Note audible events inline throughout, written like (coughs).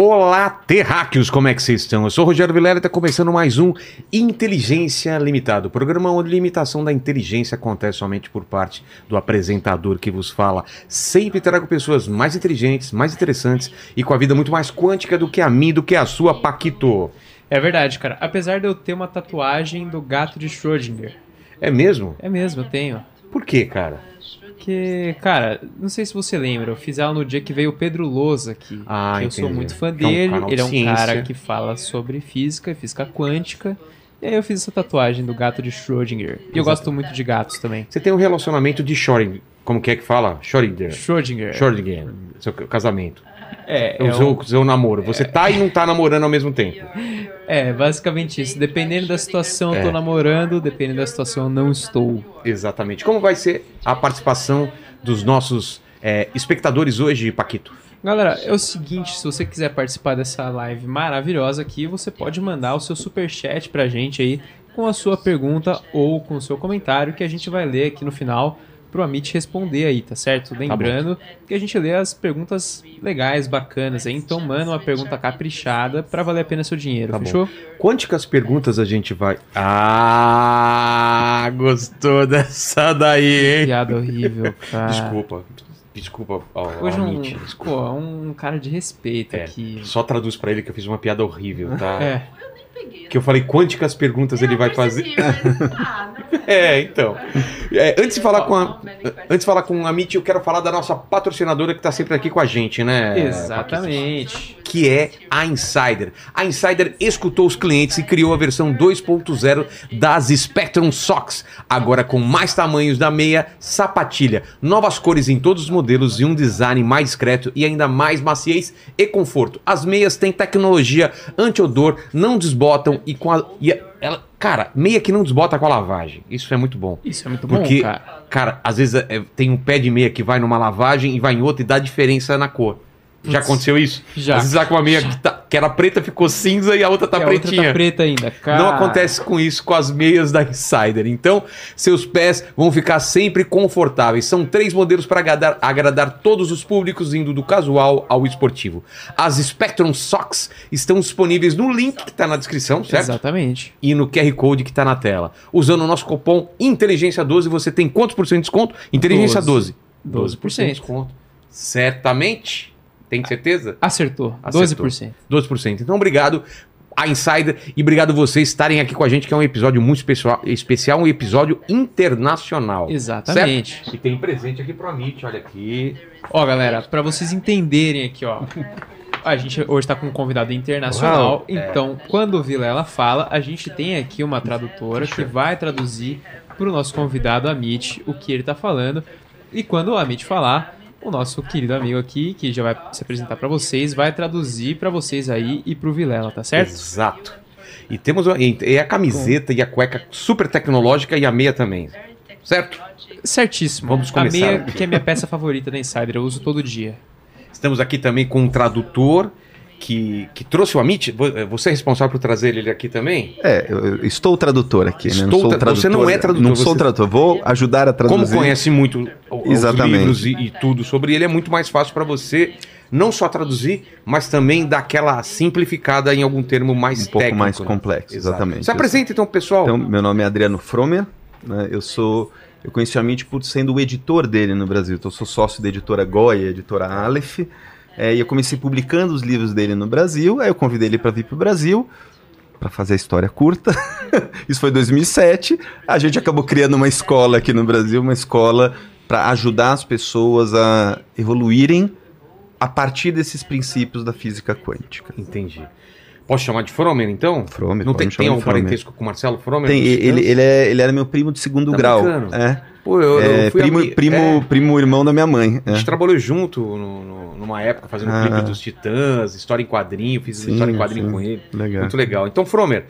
Olá, terráqueos, como é que vocês estão? Eu sou o Rogério Vilela e está começando mais um Inteligência Limitado, o programa onde limitação da inteligência acontece somente por parte do apresentador que vos fala. Sempre trago pessoas mais inteligentes, mais interessantes e com a vida muito mais quântica do que a mim, do que a sua, Paquito. É verdade, cara. Apesar de eu ter uma tatuagem do gato de Schrödinger. É mesmo? É mesmo, eu tenho. Por quê, cara? Porque, cara, não sei se você lembra, eu fiz ela no dia que veio o Pedro Lousa aqui. Ah, que eu sou muito fã Que é um dele. ele é um ciência. cara que fala sobre física, física quântica. E aí eu fiz essa tatuagem do gato de Schrödinger. E eu gosto muito de gatos também. Você tem um relacionamento de Schrödinger, como que é que fala? Schrödinger. Schrödinger. Schrödinger, seu casamento. É, É é, o seu, um- seu namoro. Você tá e não tá namorando ao mesmo tempo. é, basicamente isso. Dependendo da situação, eu É. tô namorando. Dependendo da situação, eu não estou. Exatamente. Como vai ser a participação dos nossos é, espectadores hoje, Paquito? Galera, é o seguinte, se você quiser participar dessa live maravilhosa aqui, você pode mandar o seu superchat pra gente aí com a sua pergunta ou com o seu comentário que a gente vai ler aqui no final pro Amit responder aí, tá certo? Lembrando que a gente lê as perguntas legais, bacanas aí, então manda uma pergunta caprichada pra valer a pena seu dinheiro, Tá bom. fechou? Quantas perguntas a gente vai. Ah, gostou dessa daí, hein? Piada horrível, cara. Desculpa. Desculpa ao, ao Hoje um, desculpa. pô, um cara de respeito É, aqui. Só traduz pra ele que eu fiz uma piada horrível, tá? É, Que eu falei quantas perguntas ele vai fazer. (laughs) É, então. É, antes de falar com a, antes de falar com a Amit, eu quero falar da nossa patrocinadora que tá sempre aqui com a gente, né? Exatamente. Que é a Insider. A Insider escutou os clientes e criou a versão 2.0 das Spectrum Socks, agora com mais tamanhos da meia sapatilha, novas cores em todos os modelos e um design mais discreto e ainda mais maciez e conforto. As meias têm tecnologia anti-odor, não desbotam e com a e a- ela, cara, meia que não desbota com a lavagem. Isso é muito bom. Isso é muito bom, Porque, cara. cara, às vezes é, tem um pé de meia que vai numa lavagem e vai em outra e dá diferença na cor. Já aconteceu isso? já. Às vezes tá com uma meia que, tá- que era preta ficou cinza e a outra tá E a outra pretinha. tá preta ainda, cara. Não acontece com isso com as meias da Insider. Então, seus pés vão ficar sempre confortáveis. São três modelos para agradar, agradar todos os públicos, indo do casual ao esportivo. As Spectrum Socks estão disponíveis no link que está na descrição, certo? Exatamente. e no QR Code que está na tela. Usando o nosso cupom Inteligência12, você tem quantos por cento de desconto? Inteligência 12. 12%. 12% de desconto. Certamente. Tem certeza? Acertou. Acertou. 12%. 12%. Então, obrigado a Insider e obrigado vocês estarem aqui com a gente, que é um episódio muito especial, especial um episódio internacional. Exatamente. Certo? E tem presente aqui pro Amit, olha aqui. Ó, galera, pra vocês entenderem aqui, ó. A gente hoje tá com um convidado internacional, Uau, então quando o Vilela fala, a gente tem aqui uma tradutora que vai traduzir pro nosso convidado Amit o que ele tá falando. E quando o Amit falar, o nosso querido amigo aqui, que já vai se apresentar pra vocês, vai traduzir pra vocês aí e pro Vilela, tá certo? Exato. E temos a, e a camiseta e a cueca super tecnológica e a meia também. Certo? Certíssimo. Vamos A começar meia, aqui. que é minha peça favorita da Insider, eu uso todo dia. Estamos aqui também com um tradutor que, que trouxe o Amit. Vo- Você é responsável por trazer ele aqui também? É, eu, estou tradutor aqui, né? Estou Não sou tra- tradutor. você não é tradutor, Não sou você- tradutor. Vou ajudar a traduzir. Como conhece muito o- os Exatamente. livros e, e tudo sobre ele, é muito mais fácil para você não só traduzir, mas também dar aquela simplificada em algum termo mais Um pouco técnico. mais né? complexo, exatamente. Se apresenta então, pessoal. Então, meu nome é Adriano Fromer, né? Eu sou. Eu conheci o Amit por sendo o editor dele no Brasil. Então, eu sou sócio da editora Goya, editora Aleph. É, e eu comecei publicando os livros dele no Brasil. Aí eu convidei ele para vir para o Brasil, para fazer a história curta. (laughs) Isso foi em 2007. A gente acabou criando uma escola aqui no Brasil, uma escola para ajudar as pessoas a evoluírem a partir desses princípios da física quântica. Entendi. Posso chamar de Fromer, então? Fromer, Não tem, tem algum parentesco com o Marcelo Fromer? Tem, ele, ele, é, ele era meu primo de segundo Tá grau. brincando? É, Pô, eu, eu É, fui primo, ami- primo, é, primo irmão da minha mãe. A é. gente trabalhou junto no- no- numa época fazendo Ah. clipe dos Titãs, história em quadrinho, fiz Sim, história em quadrinho sim. com ele. Legal. Muito legal. Então, Fromer,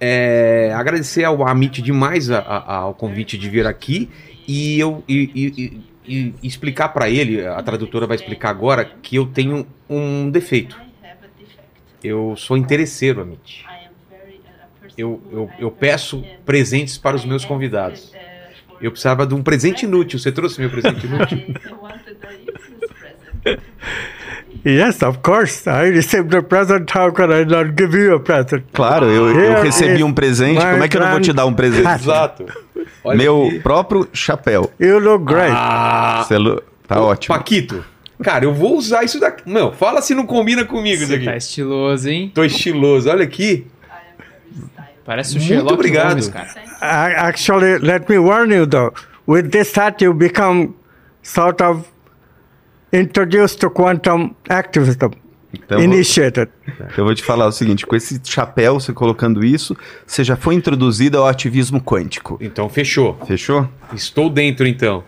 é, agradecer ao Amit demais a- a- ao convite de vir aqui e eu e, e- e- e explicar para ele, a tradutora vai explicar agora, que eu tenho um defeito. Eu sou interesseiro, Amit. Eu, eu, eu peço presentes para os meus convidados. Eu precisava de um presente inútil. Você trouxe meu presente inútil? (laughs) Yes, of course. I received a present. How can I not give you a present? Claro, eu, eu recebi um presente, como é que eu não vou te dar um presente? Exato. Olha Meu aqui. próprio chapéu. You look great. Ah, lo- Tá ótimo. Paquito, cara, eu vou usar isso daqui. Não, fala se não combina comigo isso Você aqui. tá estiloso, hein? Tô estiloso, olha aqui. Parece o Muito Sherlock obrigado. Holmes, cara. I, actually, let me warn you though. With this hat, you become sort of introduced to quantum activism, Então, eu vou- initiated. eu vou te falar o seguinte: com esse chapéu, você colocando isso, você já foi introduzido ao ativismo quântico. Então, fechou. Fechou? Estou dentro, então.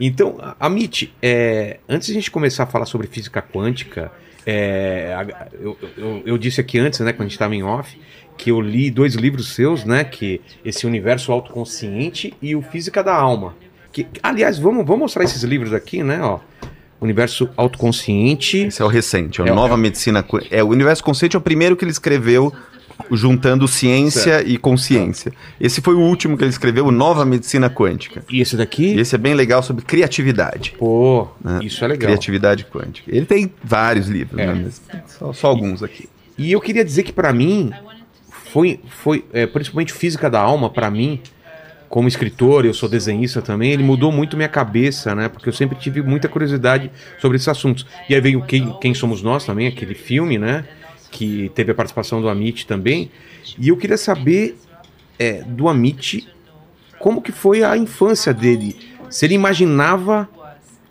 Então, Amit, é, antes de a gente começar a falar sobre física quântica, é, eu, eu- eu disse aqui antes, né, quando a gente estava em off, que eu li dois livros seus, né, que esse Universo Autoconsciente e o Física da Alma. Que, aliás, vamos, vamos mostrar esses livros aqui, né, ó. Universo Autoconsciente. Esse é o recente, é o É o- Nova é Medicina. É, o Universo Consciente é o primeiro que ele escreveu juntando ciência e consciência. Esse foi o último que ele escreveu, Nova Medicina Quântica. E esse daqui? E esse é bem legal sobre criatividade. Pô, né? isso é legal. Criatividade quântica. Ele tem vários livros, É. né? Só, só alguns aqui. E eu queria dizer que pra mim foi, foi é, principalmente física da alma pra mim, como escritor, eu sou desenhista também, ele mudou muito minha cabeça, né? Porque eu sempre tive muita curiosidade sobre esses assuntos. E aí veio quem, quem somos nós também, aquele filme, né? Que teve a participação do Amit também. E eu queria saber é, do Amit como que foi a infância dele. Se ele imaginava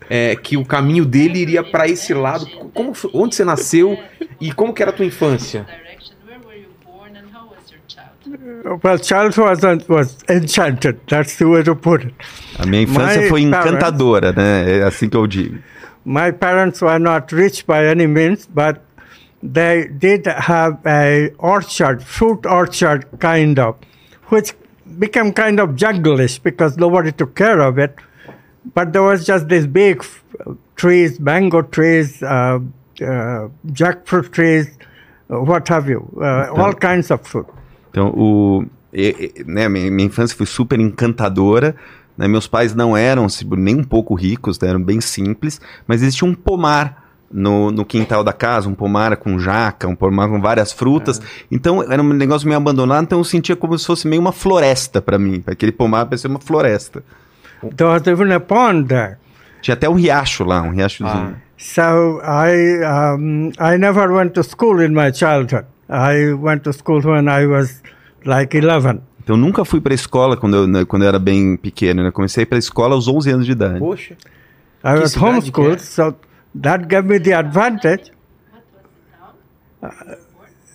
é, que o caminho dele iria pra esse lado. Como, onde você nasceu e como que era a tua infância? Well, Charles was, was enchanted. That's the way to put it. A minha infância My foi parents- né? É assim que eu digo. My parents were not rich by any means, but they did have a orchard, fruit orchard kind of, which became kind of junglish because nobody took care of it. But there was just these big trees, mango trees, uh, uh, jackfruit trees, uh, what have you, uh, all kinds of fruit. Então, o, e- e- né, minha, minha infância foi super encantadora. né, meus pais não eram nem um pouco ricos, né, eram bem simples, mas existia um pomar no, no quintal da casa, um pomar com jaca, um pomar com várias frutas. Então, era um negócio meio abandonado, então eu sentia como se fosse meio uma floresta para mim. Aquele pomar parecia uma floresta. There was even a pond there. Tinha até um riacho lá, um riachozinho. So I um, I never went to school in my childhood. I went to school when I was like 11. Então, eu nunca fui para a escola quando eu, né, quando eu era bem pequeno. Né? Comecei para a escola aos 11 anos de idade. Poxa. I was cidade que é? homeschooled, so that gave me the advantage.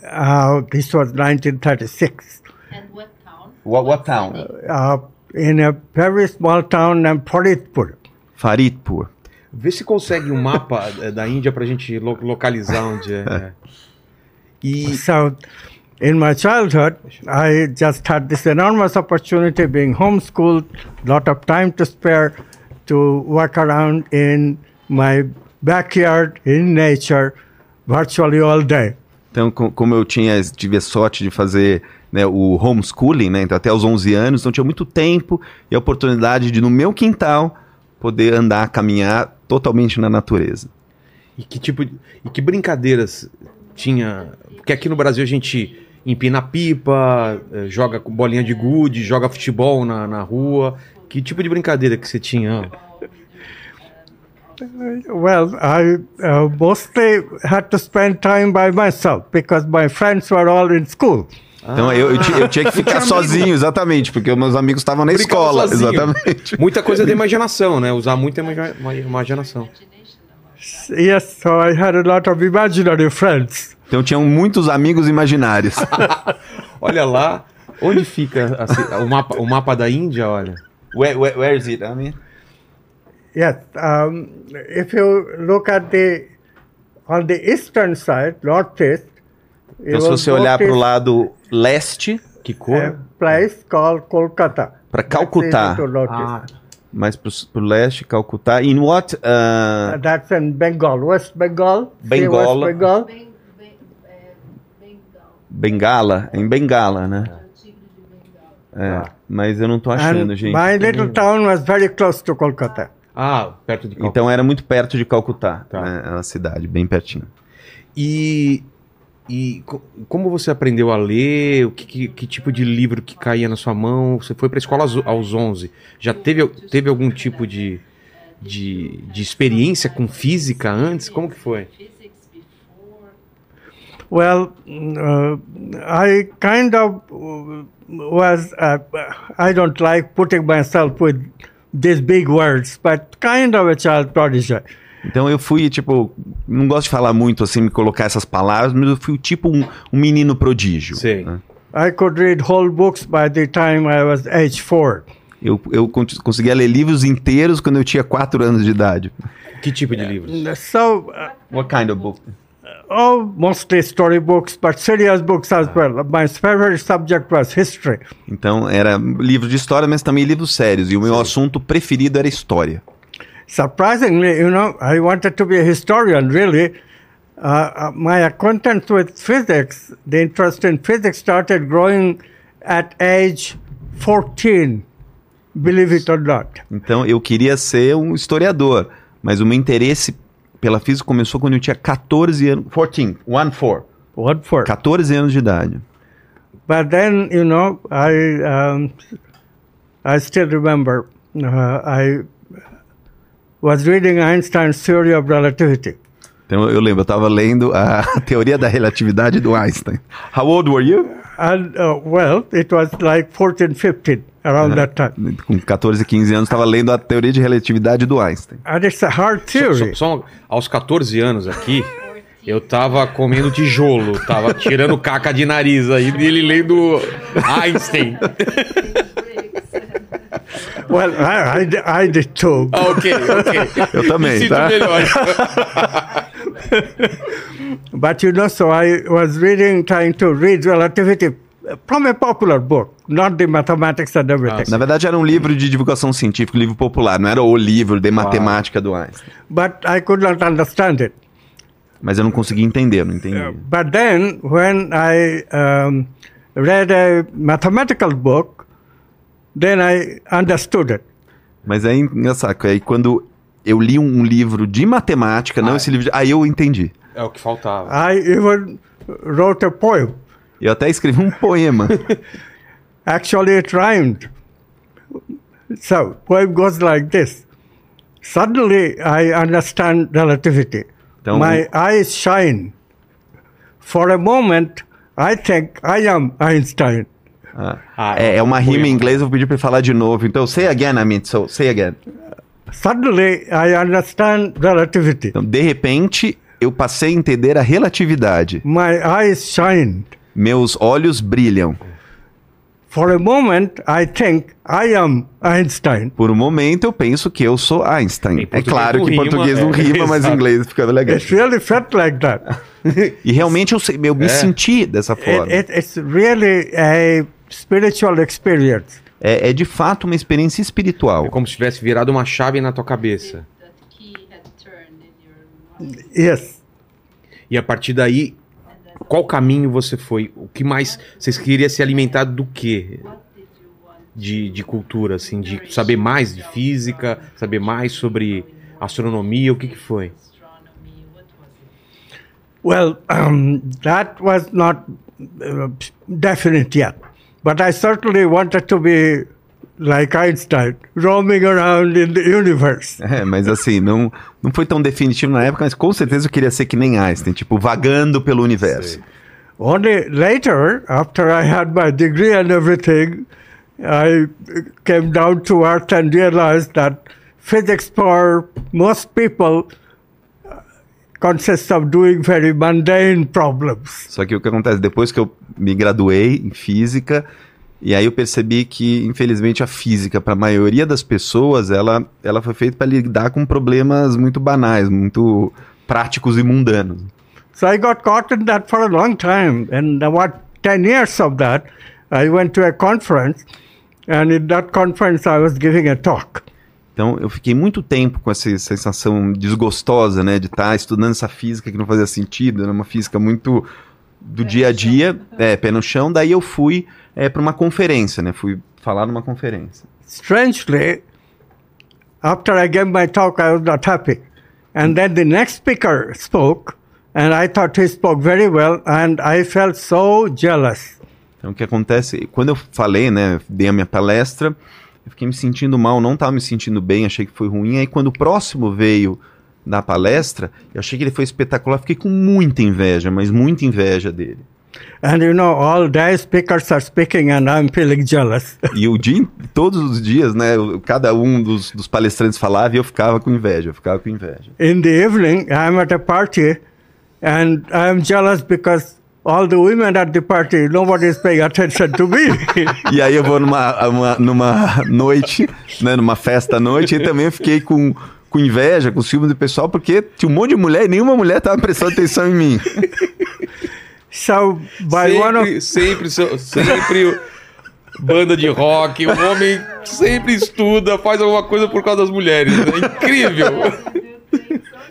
Uh, this was 1936 And what town? What, what town? uh, in a very small town named Faridpur. Faridpur. Vê se consegue um mapa eh, da Índia pra gente lo- localizar onde é. (laughs) E So, in my childhood, I just had this enormous opportunity being homeschooled, lot of time to spare to walk around in my backyard in nature virtually all day. Então, co- como eu tinha, tive a sorte de fazer né, o homeschooling, né, então até os 11 anos, então tinha muito tempo e a oportunidade de, no meu quintal, poder andar, caminhar totalmente na natureza. E que tipo de, e que brincadeiras tinha? Porque aqui no Brasil a gente empina pipa, eh, joga com bolinha de gude, joga futebol na, na rua. Que tipo de brincadeira que você tinha? Well, I uh, mostly had to spend time by myself because my friends were all in school. Então eu, eu, ti- eu tinha que (laughs) ficar sozinho, exatamente, porque meus amigos estavam na Brincava escola. sozinho. Exatamente. Muita coisa da imaginação, né? Usar muita imagi- ima- imaginação. Yes, so I had a lot of imaginary friends. Então tinham muitos amigos imaginários. (laughs) Olha lá, onde fica a o, mapa, o mapa da Índia, olha. where, where, where is it? I mean? Yes, um, if you look at the on the eastern side, northeast, Então se você olhar para o lado leste, Que a cor? place called Kolkata. Para Calcutá. Ah, mais para o leste, Calcutá. In what? uh, Uh, that's in Bengal, West Bengal. West Bengal. É, Bengal, Bengala, em Bengala, né? Bengala. É, mas eu não tô achando, And gente. my little town was very close to Kolkata. Ah, perto de Calcutá. Então era muito perto de Calcutá, Tá. né, a cidade, bem pertinho. E, e co- como você aprendeu a ler? O que, que- que tipo de livro que caía na sua mão? Você foi para a escola aos, aos 11. Já teve, teve algum tipo de, de, de experiência com física antes? Como que foi? Well, uh, I kind of uh, was, uh, I don't like putting myself with these big words, but kind of a child prodigy. Então eu fui, tipo, não gosto de falar muito assim, me colocar essas palavras, mas eu fui tipo um, um menino prodígio. Sei. né? I could read whole books by the time I was age four. Eu, eu con- conseguia ler livros inteiros quando eu tinha 4 anos de idade. Que tipo de livros? So, uh, What kind of book? oh, mostly storybooks, but serious books as well. My favorite subject was history. Então era livro de história, mas também livros sérios. E o meu assunto preferido era história. Surprisingly, you know, I wanted to be a historian, really. Uh, uh, my acquaintance with physics, the interest in physics started growing at age 14, believe it or not. Então eu queria ser um historiador, mas o meu interesse pela física começou quando eu tinha 14 anos. 14, 1 4. What for? 14 anos de idade. But then, you know, I, um, I still remember uh, I was reading Einstein's theory of relativity. Então eu lembro, eu estava lendo a teoria da relatividade do Einstein. How old were you? And, uh, well, it was like 14, 15, around that time. Com 14, 15 anos, estava lendo a teoria de relatividade do Einstein. And it's a hard theory. só- aos 14 anos aqui, eu tava comendo tijolo, tava tirando caca de nariz aí, e ele lendo Einstein. (laughs) Well, I, I, d- I did too. Ah, ok, ok. Eu também, Me sinto tá? melhor. (laughs) But you know, so I was reading, trying to read relativity from a popular book, not the mathematics and everything. Na verdade, era um livro de divulgação científica, um livro popular, não era o livro de matemática do Einstein. But I could not understand it. Mas eu não conseguia entender, não entendi. But then, when I um, read a mathematical book, then I understood it. Mas é engraçado, aí quando eu li um livro de matemática, não Ah. esse livro, de... aí eu entendi. É o que faltava. I even wrote a poem. Eu até escrevi um poema. (laughs) Actually, it rhymed. So, poem goes like this. Suddenly, I understand relativity. Então- My eyes shine. For a moment, I think I am Einstein. Ah, Ah, é, é uma um rima em inglês, eu vou pedir pra ele falar de novo. Então, say again, Amit, so say again. Suddenly, I understand relativity. Então, de repente, eu passei a entender a relatividade. My eyes shine. Meus olhos brilham. For a moment, I think I am Einstein. Por um momento, eu penso que eu sou Einstein. É claro que em português não é, rima, mas em inglês fica legal. It really felt like that. (laughs) E realmente eu, sei- eu me É. senti dessa forma. It, it, it's really a spiritual experience. É, é de fato uma experiência É espiritual. como se tivesse virado uma chave na tua cabeça. Yes. E a partir daí, qual caminho você foi? O que mais vocês queriam se alimentar do quê? What did you want? De, de cultura, assim, de saber mais de física, saber mais sobre astronomia, o que que foi? Astronomy? What was it? Well, (clears throat) um, that was not uh, definite yet. But I certainly wanted to be like Einstein, roaming around in the universe. (laughs) É, mas assim, não, não foi tão definitivo na época, mas com certeza eu queria ser que nem Einstein, tipo, vagando pelo universo. Only later, after I had my degree and everything, I came down to earth and realized that physics for most people consists of doing very mundane problems. Só que o que acontece, depois que eu me graduei em física, e aí eu percebi que, infelizmente, a física, para a maioria das pessoas, ela, ela foi feita para lidar com problemas muito banais, muito práticos e mundanos. So I got caught in that for a long time. And about 10 years of that, I went to a conference, and in that conference, I was giving a talk. Então, eu fiquei muito tempo com essa sensação desgostosa, né, de estar estudando essa física que não fazia sentido, era uma física muito do dia a dia, é, pé no chão. Daí eu fui para uma conferência, né, fui falar numa conferência. Strangely, after I gave my talk, I was not happy. And then the next speaker spoke, and I thought he spoke very well, and I felt so jealous. Então, o que acontece? Quando eu falei, né, dei a minha palestra, eu fiquei me sentindo mal, não estava me sentindo bem, achei que foi ruim. Aí, quando o próximo veio da palestra, eu achei que ele foi espetacular, fiquei com muita inveja, mas muita inveja dele. And you know, all day speakers are speaking, and I'm feeling jealous. (laughs) E o dia, todos os dias, né, cada um dos, dos palestrantes falava e eu ficava com inveja, eu ficava com inveja. In the evening, I'm at a party, and I'm jealous because all the women at the party, nobody is paying attention to me. (laughs) E aí eu vou numa, uma- numa noite, né, numa festa à noite, e também eu fiquei com, com inveja, com ciúme do pessoal, porque tinha um monte de mulher e nenhuma mulher estava prestando atenção em mim. so, by one of sempre, sempre, sempre banda de rock, o homem sempre estuda, faz alguma coisa por causa das mulheres. É incrível.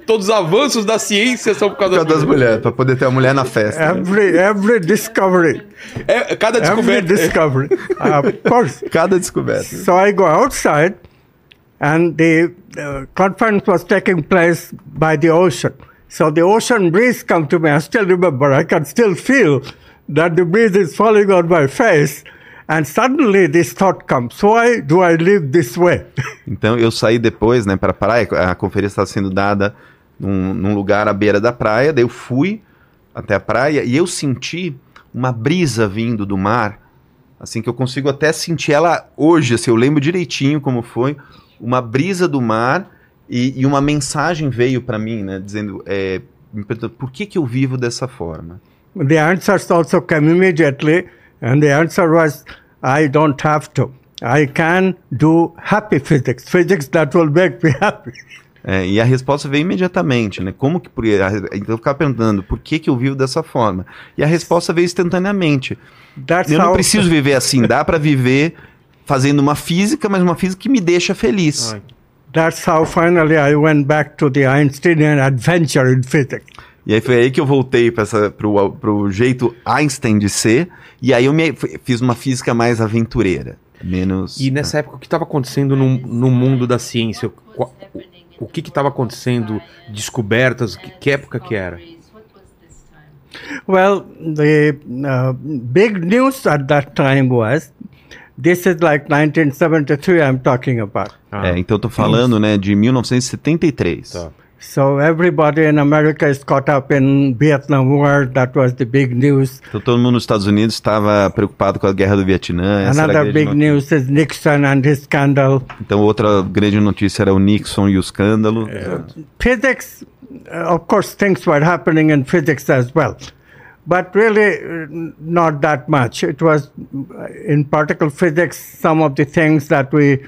Todos os avanços da ciência são por Por causa causa das das mulheres. mulheres, para poder ter a mulher na festa. né? every every discovery, É, cada every descoberta. discovery, uh, (laughs) of course. Cada descoberta. So I go outside, and the uh, conference was taking place by the ocean. So the ocean breeze come to me. I still remember. I can still feel that the breeze is falling on my face. And suddenly this thought comes: Why do I live this way? (laughs) Então eu saí depois, né, para a praia, a conferência estava sendo dada num, num lugar à beira da praia, daí eu fui até a praia e eu senti uma brisa vindo do mar, assim que eu consigo até sentir ela hoje, assim, eu lembro direitinho como foi, uma brisa do mar e, e uma mensagem veio para mim, né, dizendo, é, me perguntando, por que que eu vivo dessa forma? the answers also came immediately, and the answer was: I don't have to. I can do happy physics, physics that will make me (laughs) happy. É, e a resposta veio imediatamente, né? Como que por então eu ficava perguntando por que que eu vivo dessa forma? E a resposta veio instantaneamente. That's Eu não preciso viver assim, dá para viver fazendo uma física, mas uma física que me deixa feliz. That's how finally I went back to the Einsteinian adventure in physics. E aí foi aí que eu voltei para pro, pro jeito Einstein de ser, e aí eu me, fiz uma física mais aventureira, menos E nessa época, o que estava acontecendo no, no mundo da ciência? Qua- O, que estava acontecendo? Descobertas? Que, que época que era? Well, the uh, big news at that time was this is like 1973 I'm talking about. Ah, É, então tô falando, né, de 1973. Tá. So everybody in America is caught up in Vietnam War. That was the big news. Então todo mundo nos Estados Unidos estava preocupado com a guerra do Vietnã. essa era a Another big notícia. news is Nixon and his scandal. Então outra grande notícia era o Nixon e o escândalo. Physics, uh, of course, things were happening in physics as well. But really, uh, not that much. It was uh, in particle physics, some of the things that we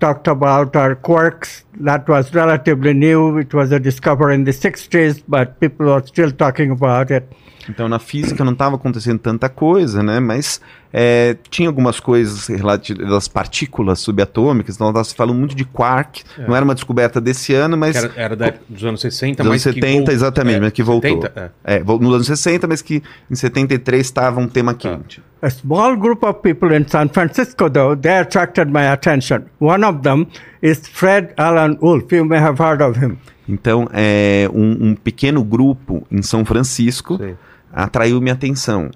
talked about are quarks. That was relatively new. It was a discovery in the 60s, but people are still talking about it. Então na física não estava acontecendo tanta coisa, né? Mas é, tinha algumas coisas relativas às partículas subatômicas. Então estava se falando muito de quark. Não era uma descoberta desse ano, mas Era, era da dos anos 60, dos anos mas que 70 vol- exatamente, é, mas que voltou. 70, é. É, nos anos 60, mas que em 73 estava um tema quente. A small group of people in San Francisco, though, they attracted my attention. One of them is Fred Alan Wolf. You may have heard of him. Então, é, um, um pequeno grupo em São Francisco Sei. Atraiu minha atenção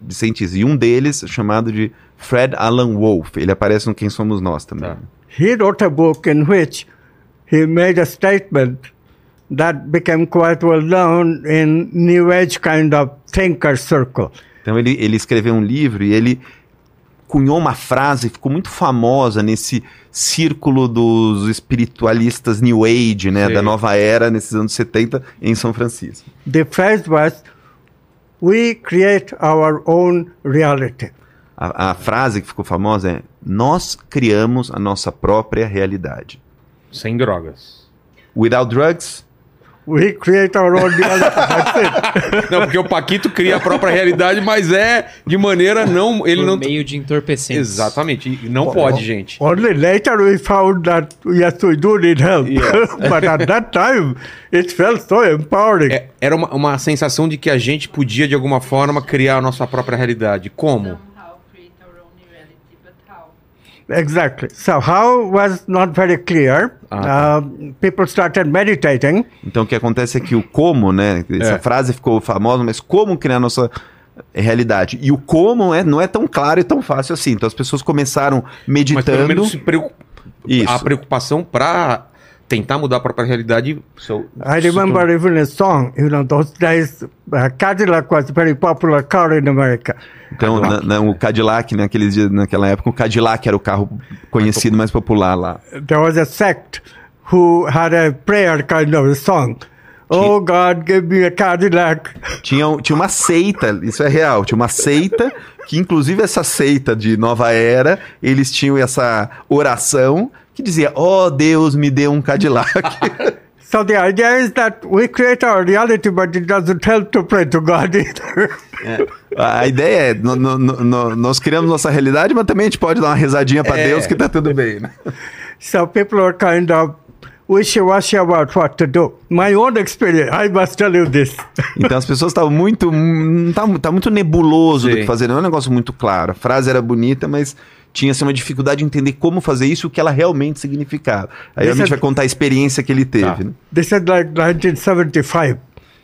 de cientistas. E um deles, chamado de Fred Alan Wolf, ele aparece no Quem Somos Nós também. Tá. He wrote a book in which he made a statement that became quite well known in New Age kind of thinker circle. Então ele, ele escreveu um livro e ele cunhou uma frase, ficou muito famosa nesse círculo dos espiritualistas New Age, né, Sei. da nova era, nesses anos 70, em São Francisco. The phrase was, "We create our own reality." A, a frase que ficou famosa é: Nós criamos a nossa própria realidade. Sem drogas. Without drugs, We create our own reality. Não, porque o Paquito cria a própria realidade, mas é de maneira não. Ele Por não. meio de entorpecentes. Exatamente. E Não pode, gente. Only later we found that yes, we do need help. Yes. but at that time, it felt so empowering. É, era uma, uma sensação de que a gente podia, de alguma forma, criar a nossa própria realidade. Como? Somehow create our own reality, but how? Exactly. So how was not very clear. Uh, people started meditating. Então o que acontece é que o como, né? Essa É. frase ficou famosa, mas como criar nossa realidade? E o como é, não é tão claro e tão fácil assim. Então as pessoas começaram Mas pelo meditando. menos se preocup... Isso. a preocupação pra tentar mudar a própria realidade. I remember even a song, you know, those days, uh, Cadillac was a very popular car in America. Então, na- na- o Cadillac, naqueles dias, naquela época, o Cadillac era o carro conhecido mais popular lá. There was a sect who had a prayer kind of a song. Oh God, give me a Cadillac. Tinha, tinha uma seita, isso é real, tinha uma seita, que inclusive essa seita de Nova Era, eles tinham essa oração que dizia, oh Deus, me dê um Cadillac. (laughs) So the idea is that we create our reality, but it doesn't help to pray to God either. A a ideia é, no- no- no- nós criamos nossa realidade, mas também a gente pode dar uma rezadinha pra É. Deus que tá tudo bem, né? so people are kind of wishy-washy about what to do. My own experience, I must tell you this. (laughs) Então as pessoas estavam muito. hum, Tá, tá muito nebuloso do Sim. que fazer, não é um negócio muito claro. A frase era bonita, mas tinha assim, uma dificuldade de entender como fazer isso o que ela realmente significava. Aí Isso a gente é- vai contar a experiência que ele teve. Tá. né? this is like 1975.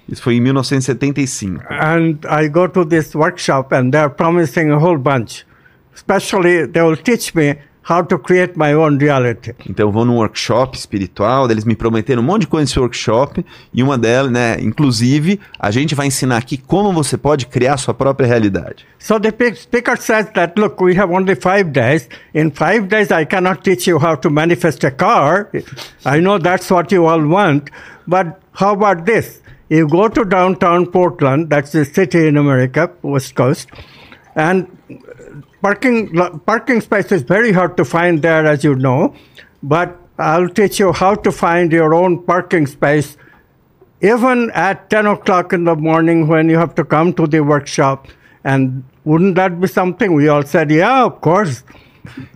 Isso foi em 1975. and I go to this workshop and they're promising a whole bunch. Especially, they will teach me how to create my own reality. Então eu vou num workshop espiritual, eles me prometeram um monte de coisa nesse workshop, e uma delas, né, inclusive, a gente vai ensinar aqui como você pode criar sua própria realidade. So the pe- speaker says that, look, we have only five days. In five days, I cannot teach you how to manifest a car. I know that's what you all want. But how about this? You go to downtown Portland, that's a city in America, West Coast, and parking parking space is very hard to find there, as you know. But I'll teach you how to find your own parking space, even at 10 o'clock in the morning when you have to come to the workshop. And wouldn't that be something? We all said, yeah, of course.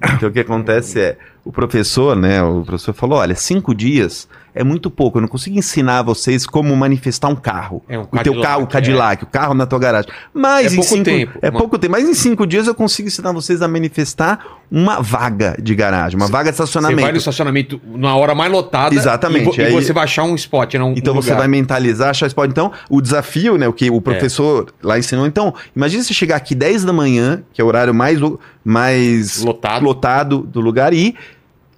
Então o que acontece é, o professor, né, o professor falou, olha, cinco dias é muito pouco, eu não consigo ensinar vocês como manifestar um carro. É, um o teu carro, o Cadillac, o carro na tua garagem. Mas É em pouco cinco, tempo. É Uma- pouco tempo, mas em cinco dias eu consigo ensinar vocês a manifestar uma vaga de garagem, uma vaga de Você estacionamento. vai no estacionamento na hora mais lotada. Exatamente, E, e aí- você vai achar um spot, não Então um você lugar. vai mentalizar, achar spot. Então, o desafio, né, o que o professor lá ensinou. Então, imagina você chegar aqui 10 da manhã, que é o horário mais, mais Lotado. lotado do lugar, e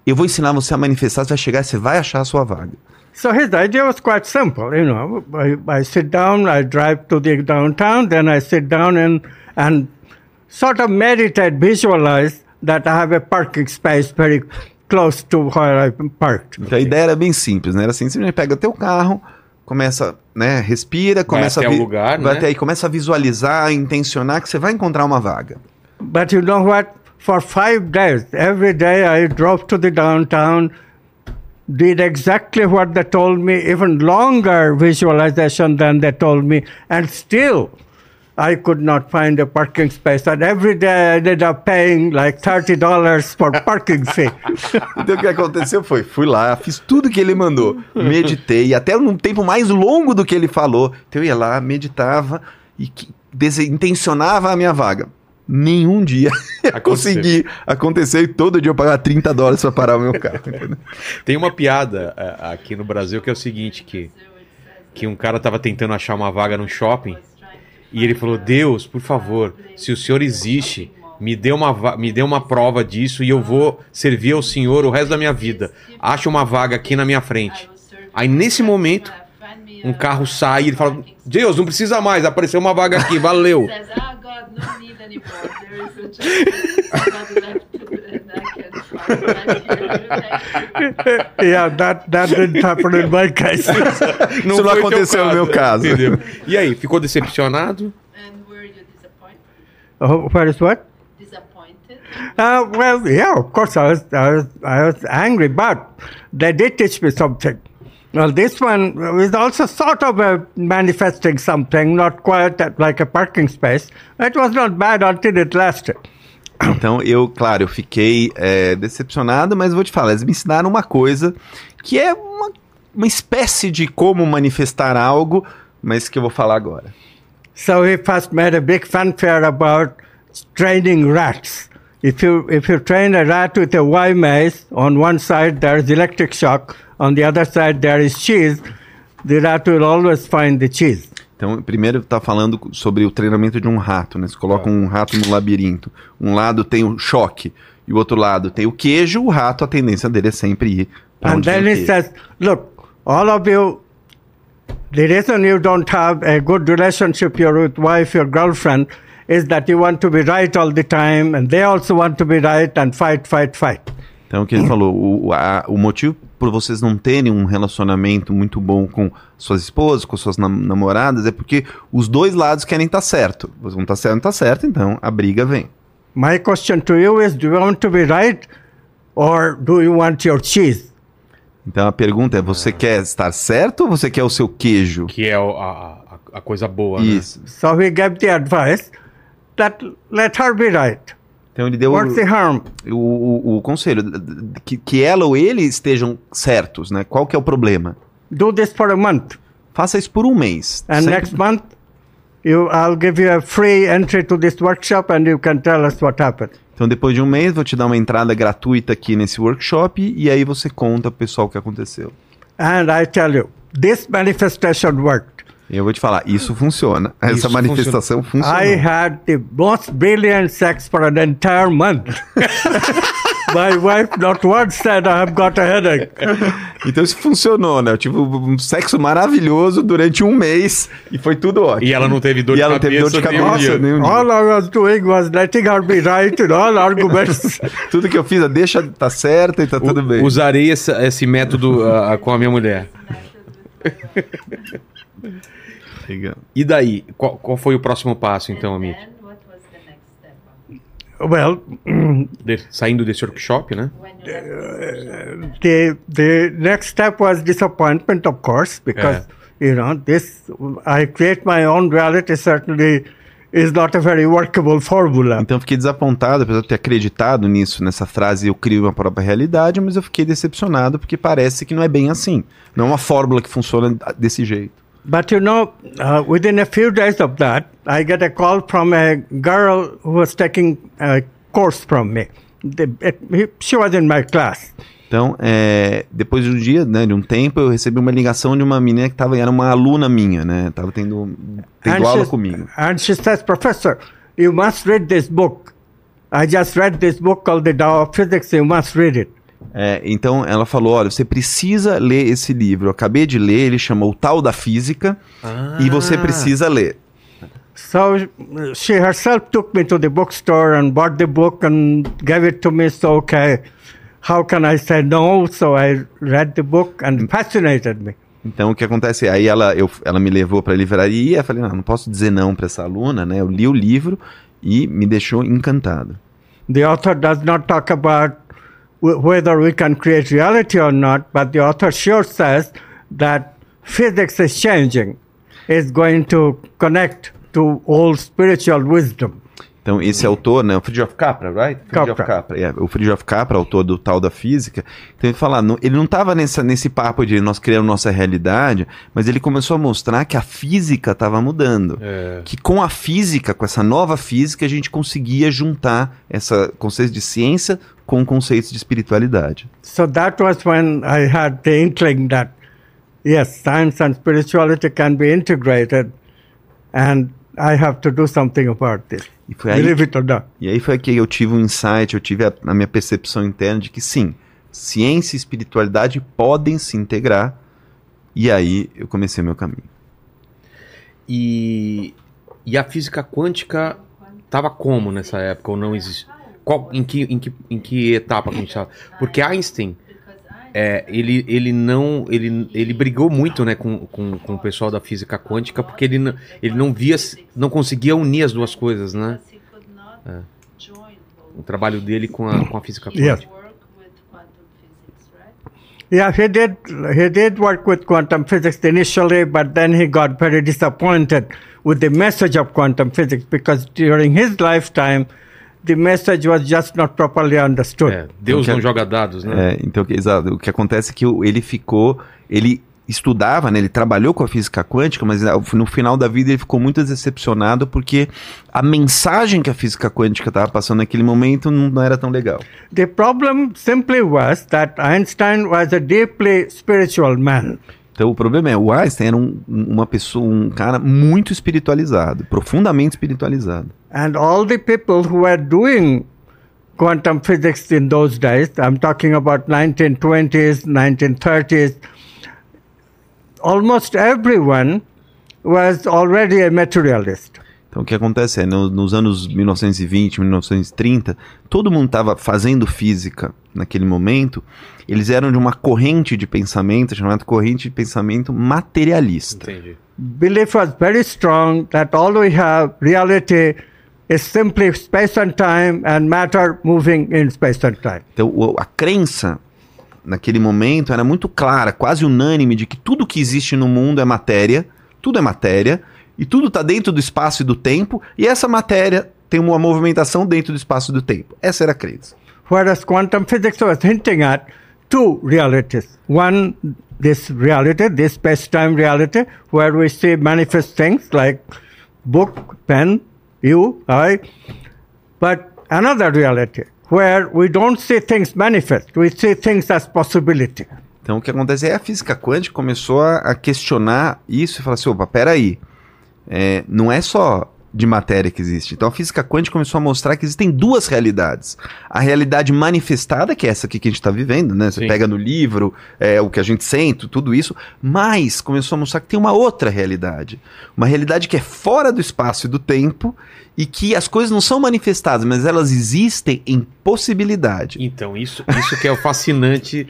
eu vou ensinar você a manifestar, você vai chegar e você vai achar a sua vaga. So his idea was quite simple. You know, I, I sit down, I drive to the downtown, then I sit down and, and sort of meditate, visualize that I have a parking space very close to where I'm parked. Então a ideia era bem simples, né? Era assim, você pega o teu carro, começa, né, respira, começa até a lugar, vai né? até aí, começa a visualizar, intencionar que você vai encontrar uma vaga. But you know what? For five days, every day I drove to the downtown, did exactly what they told me, even longer visualization than they told me, and still I could not find a parking space. And every day I ended up paying like $30 for parking fee. (laughs) Então o que aconteceu foi, fui lá, fiz tudo que ele mandou, meditei, até num tempo mais longo do que ele falou. Então eu ia lá, meditava e intencionava a minha vaga. Nenhum dia (laughs) eu Aconteceu. consegui acontecer e todo dia eu pagar 30 dólares para parar o meu carro. (laughs) Tem uma piada é, aqui no Brasil que é o seguinte, que, que um cara tava tentando achar uma vaga num shopping e ele falou, Deus, por favor, se o senhor existe, me dê uma, me dê uma prova disso e eu vou servir ao senhor o resto da minha vida. Acha uma vaga aqui na minha frente. Aí nesse momento, um carro sai e ele fala, Deus, não precisa mais, apareceu uma vaga aqui, valeu. (laughs) Says, God, no need anymore. There is a just God left and I can find that here. (laughs) yeah, that, that didn't happen in my case. (laughs) Isso não foi o teu aconteceu no meu caso. Entendeu? E aí, ficou decepcionado? And were you disappointed? oh, where is what? Disappointed? Uh, well, yeah, of course, I was, I was, I was angry, but they did teach me something. Well, this one was also sort of a manifesting something, not quite that- like a parking space. It was not bad until it lasted. (coughs) Então eu, claro, eu fiquei é, decepcionado, mas vou te falar, eles me ensinaram uma coisa que é uma, uma espécie de como manifestar algo, mas que eu vou falar agora. So he first made a big fanfare about training rats. If you if you train a rat with a Y maze, on one side there is electric shock, on the other side there is cheese. The rat will always find the cheese. Então, primeiro está falando sobre o treinamento de um rato, né? Você coloca um rato no labirinto. Um lado tem o choque e o outro lado tem o queijo. O rato, a tendência dele é sempre ir para And onde then o he queijo. says, look, all of you, the reason you don't have a good relationship your with wife, your girlfriend, is that you want to be right all the time, and they also want to be right and fight, fight, fight. Então, o que ele falou, o, a- o motivo por vocês não terem um relacionamento muito bom com suas esposas, com suas nam- namoradas, é porque os dois lados querem estar certo. Um tá certo, não tá certo, então a briga vem. My question to you is, do you want to be right, or do you want your cheese? Então a pergunta é: você quer estar certo ou você quer o seu queijo? Que é o- a, a, a coisa boa, né? Isso. So he gave the advice that let her be right. Então ele deu What's the harm? o, o, o conselho que, que ela ou ele estejam certos, né? Qual que é o problema? Do this for a month. Faça isso por um mês. And Sempre- next month, you, I'll give you a free entry to this workshop and you can tell us what happened. Então depois de um mês vou te dar uma entrada gratuita aqui nesse workshop e aí você conta pro pessoal o que aconteceu. And I tell you, this manifestation worked. E eu vou te falar, isso funciona. (laughs) Essa Isso manifestação funciona. I had the most brilliant sex for an entire month. (laughs) My wife not once said I have got a headache. (laughs) Então isso funcionou, né? Eu tive um sexo maravilhoso durante um mês e foi tudo ótimo. E ela não teve dor E de ela não teve cabeça. dor de nenhum cabeça dia. nenhum dia. All I was doing was letting her be right in all arguments. Tudo que eu fiz, deixa tá certo e tá tudo bem. Usarei esse, esse método ah, com a minha mulher. Legal. E daí? Qual, qual foi o próximo passo, então, Amit? Well, (clears throat) De- saindo desse workshop, né? The the next step was disappointment, of course, because you know this. I create my own reality. Certainly, is not a very workable formula. Então eu fiquei desapontado, apesar de eu ter acreditado nisso, nessa frase, eu crio minha própria realidade, mas eu fiquei decepcionado porque parece que não é bem assim. Não é uma fórmula que funciona desse jeito. But you know, uh, within a few days of that, I get a call from a girl who was taking a course from me. The, it, she was in my class. Então, é, depois de um dia, né, de um tempo, eu recebi uma ligação de uma menina que tava, era uma aluna minha, né? Tava tendo, tendo aula she, comigo. and she says, Professor, you must read this book. I just read this book called The Tao of Physics. You must read it. É, então ela falou: olha, você precisa ler esse livro. Eu acabei de ler, ele chama O Tal da Física, e você precisa ler. So she herself took me to the bookstore and bought the book and gave it to me. So, okay, how can I say no? So I read the book and fascinated me. Então o que acontece? Aí ela, eu, ela me levou para a livraria, eu falei: não, não posso dizer não para essa aluna, né? Eu li o livro e me deixou encantado. The author does not talk about whether we can create reality or not, but the author sure says that physics is changing, is going to connect to old spiritual wisdom. Então, esse autor, né, o Friedrich Capra, right? Friedrich Capra. Capra, é, o Friedrich Capra, autor do Tal da Física, então ele fala, não- ele não estava nesse papo de nós criamos nossa realidade, mas ele começou a mostrar que a física estava mudando. É. Que com a física, com essa nova física, a gente conseguia juntar essa conceito de ciência com conceitos de espiritualidade. So that was when I had the inkling that, yes, science and spirituality can be integrated, and I have to do something about this. E foi aí Believe it or not. E aí foi que eu tive um insight, eu tive a, a minha percepção interna de que sim, ciência e espiritualidade podem se integrar. E aí eu comecei meu caminho. E, e a física quântica estava como nessa época ou não existe? Qual, em, que, em, que, em que etapa que a gente estava? Porque Einstein, é, ele, ele não ele, ele brigou muito né, com, com, com o pessoal da física quântica porque ele, não- ele não via, não conseguia unir as duas coisas, né? É. O trabalho dele com a, com a física quântica. Yeah, he did. He did work with quantum physics initially, but then he got very disappointed with the message of quantum physics because during his lifetime, the message was just not properly understood. É, Deus Então, não que- joga dados, né? É, então, exato. O que acontece é que ele ficou. Ele estudava, né, ele trabalhou com a física quântica, mas ah, no final da vida ele ficou muito decepcionado porque a mensagem que a física quântica estava passando naquele momento não, não era tão legal. The problem simply was that Einstein was a deeply spiritual man. Então o problema é, o Einstein era um- uma pessoa, um cara muito espiritualizado, profundamente espiritualizado. And all the people who were doing quantum physics in those days, I'm talking about 1920s, 1930s, almost everyone was already a materialist. Então o que acontece é, no- nos anos 1920, 1930, todo mundo estava fazendo física naquele momento, eles eram de uma corrente de pensamento chamada corrente de pensamento materialista. Entendi. Belief was very strong that all we have, reality, is simply space and time and matter moving in space and time. Então a crença naquele momento era muito clara, quase unânime, de que tudo que existe no mundo é matéria, tudo é matéria, e tudo está dentro do espaço e do tempo, e essa matéria tem uma movimentação dentro do espaço e do tempo. Essa era a crença. Whereas quantum physics was hinting at two realities. One, this reality, this space-time reality, where we see manifest things like book, pen, you, I. But another reality, where we don't see things manifest, we see things as possibility. Então o que acontece é a física quântica começou a, questionar isso e falar assim, opa, peraí, é, não é só de matéria que existe. Então a física quântica começou a mostrar que existem duas realidades. A realidade manifestada, que é essa aqui que a gente está vivendo, né? Você Sim. pega no livro, é, o que a gente sente, tudo isso, mas começou a mostrar que tem uma outra realidade. Uma realidade que é fora do espaço e do tempo e que as coisas não são manifestadas, mas elas existem em possibilidade. Então, isso, isso que é o fascinante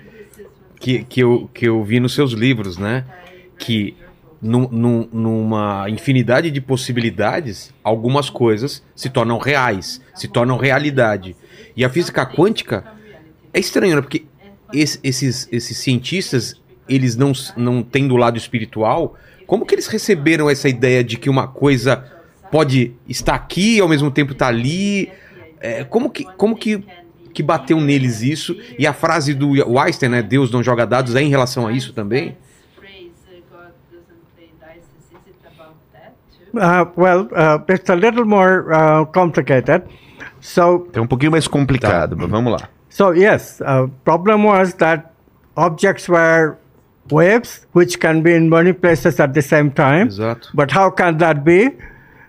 que, que, eu, que eu vi nos seus livros, né? Que num- num- numa infinidade de possibilidades, algumas coisas se tornam reais, se tornam realidade. E a física quântica é estranho, né? Porque esse- esses, esses cientistas, eles não, não têm do lado espiritual, como que eles receberam essa ideia de que uma coisa pode estar aqui e ao mesmo tempo estar ali? É, como que, como que, que bateu neles isso? E a frase do Einstein, né? Deus não joga dados, é em relação a isso também? Phrase, uh, God doesn't play dice. Is it about that too? Uh, well, uh, it's a little more uh, complicated. So é um pouquinho mais complicado, mas vamos lá. So yes, uh, problem was that objects were waves which can be in many places at the same time. Exato. But how can that be?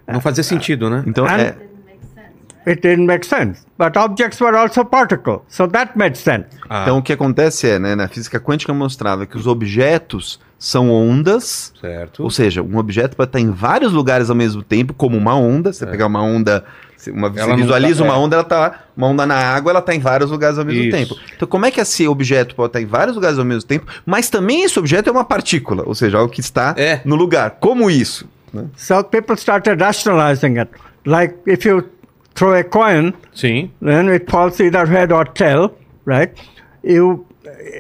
Não fazia sentido, né? Então, And- é, Didn't make sense. It didn't make sense. But objects were also particles, so that made sense. Ah, então o que acontece é, né, na física quântica mostrava que os objetos são ondas, certo. ou seja, um objeto pode estar em vários lugares ao mesmo tempo, como uma onda. Você pegar uma onda, você- uma, você não visualiza tá- uma é. onda, ela tá, uma onda na água, ela está em vários lugares ao mesmo Isso. tempo. Então como é que esse objeto pode estar em vários lugares ao mesmo tempo, mas também esse objeto é uma partícula, ou seja, algo que está É. no lugar. Como isso? né? So people started rationalizing it. Like if you throw a coin, Sim. then it falls either head or tail, right? You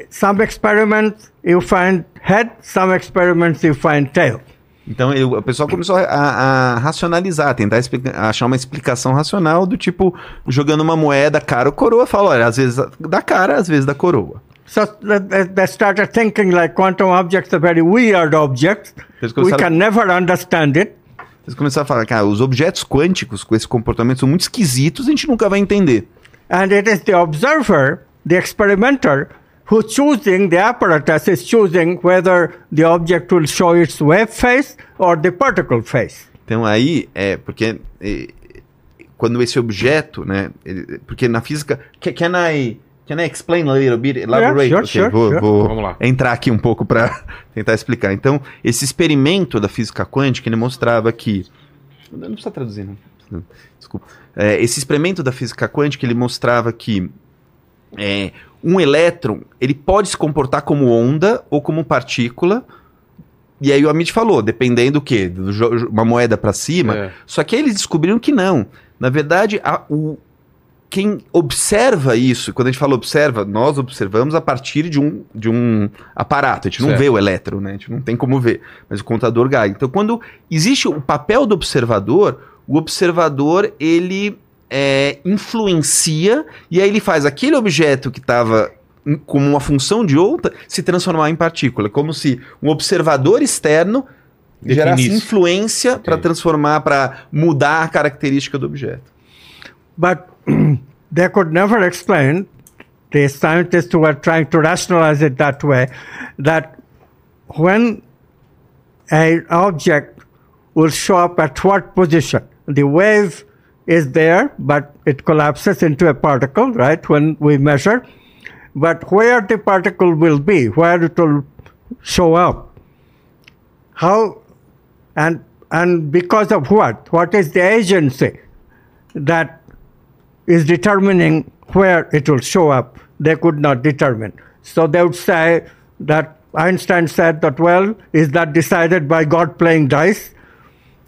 some experiments you find head, some experiments you find tail. Então eu- o pessoal começou a, a racionalizar, tentar explica- achar uma explicação racional do tipo, jogando uma moeda cara ou coroa, fala, olha, às vezes da cara, às vezes da coroa. So they, started thinking like quantum objects are very weird objects. We can never understand it. eles começaram a falar, cara, os objetos quânticos com esse comportamento são muito esquisitos, a gente nunca vai entender. And it is the observer, the experimenter, who choosing the apparatus is choosing whether the object will show its wave face or the particle face. Então aí, é, porque é, quando esse objeto, né, ele- porque na física, can, can I... Can I explain a little bit? Elaborate? sure, Ok, sure, vou, sure. vou Vamos lá. entrar aqui um pouco para (laughs) tentar explicar. Então, esse experimento da física quântica, ele mostrava que... Não precisa traduzir, não. Desculpa. É, esse experimento da física quântica, ele mostrava que é, um elétron, ele pode se comportar como onda ou como partícula, e aí o Amit falou, dependendo do quê? Do uma moeda para cima, É. só que aí eles descobriram que não. Na verdade, a- o, quem observa isso, quando a gente fala observa, nós observamos a partir de um, de um aparato. A gente não Certo. vê o elétron, né? A gente não tem como ver, mas o contador Geiger. Então, quando existe o papel do observador, o observador, ele é, influencia, e aí ele faz aquele objeto que estava como uma função de outra, se transformar em partícula. Como se um observador externo gerasse Definisse. influência para transformar, para mudar a característica do objeto. But (clears throat) they could never explain, the scientists who were trying to rationalize it that way, that when an object will show up at what position? The wave is there, but it collapses into a particle, right, when we measure. But where the particle will be, where it will show up, how, and, and because of what? What is the agency that is determining where it will show up, they could not determine. So they would say that Einstein said that, well, is that decided by God playing dice?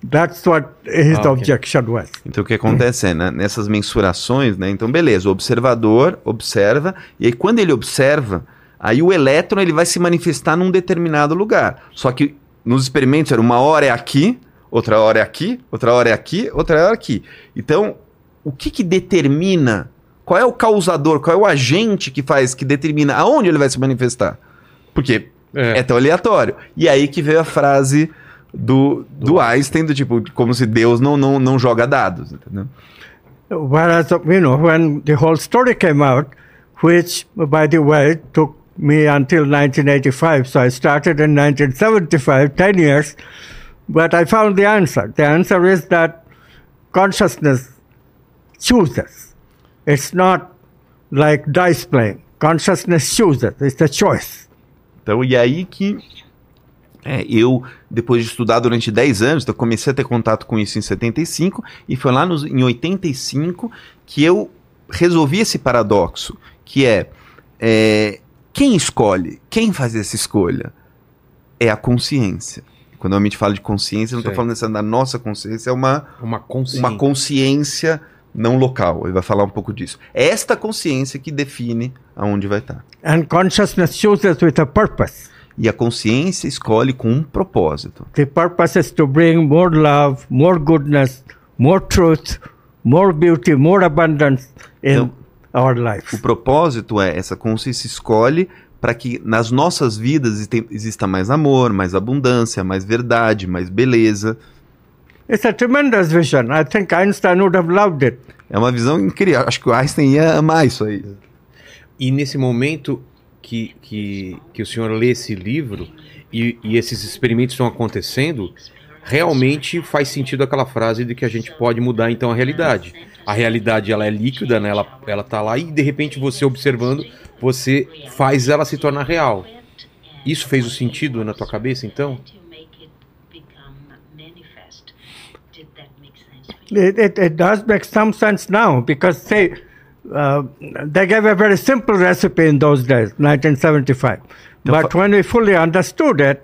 That's what his Ah, okay. objection was. Então o que acontece é, né, nessas mensurações, né, então beleza, o observador observa, e aí quando ele observa, aí o elétron ele vai se manifestar num determinado lugar. Só que nos experimentos era uma hora é aqui, outra hora é aqui, outra hora é aqui, outra hora é aqui. Então, o que que determina, qual é o causador, qual é o agente que faz, que determina aonde ele vai se manifestar? Porque É. é tão aleatório. E aí que veio a frase do, do Einstein, do tipo, como se Deus não, não, não joga dados, entendeu? Whereas, you know, when the whole story came out, which, by the way, took me until 1985, so I started in 1975, 10 years, but I found the answer. The answer is that consciousness chooses. It's not like dice playing. Consciousness chooses. It's a choice. Então, e aí que é, eu, depois de estudar durante 10 anos, eu comecei a ter contato com isso em 75, e foi lá nos, em 85 que eu resolvi esse paradoxo, que é, é, quem escolhe, quem faz essa escolha? É a consciência. Quando a gente fala de consciência, eu não estou falando dessa da nossa consciência, é uma, Uma consciência. uma consciência não local. Ele vai falar um pouco disso. É esta consciência que define aonde vai estar. And consciousness chooses with a purpose. E a consciência escolhe com um propósito. The purpose is to bring more love, more goodness, more truth, more beauty, more abundance in Então, our life. O propósito é essa consciência escolhe para que nas nossas vidas exista mais amor, mais abundância, mais verdade, mais beleza. It's a tremendous vision. I think Einstein would have loved it. É uma visão incrível. Acho que o Einstein ia amar isso aí. E nesse momento que, que, que o senhor lê esse livro e, e esses experimentos estão acontecendo, realmente faz sentido aquela frase de que a gente pode mudar então a realidade. A realidade ela é líquida, né? ela, ela tá lá e de repente você observando, você faz ela se tornar real. Isso fez o sentido na tua cabeça então? It, it, it does make some sense now because, say, uh, they gave a very simple recipe in those days, 1975. But fa- when we fully understood it,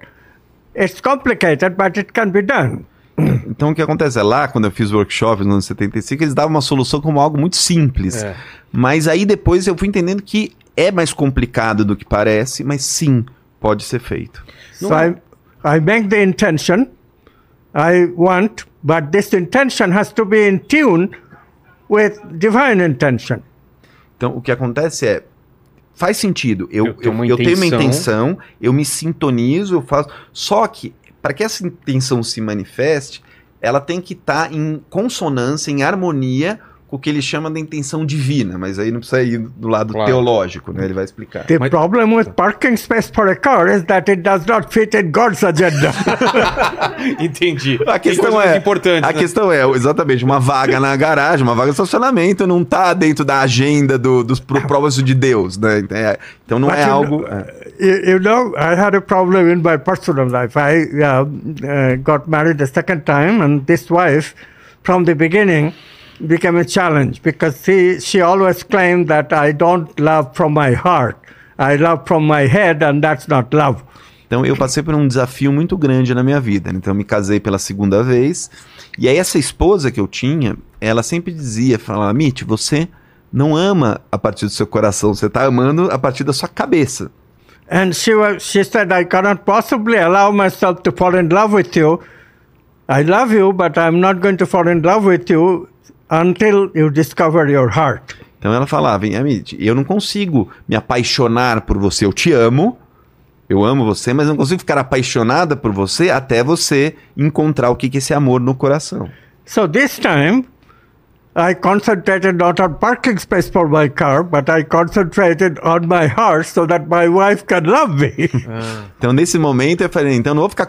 it's complicated, but it can be done. (coughs) Então o que acontece é lá, quando eu fiz workshops nos anos 75, eles davam uma solução como algo muito simples. É. Mas aí depois eu fui entendendo que é mais complicado do que parece, mas sim, pode ser feito. So I, I make the intention I want, but this intention has to be in tune with divine intention. Então, o que acontece é. Faz sentido. Eu, Eu tenho uma eu tenho uma intenção. intenção, eu me sintonizo, eu faço. Só que, para que essa intenção se manifeste, ela tem que estar em consonância, em harmonia com o que ele chama de intenção divina. Mas aí não precisa ir do lado Claro. teológico, né? Ele vai explicar. The My- problem with parking space for a car is that it does not fit in God's agenda. (laughs) Entendi. A questão é, muito importantes, a né? questão é, exatamente, uma vaga na garagem, uma vaga de estacionamento não tá dentro da agenda do, dos pro- propósitos de Deus, né? Então, é- Então não But é you algo... know- é. you, you know, I had a problem in my personal life. I uh, uh, got married a second time, and this wife, from the beginning, became a challenge because she, she always claimed that I don't love from my heart. I love from my head, and that's not love. Então eu passei por um desafio muito grande na minha vida. Então eu me casei pela segunda vez. E aí essa esposa que eu tinha, ela sempre dizia, falava, Mitch, você não ama a partir do seu coração, você está amando a partir da sua cabeça. And she was, she said, I cannot possibly allow myself to fall in love with you. I love you, but I'm not going to fall in love with you until you discover your heart. Então ela falava, Amit, eu não consigo me apaixonar por você, eu te amo, eu amo você, mas não consigo ficar apaixonada por você até você encontrar o que que é esse amor no coração. So this time, I concentrated not on parking space for my car, but I concentrated on my heart so that my wife can love me. (laughs) Então, nesse momento, eu falei, então não vou ficar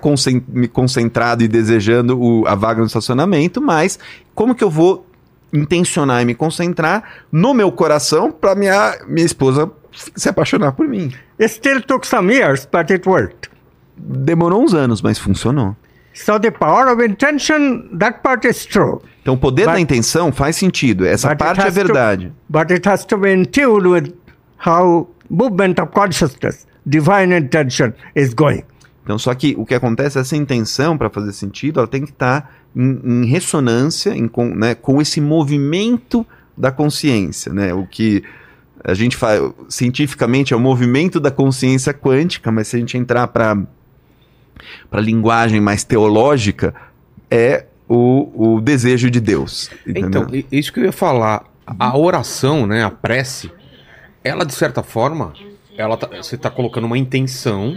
me concentrado e desejando o- a vaga no estacionamento, mas como que eu vou intencionar e me concentrar no meu coração para minha, minha esposa se apaixonar por mim? still took some years, but it worked. Demorou uns anos, mas funcionou. So the power of intention, that part is true. Então, o poder But- da intenção faz sentido. Essa parte é has to- verdade. but it has to be in tune with how movement of consciousness, divine intention, is going. Então, só que o que acontece, essa intenção, para fazer sentido, ela tem que estar em, em ressonância em com, né, com esse movimento da consciência. Né? O que a gente faz cientificamente é o movimento da consciência quântica, mas se a gente entrar para a linguagem mais teológica, é o, o desejo de Deus. Então, entendeu? i- isso que eu ia falar. A oração, né, a prece, ela de certa forma, ela tá- você está colocando uma intenção,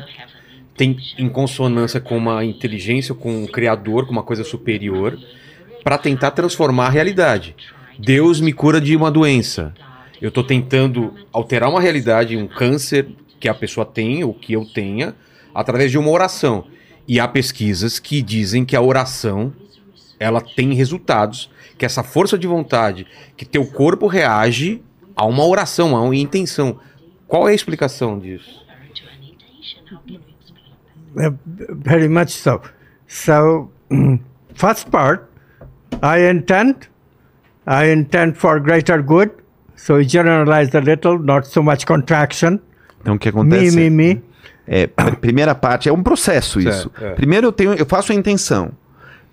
tem em consonância com uma inteligência, com o criador, com uma coisa superior, para tentar transformar a realidade. Deus me cura de uma doença. Eu estou tentando alterar uma realidade, um câncer que a pessoa tem ou que eu tenha, através de uma oração. E há pesquisas que dizem que a oração ela tem resultados, que essa força de vontade, que teu corpo reage a uma oração, a uma intenção. Qual é a explicação disso? Uh, very much so. So, first part, I intend, I intend for greater good. So we generalize a little, not so much contraction. Então, o que Me, acontece? me, me. É, pr- primeira parte é um processo isso. Certo, é. Primeiro eu tenho, eu faço a intenção.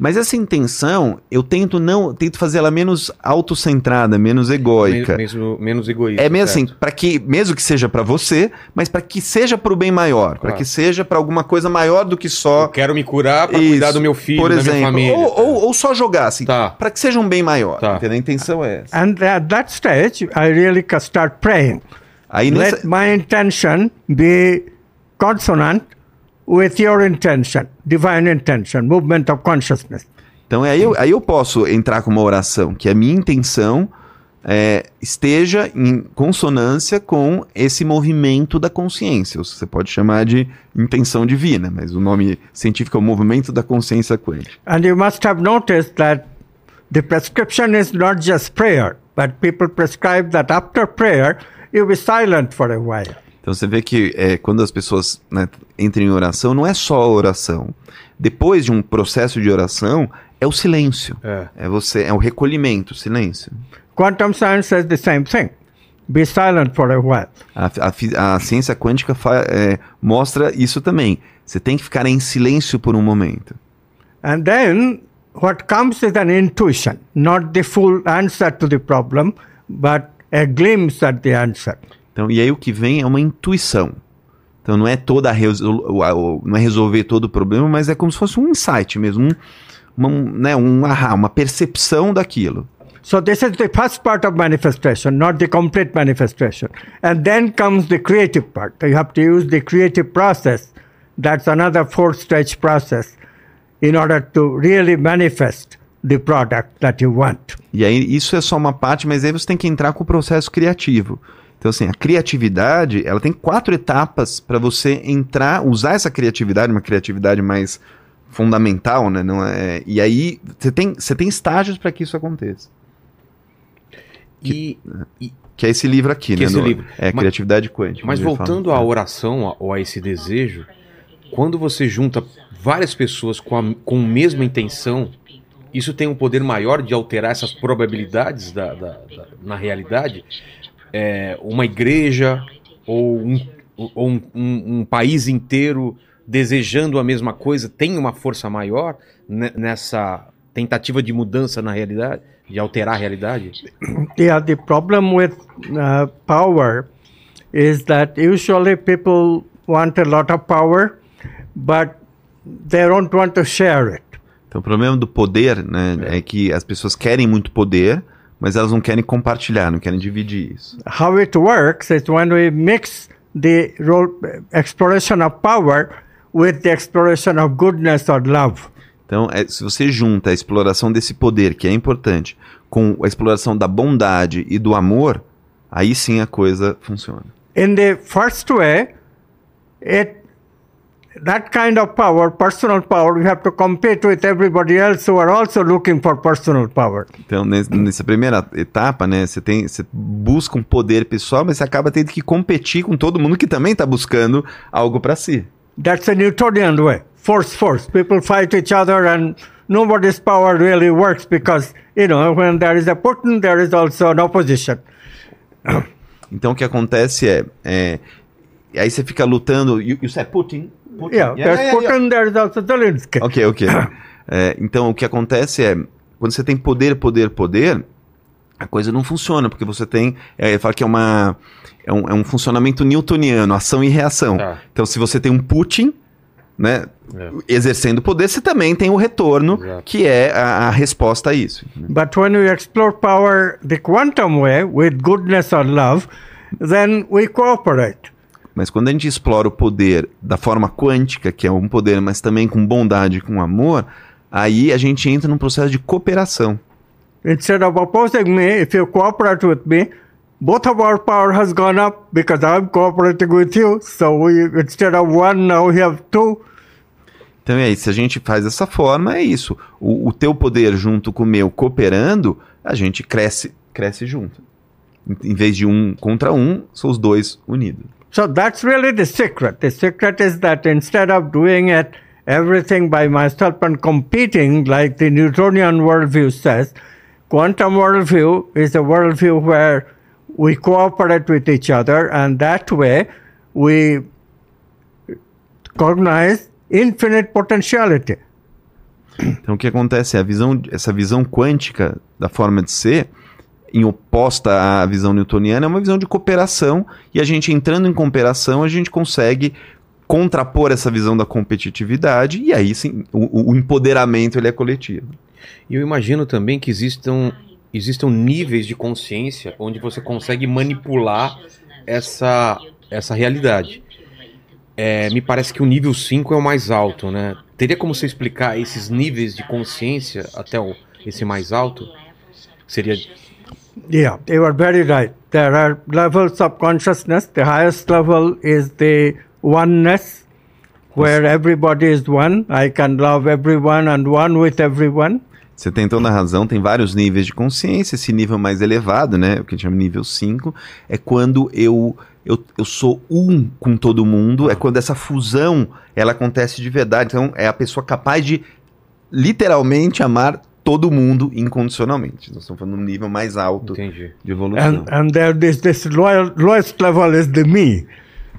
Mas essa intenção, eu tento não, tento fazer ela menos autocentrada, menos egóica. Mesmo, menos egoísta. É mesmo assim, certo. para que mesmo que seja para você, mas para que seja para o bem maior, para Claro. que seja para alguma coisa maior do que Eu só quero me curar para cuidar do meu filho, por da exemplo, minha família. ou, ou, ou só jogar assim, Tá. para que seja um bem maior. Tá. Entendeu? A intenção é essa. And at that stage, I really can start praying. Aí nessa, Let my intention be consonant with your intention, divine intention, movement of consciousness. Então aí eu, aí eu posso entrar com uma oração que a minha intenção é, esteja em consonância com esse movimento da consciência. Você pode chamar de intenção divina, mas o nome científico é o movimento da consciência quântica. And you must have noticed that the prescription is not just prayer, but people prescribe that after prayer, you be silent for a while. Então você vê que é, quando as pessoas né, entram em oração, não é só a oração. Depois de um processo de oração, é o silêncio. É. É você, é o recolhimento, o silêncio. Quantum science says the same thing. Be silent for a while. A, a a ciência quântica fa- é, mostra isso também. Você tem que ficar em silêncio por um momento. And then what comes is an intuition, not the full answer to the problem, but a glimpse at the answer. Então, e aí o que vem é uma intuição. Então não é toda não é resolver todo o problema, mas é como se fosse um insight mesmo, um, uma- um, né, um ahá, uma percepção daquilo. So this is the first part of manifestation, not the complete manifestation. And then comes the creative part. You have to use the creative process. That's another four stage process in order to really manifest the product that you want. E aí isso é só uma parte, mas aí você tem que entrar com o processo criativo. Então assim, a criatividade, ela tem quatro etapas para você entrar, usar essa criatividade, uma criatividade mais fundamental, né? Não é, e aí você tem, você tem estágios para que isso aconteça. E, Que é esse livro aqui, Que né? esse no- livro. É, Mas- Criatividade Quântica. mas voltando à oração ou a esse desejo, quando você junta várias pessoas com a com a mesma intenção, isso tem um poder maior de alterar essas probabilidades da, da- da- na realidade. É, uma igreja ou, um, ou um- um- um país inteiro desejando a mesma coisa tem uma força maior ne- nessa tentativa de mudança na realidade, de alterar a realidade? Yeah, the problem with uh, power is that usually people want a lot of power, but they don't want to share it. Então, o problema do poder, né, é que as pessoas querem muito poder, mas elas não querem compartilhar, não querem dividir isso. How it works is when we mix the role, exploration of power with the exploration of goodness or love. Então, é, se você junta a exploração desse poder, que é importante, com a exploração da bondade e do amor, aí sim a coisa funciona. In the first way, it that kind of power, personal power, you have to compete with everybody else who are also looking for personal power. Então, nes- nessa primeira etapa, né, você tem, você busca um poder pessoal, mas você acaba tendo que competir com todo mundo que também está buscando algo para si. That's a Newtonian way. Force, force. People fight each other and nobody's power really works because, you know, when there is a Putin, there is also an opposition. Então, o que acontece é, é aí você fica lutando. You, you said Putin? Yeah, Yeah, there's yeah, yeah. Ok, ok. É, então, o que acontece é, quando você tem poder, poder, poder, a coisa não funciona, porque você tem, é, fala que é uma, é um, é um funcionamento newtoniano, ação e reação. Tá. Então, se você tem um Putin, né, É. exercendo poder, você também tem o retorno, Exato. que é a, a resposta a isso. But when we explore power the quantum way with goodness or love, then we cooperate. Mas quando a gente explora o poder da forma quântica, que é um poder, mas também com bondade, com amor, aí a gente entra num processo de cooperação. Instead of opposing me, if you cooperate with me, both of our power has gone up because I'm cooperating with you. So we, instead of one, now we have two. Então é isso, se a gente faz dessa forma, é isso. O, o teu poder junto com o meu cooperando, a gente cresce, cresce junto. Em, em vez de um contra um, são os dois unidos. So that's really the secret. The secret is that instead of doing it everything by myself and competing like the Newtonian worldview says, quantum worldview is a worldview where we cooperate with each other and that way we cognize infinite potentiality. Então o que acontece é a visão, essa visão quântica da forma de ser, em oposta à visão newtoniana, é uma visão de cooperação, e a gente entrando em cooperação, a gente consegue contrapor essa visão da competitividade, e aí sim, o, o empoderamento ele é coletivo. E eu imagino também que existam, existam níveis de consciência onde você consegue manipular essa, essa realidade. É, me parece que o nível 5 é o mais alto, né? Teria como você explicar esses níveis de consciência até o, esse mais alto? Seria. Yeah, you are very right. There are levels of consciousness. The highest level is the oneness, where everybody is one. I can love everyone and one with everyone. Você tem toda a razão, tem vários níveis de consciência. Esse nível mais elevado, né, o que a gente chama nível 5, é quando eu, eu, eu sou um com todo mundo, é quando essa fusão ela acontece de verdade. Então, é a pessoa capaz de literalmente amar todo mundo incondicionalmente. Nós estamos falando de um nível mais alto Entendi. de evolução. And and there this this low, lowest level is the me.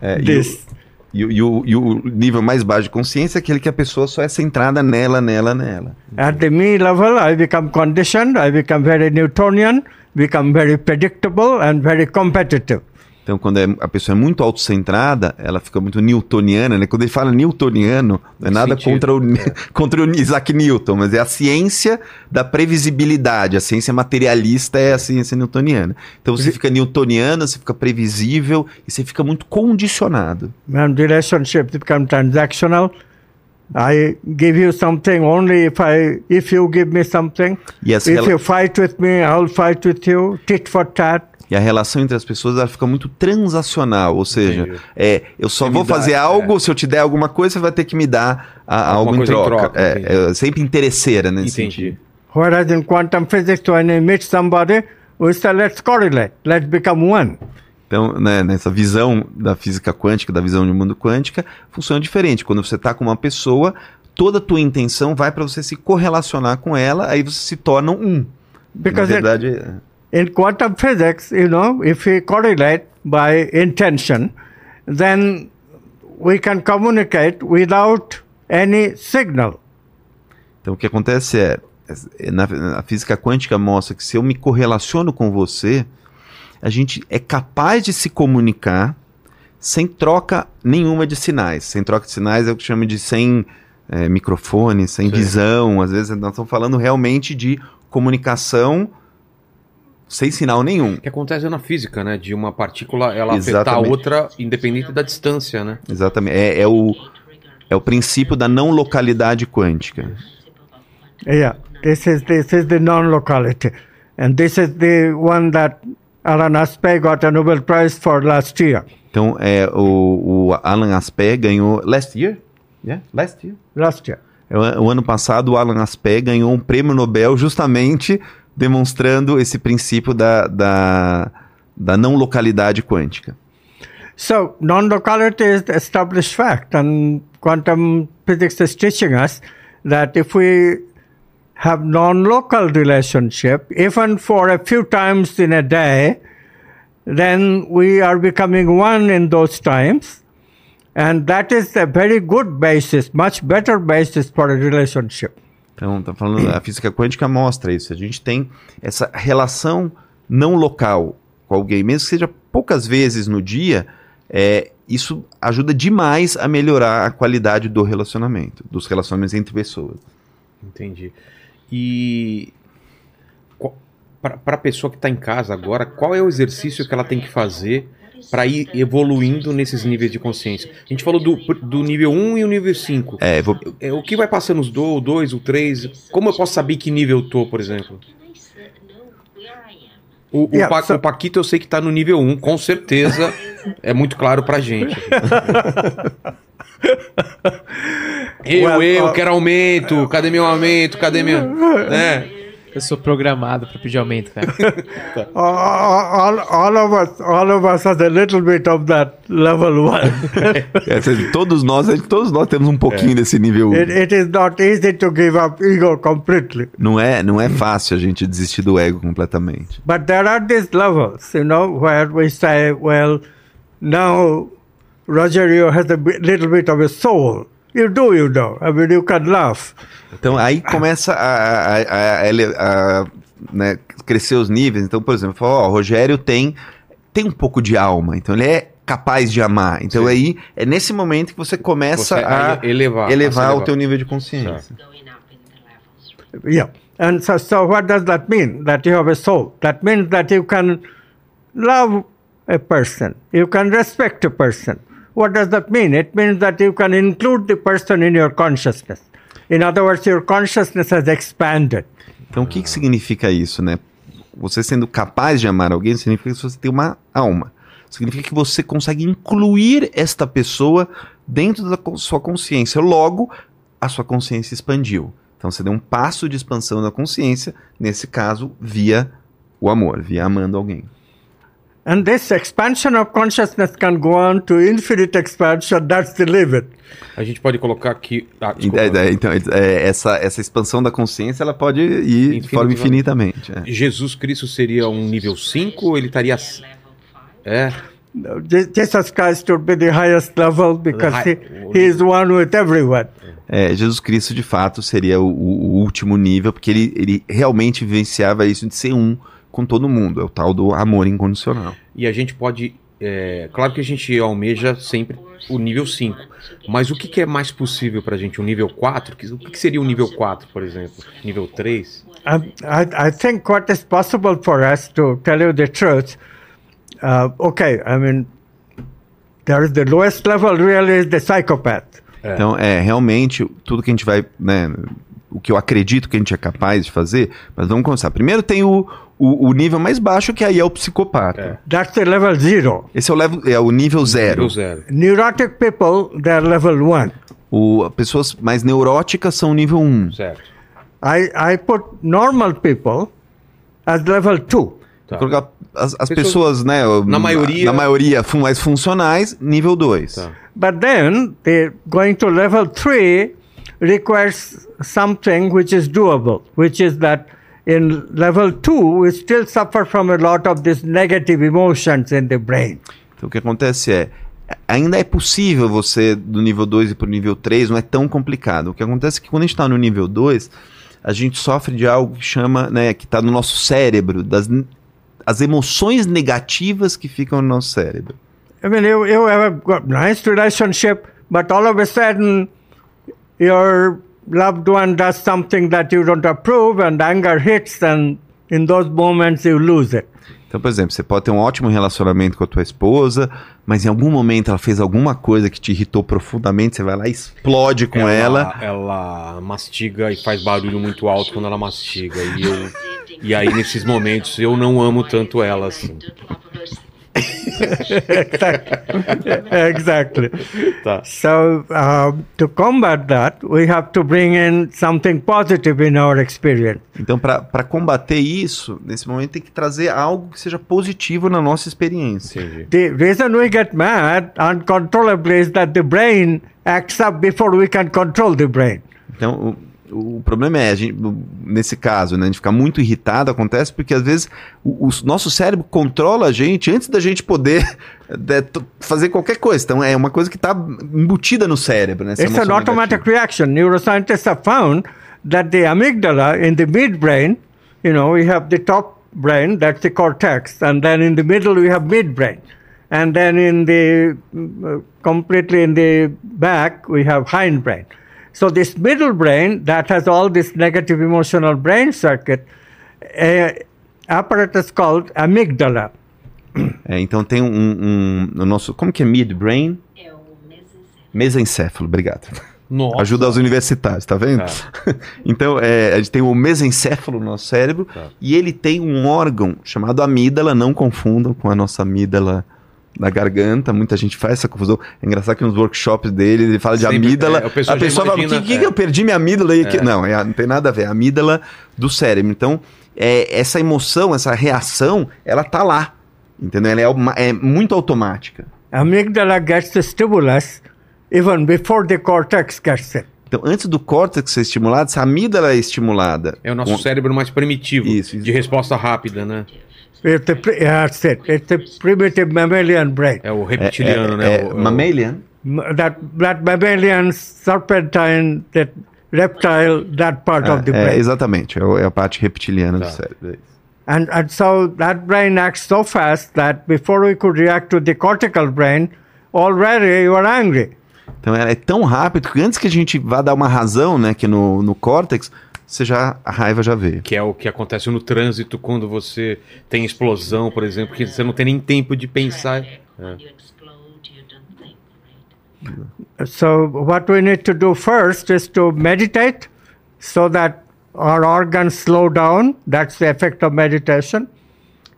É, e, o, This e, o, e, o, e o nível mais baixo de consciência é aquele que a pessoa só é centrada nela, nela, nela. at the me level, I become conditioned. I become very Newtonian. Become very predictable and very competitive. Então, quando é- a pessoa é muito autocentrada, ela fica muito newtoniana, né? Quando ele fala newtoniano, não é nada sentido, contra o, (laughs) contra o Isaac Newton, mas é a ciência da previsibilidade. A ciência materialista é a ciência newtoniana. Então, você fica newtoniano, você fica previsível e você fica muito condicionado. When relationships become transactional, I give you something only if I if you give me something. E, as If you fight with me, I'll fight with you. Tit for tat. E a relação entre as pessoas ela fica muito transacional, ou seja, Entendi. é, eu só Você vou fazer é. algo, se eu te der alguma coisa, você vai ter que me dar a- algo em coisa em troca. troca, é, é sempre interesseira nesse Entendi. sentido. Whereas in quantum physics, when you meet somebody, we say, let's correlate, let's become one. Então, né, nessa visão da física quântica, da visão de mundo quântica, funciona diferente. Quando você está com uma pessoa, toda a tua intenção vai para você se correlacionar com ela, aí você se torna um. Na Because it, verdade, é- in quantum physics, you know, if we correlate by intention, then we can communicate without any signal. então o que acontece é, é, na, a física quântica mostra que se eu me correlaciono com você, a gente é capaz de se comunicar sem troca nenhuma de sinais. Sem troca de sinais é o que chama de sem é, microfone, sem Sim. visão. Às vezes nós estamos falando realmente de comunicação sem sinal nenhum. Que acontece na física, né? De uma partícula ela afetar a Exatamente. outra independente da distância, né? Exatamente. É, é o, é o princípio da não localidade quântica. Yeah, this is this is the non-locality, and this is the one that Alan Aspect got a Nobel Prize for last year. Então, é, o, o Alan Aspect ganhou. Last year? Yeah, last year. Last year. É, O, o ano passado, o Alan Aspect ganhou um prêmio Nobel justamente demonstrando esse princípio da, da, da não localidade quântica. So non-locality is the established fact, and quantum physics is teaching us that if we have non-local relationship, even for a few times in a day, then we are becoming one in those times, and that is a very good basis, much better basis for a relationship. Então, tá falando, a física quântica mostra isso. A gente tem essa relação não local com alguém, mesmo que seja poucas vezes no dia, é, isso ajuda demais a melhorar a qualidade do relacionamento, dos relacionamentos entre pessoas. Entendi. E para a pessoa que está em casa agora, qual é o exercício que ela tem que fazer para ir evoluindo nesses níveis de consciência? A gente falou do, do nível 1 e o nível 5. É, vou- É, O que vai passando os do, o 2, o 3? Como eu posso saber que nível eu tô, por exemplo? O, o, Yeah, Pa- so- o Paquito eu sei que tá no nível 1, com certeza. (laughs) é muito claro pra gente. (laughs) eu, Well, eu, uh, quero aumento. Cadê meu aumento? Cadê meu. Né? Eu sou programado pra pedir aumento, cara. (laughs) All, all, all of us, all of us has a little bit of that level one. (laughs) é, todos nós, todos nós temos um pouquinho desse nível. it, it is not easy to give up ego completely. Não é, não é fácil a gente desistir do ego completamente. But there are these levels, you know, where we say, well, now Rogerio has a bit, little bit of a soul. You do, you know. I mean, you can laugh. Então aí começa a, a- a- a né, crescer os níveis. Então, por exemplo, fala, ó, o Rogério tem, tem um pouco de alma, então ele é capaz de amar. Então Sim. aí é nesse momento que você começa Você a elevar, elevar o teu nível de consciência. Yeah. And so, so what does that mean? That you have a soul. That means that you can love a person. You can respect a person. What does that mean? It means that you can include the person in your consciousness. In other words, your consciousness has expanded. Então o que, que significa isso, né? Você sendo capaz de amar alguém significa que você tem uma alma. Significa que você consegue incluir esta pessoa dentro da sua consciência. Logo, a sua consciência expandiu. Então você deu um passo de expansão da consciência, nesse caso, via o amor, via amando alguém. And this expansion of consciousness can go on to infinite expansion. That's the limit. A gente pode colocar aqui. Ah, E- desculpa. é- é- Então, é, essa, essa expansão da consciência ela pode ir de forma infinitamente. é. Jesus Cristo seria um nível 5 ou ele estaria. É. No, Je- Jesus Christ would be the highest level because he, he is one with everyone. É, Jesus Cristo, de fato, seria o, o- o último nível, porque ele, ele realmente vivenciava isso de ser um com todo mundo. É o tal do amor incondicional. E a gente pode. é, claro que a gente almeja sempre o nível 5. Mas o que, que é mais possível pra gente? O nível 4? Que- O que, que seria o nível 4, por exemplo? Nível 3? Um, I, I think what is possible for us to tell you the truth. Uh, okay, I mean, there is the lowest level really is the psychopath. Então, é realmente tudo que a gente vai, né, o que eu acredito que a gente é capaz de fazer, mas vamos começar. Primeiro tem o, o, o nível mais baixo, que aí é o psicopata. That's the level zero. Esse é o, level, é o nível zero. Nível 0. Neurotic people, they're level one. O, pessoas mais neuróticas são nível 1. Certo. I, I put normal people as level two. Tá. Colocar as, as Pessoas- pessoas, né? Na maioria- Na maioria fun- mais funcionais, nível 2. Tá. But then the going to level three requires something which is doable, which is that in level two we still suffer from a lot of these negative emotions in the brain. Então o que acontece é, ainda é possível você do nível 2 ir para o nível 3, não é tão complicado. O que acontece é que quando a gente está no nível 2, a gente sofre de algo que chama, né, que está no nosso cérebro, das as emoções negativas que ficam no nosso cérebro. I mean, you, you have a nice relationship, but all of a sudden your loved one does something that you don't approve and anger hits and in those moments you lose it. Então, por exemplo, você pode ter um ótimo relacionamento com a tua esposa, mas em algum momento ela fez alguma coisa que te irritou profundamente, você vai lá e explode com ela. Ela mastiga e faz barulho muito alto quando ela mastiga. E, eu, e aí, nesses momentos, eu não amo tanto ela assim. (laughs) exactly. Tá. So, uh, to combat that, we have to bring in something positive in our experience. Então, para combater isso, nesse momento tem que trazer algo que seja positivo na nossa experiência. Entendi. The reason we get mad uncontrollably is that the brain acts up before we can control the brain. Então, o, o problema é, gente, nesse caso, né, a gente ficar muito irritado, acontece porque às vezes o, o nosso cérebro controla a gente antes da gente poder né, (laughs) t- fazer qualquer coisa. Então, é uma coisa que está embutida no cérebro. Né, It's an automatic negativa. reaction. Neuroscientists have found that the amygdala in the midbrain, you know, we have the top brain, that's the cortex, and then in the middle we have midbrain. And then in the mm, uh, completely in the back we have hindbrain. So this middle brain that has all this negative emotional brain circuit, a apparatus called amygdala. (clears throat) É, então tem um, um- o nosso, como que é midbrain? É o mesencéfalo. Mesencéfalo, obrigado. Nossa. Ajuda aos universitários, tá vendo? (laughs) então, é, a gente tem o mesencéfalo no nosso cérebro Tá. e ele tem um órgão chamado amígdala, não confundam com a nossa amígdala da garganta, muita gente faz essa confusão. É engraçado que nos workshops dele ele fala de Sempre, amígdala, é, o a pessoa fala, imagina, que, é. que eu perdi minha amígdala aí? Que- Não, é, não tem nada a ver, é a amígdala do cérebro. Então, é, essa emoção, essa reação, ela tá lá, entendeu? Ela é, uma- é muito automática. Amygdala gets the stimulus even before the cortex gets it. Então, antes do córtex ser estimulado, essa amígdala é estimulada. É o nosso Com- cérebro mais primitivo, Isso, isso. de resposta rápida, né? It's the, pri- that's it. It's the primitive mammalian brain. É o reptiliano, né? é, O- o- mammalian. That that mammalian serpentine, that reptile, that part of the É, é, brain. exatamente, é, o- é a parte reptiliana Tá. do cérebro. é. And and so that brain acts so fast that before we could react to the cortical brain, already you are angry. Então ela é tão rápido que antes que a gente vá dar uma razão, né, que no, no córtex, você já, a raiva já veio. Que é o que acontece no trânsito quando você tem explosão, por exemplo, que você não tem nem tempo de pensar. Right? So what we need to do first is to meditate so that our organs slow down. That's the effect of meditation.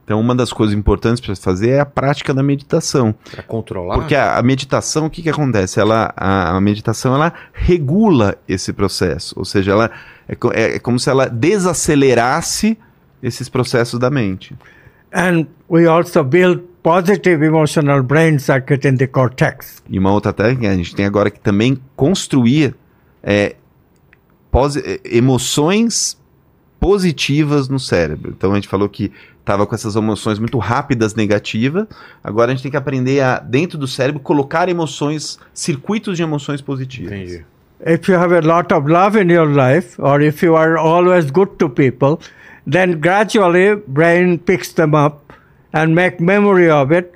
Então uma das coisas importantes para fazer é a prática da meditação. Pra controlar. Porque a, a meditação, o que, que acontece? Ela, a, a meditação, ela regula esse processo. Ou seja, ela é, é- é como se ela desacelerasse esses processos da mente. And we also build positive emotional brain circuit in the cortex. E uma outra técnica, a gente tem agora que também construir é, é, emoções positivas no cérebro. Então a gente falou que estava com essas emoções muito rápidas negativas. Agora a gente tem que aprender a, dentro do cérebro, colocar emoções, circuitos de emoções positivas. Entendi. If you have a lot of love in your life, or if you are always good to people, then gradually brain picks them up and make memory of it.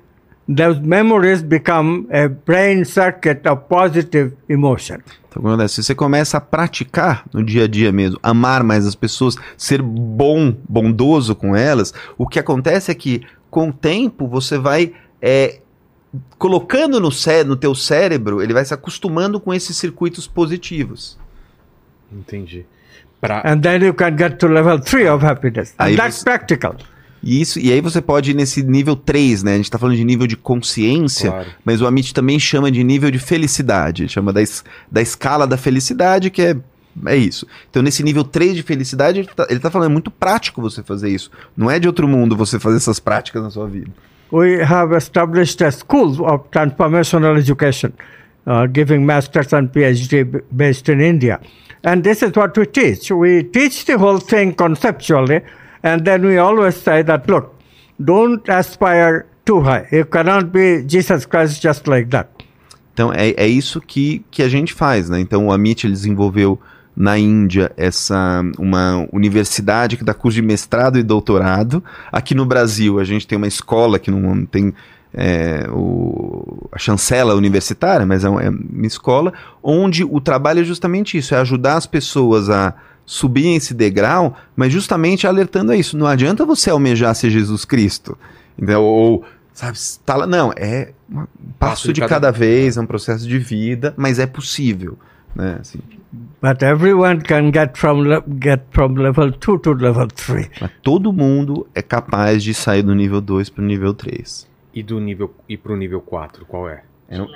Those memories become a brain circuit of positive emotion. Então, se você começa a praticar no dia a dia mesmo, amar mais as pessoas, ser bom, bondoso com elas, o que acontece é que, com o tempo, você vai é, colocando no, cé no teu cérebro, ele vai se acostumando com esses circuitos positivos. Entendi. Pra... And then you can get to level three of happiness. And Aí that's você- practical. E, isso, e aí você pode ir nesse nível 3, né? A gente está falando de nível de consciência, Claro. mas o Amit também chama de nível de felicidade. Ele chama da, es- da escala da felicidade, que é, é isso. Então, nesse nível 3 de felicidade, ele tá, ele tá falando, é muito prático você fazer isso. Não é de outro mundo você fazer essas práticas na sua vida. We have established a school of transformational education, uh, giving masters and PhD based in India. And this is what we teach. We teach the whole thing conceptually, and then we always say that look, don't aspire too high. You cannot be Jesus Christ just like that. Então, é, é isso que, que a gente faz, né? Então, o Amit ele desenvolveu na Índia essa uma universidade que dá curso de mestrado e doutorado. Aqui no Brasil, a gente tem uma escola que não tem é, o, a chancela universitária, mas é, um- é uma escola onde o trabalho é justamente isso, é ajudar as pessoas a subirem esse degrau, mas justamente alertando a isso. Não adianta você almejar ser Jesus Cristo. Entendeu? Ou, sabe, tá lá. Não, é um passo, de, cada... vez, é um processo de vida, mas é possível. Né? Assim, But everyone can get from get from level two to level three. mas todo mundo é capaz de sair do nível 2 para o nível 3. E do nível e pro nível 4, qual é? É, não-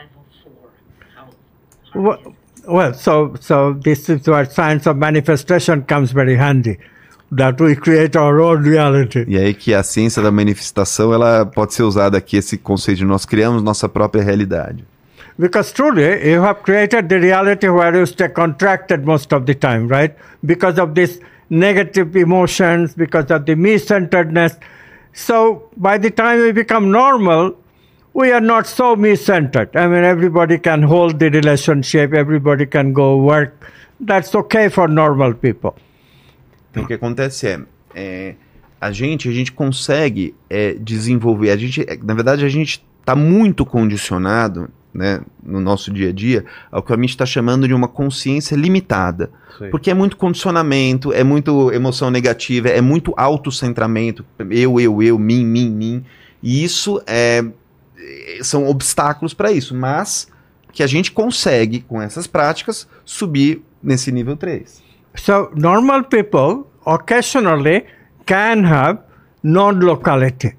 Well, well, so so this is where science of manifestation comes very handy. That we create our own reality. E aí que a ciência da manifestação ela pode ser usada aqui, esse conceito de nós criamos nossa própria realidade. Because truly, you have created the reality where you stay contracted most of the time, right? Because of these negative emotions, because of the me centeredness. So by the time we become normal, we are not so me centered. I mean, everybody can hold the relationship, everybody can go work. That's okay for normal people. Então o que acontece é, é, a gente a gente consegue é, desenvolver, a gente na verdade a gente está muito condicionado, né, no nosso dia a dia, ao que a gente está chamando de uma consciência limitada. Sei. Porque é muito condicionamento, é muito emoção negativa, é muito autocentramento, eu, eu, eu, mim, mim, mim. E isso é, são obstáculos para isso, mas que a gente consegue, com essas práticas, subir nesse nível 3. So normal people occasionally can have non-locality.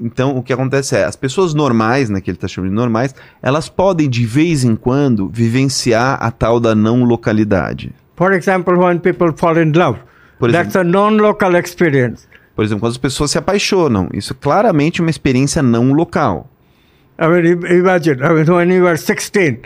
Então, o que acontece é, as pessoas normais, né, que ele está chamando de normais, elas podem, de vez em quando, vivenciar a tal da não localidade. For example, when people fall in love, Por that's exemplo, a non-local experience. por exemplo, quando as pessoas se apaixonam, isso é claramente uma experiência não local. I mean, im- imagine, I mean, when you were 16,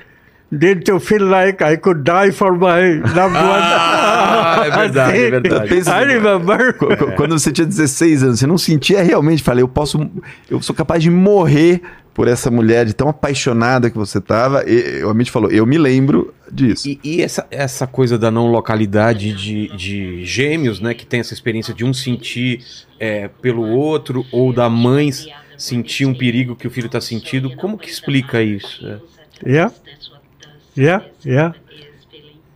did you feel like I could die for my loved (laughs) one? Ah, é verdade, é verdade. Pensa- I remember. Qu- qu- Quando você tinha 16 anos, você não sentia realmente, falei, eu posso, eu sou capaz de morrer por essa mulher, de tão apaixonada que você estava. E o Amit falou, eu me lembro disso. E, e essa, essa coisa da não localidade de, de gêmeos, né? Que tem essa experiência de um sentir é, pelo outro, ou da mãe sentir um perigo que o filho está sentindo. Como que explica isso? É. Yeah, yeah, yeah,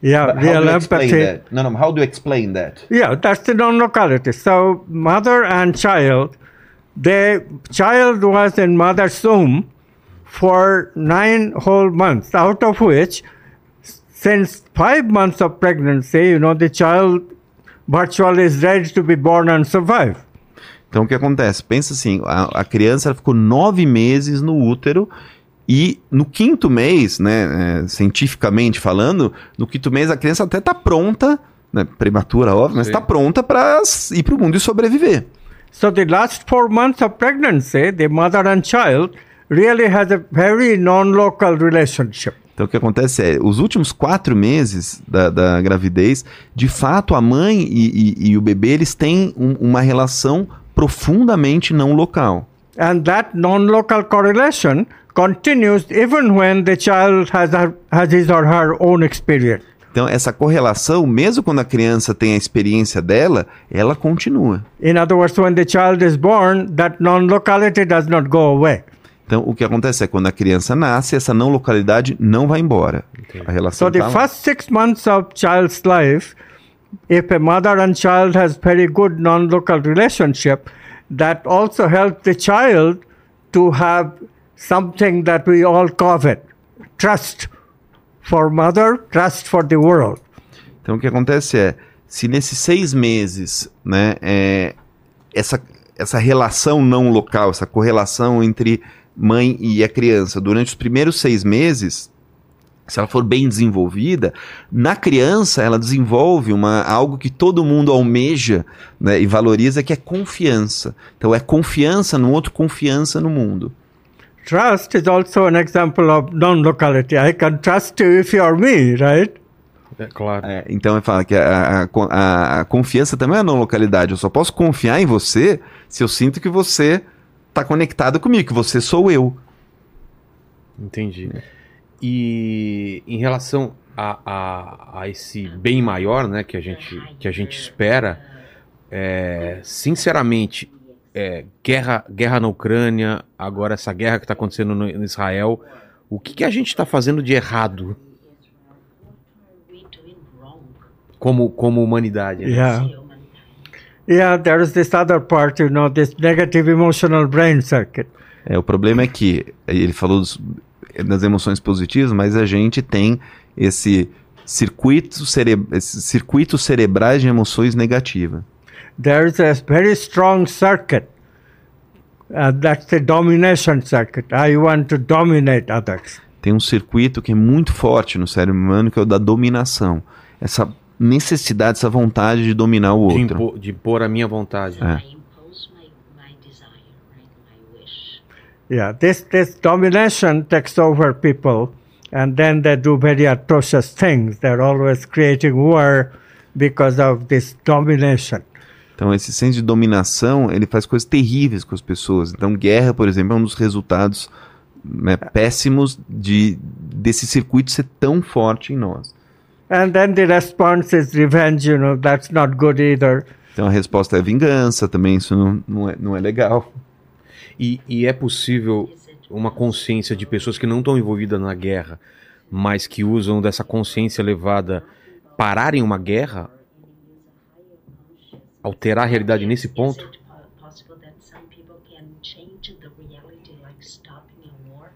yeah. But how do you explain empathy. that? No, no, how do you explain that? Yeah, that's the non-locality. So mother and child, the child was in mother's womb for nine whole months, out of which, since five months of pregnancy, you know, the child virtually is ready to be born and survive. Então o que acontece? Pensa assim, a, a criança ficou nove meses no útero e no quinto mês, né, é, cientificamente falando, no quinto mês a criança até tá pronta, né, prematura, óbvio, mas Sim. tá pronta para ir pro mundo e sobreviver. So the last four months of pregnancy, the mother and child really has a very non-local relationship. Então o que acontece é, os últimos quatro meses da, da gravidez, de fato a mãe e, e- e o bebê eles têm um- uma relação profundamente não local. And that non-local correlation continues even when the child has, her, has his or her own experience. Então essa correlação, mesmo quando a criança tem a experiência dela, ela continua. In other words, when the child is born, that non-locality does not go away. Então, o que acontece é quando a criança nasce, essa não localidade não vai embora. A relação So the tá lá. first six months of child's life, if a mother and child has very good non-local relationship, that also helps the child to have something that we all covet: trust for mother, trust for the world. Então, o que acontece é, se nesses seis meses, né, é, essa, essa relação não local, essa correlação entre mãe e a criança, durante os primeiros seis meses, se ela for bem desenvolvida, na criança ela desenvolve uma, algo que todo mundo almeja né, e valoriza, que é confiança. Então, é confiança no outro, confiança no mundo. Trust is also an example of non-locality. I can trust you if you are me, right? É claro. É, então, ele fala que a, a- a- confiança também é não localidade. Eu só posso confiar em você se eu sinto que você está conectado comigo, que você sou eu. Entendi. E em relação a, a, a esse bem maior, né, que a gente, que a gente espera, é, sinceramente, é, guerra, guerra na Ucrânia, agora essa guerra que está acontecendo no, no Israel, o que, que a gente está fazendo de errado? como, como humanidade. né? Yeah. Yeah, there is this other part, you know, this negative emotional brain circuit. É, o problema é que ele falou dos- das emoções positivas, mas a gente tem esse circuito cere esses circuitos cerebrais de emoções negativas. There is a very strong circuit. Uh, that's the domination circuit. I want to dominate others. Tem um circuito que é muito forte no cérebro humano que é o da dominação. Essa necessidade, essa vontade de dominar o De, outro. impor, de impor a minha vontade. É. I impose my, my desire, right? My wish. Yeah, this, this domination takes over people, and then they do very atrocious things. They're always creating war because of this domination. Então, esse senso de dominação, ele faz coisas terríveis com as pessoas. Então, guerra, por exemplo, é um dos resultados né, péssimos de desse circuito ser tão forte em nós. And then the response is revenge, you know, that's not good either. Então, a resposta é vingança, também isso não, não, é, não é legal. E, e é possível uma consciência de pessoas que não estão envolvidas na guerra, mas que usam dessa consciência elevada pararem uma guerra? Alterar a realidade nesse ponto? Is it po- possible that some people can change the reality, like stopping a war?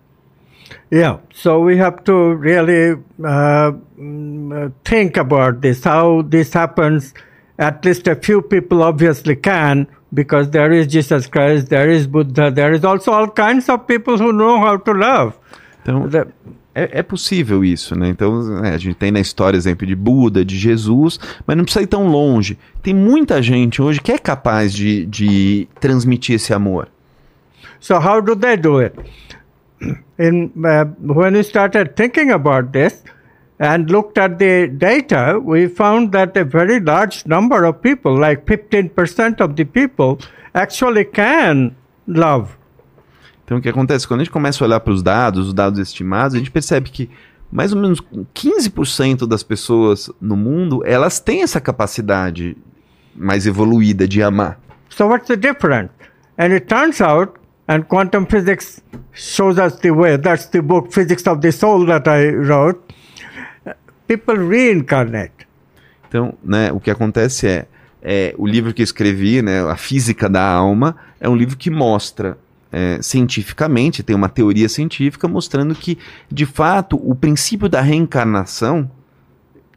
Yeah, so we have to really uh, mm, uh, think about this, how this happens. At least a few people obviously can, because there is Jesus Christ, there is Buddha, there is also all kinds of people who know how to love. Então, The- é, é possível isso, né? Então, é, a gente tem na história exemplo de Buda, de Jesus, mas não precisa ir tão longe. Tem muita gente hoje que é capaz de, de transmitir esse amor. So how do they do it? In uh, when we started thinking about this and looked at the data, we found that a very large number of people, like 15% of the people, actually can love. Então, o que acontece? Quando a gente começa a olhar para os dados, os dados estimados, a gente percebe que mais ou menos 15% das pessoas no mundo, elas têm essa capacidade mais evoluída de amar. So what's the difference? And it turns out, and quantum physics shows us the way. That's the book Physics of the Soul that I wrote. People reincarnate. Então, né, o que acontece é, é, o livro que eu escrevi, né, A Física da Alma, é um livro que mostra é, cientificamente, tem uma teoria científica mostrando que, de fato, o princípio da reencarnação,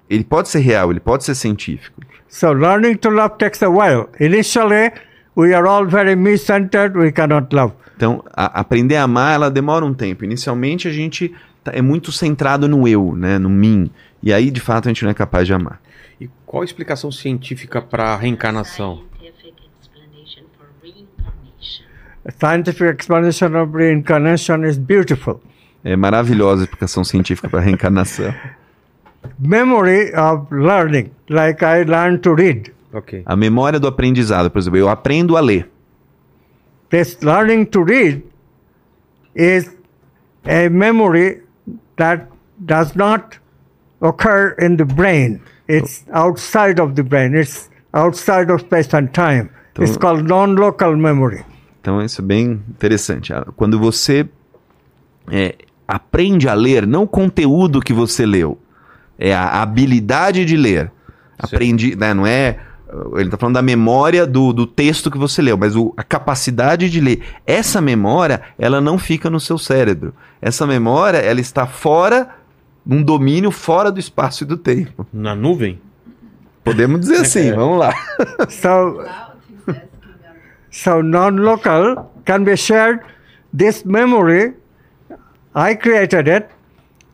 ele pode ser real, ele pode ser científico. So learning to love takes a while. Initially, we are all very me-centered. We cannot love. Então, a- aprender a amar, ela demora um tempo. Inicialmente, a gente tá- é muito centrado no eu, né, no mim. E aí, de fato, a gente não é capaz de amar. E qual a explicação científica para a reencarnação? Scientific explanation of reincarnation is beautiful. É maravilhosa a explicação científica para a reencarnação. (laughs) Memory of learning, like I learned to read. Ok. A memória do aprendizado, por exemplo, eu aprendo a ler. This learning to read is a memory that does not occur in the brain. It's outside of the brain. It's outside of space and time. It's called non-local memory. Então isso é bem interessante. Ah, Quando você é, aprende a ler, não o conteúdo que você leu, é a habilidade de ler. Aprendi, né, não é. Ele está falando da memória do, do texto que você leu, mas o- a capacidade de ler. Essa memória, ela não fica no seu cérebro. Essa memória, ela está fora, num domínio fora do espaço e do tempo. Na nuvem? Podemos dizer (laughs) assim, vamos lá. So, so non-local can be shared. This memory, I created it,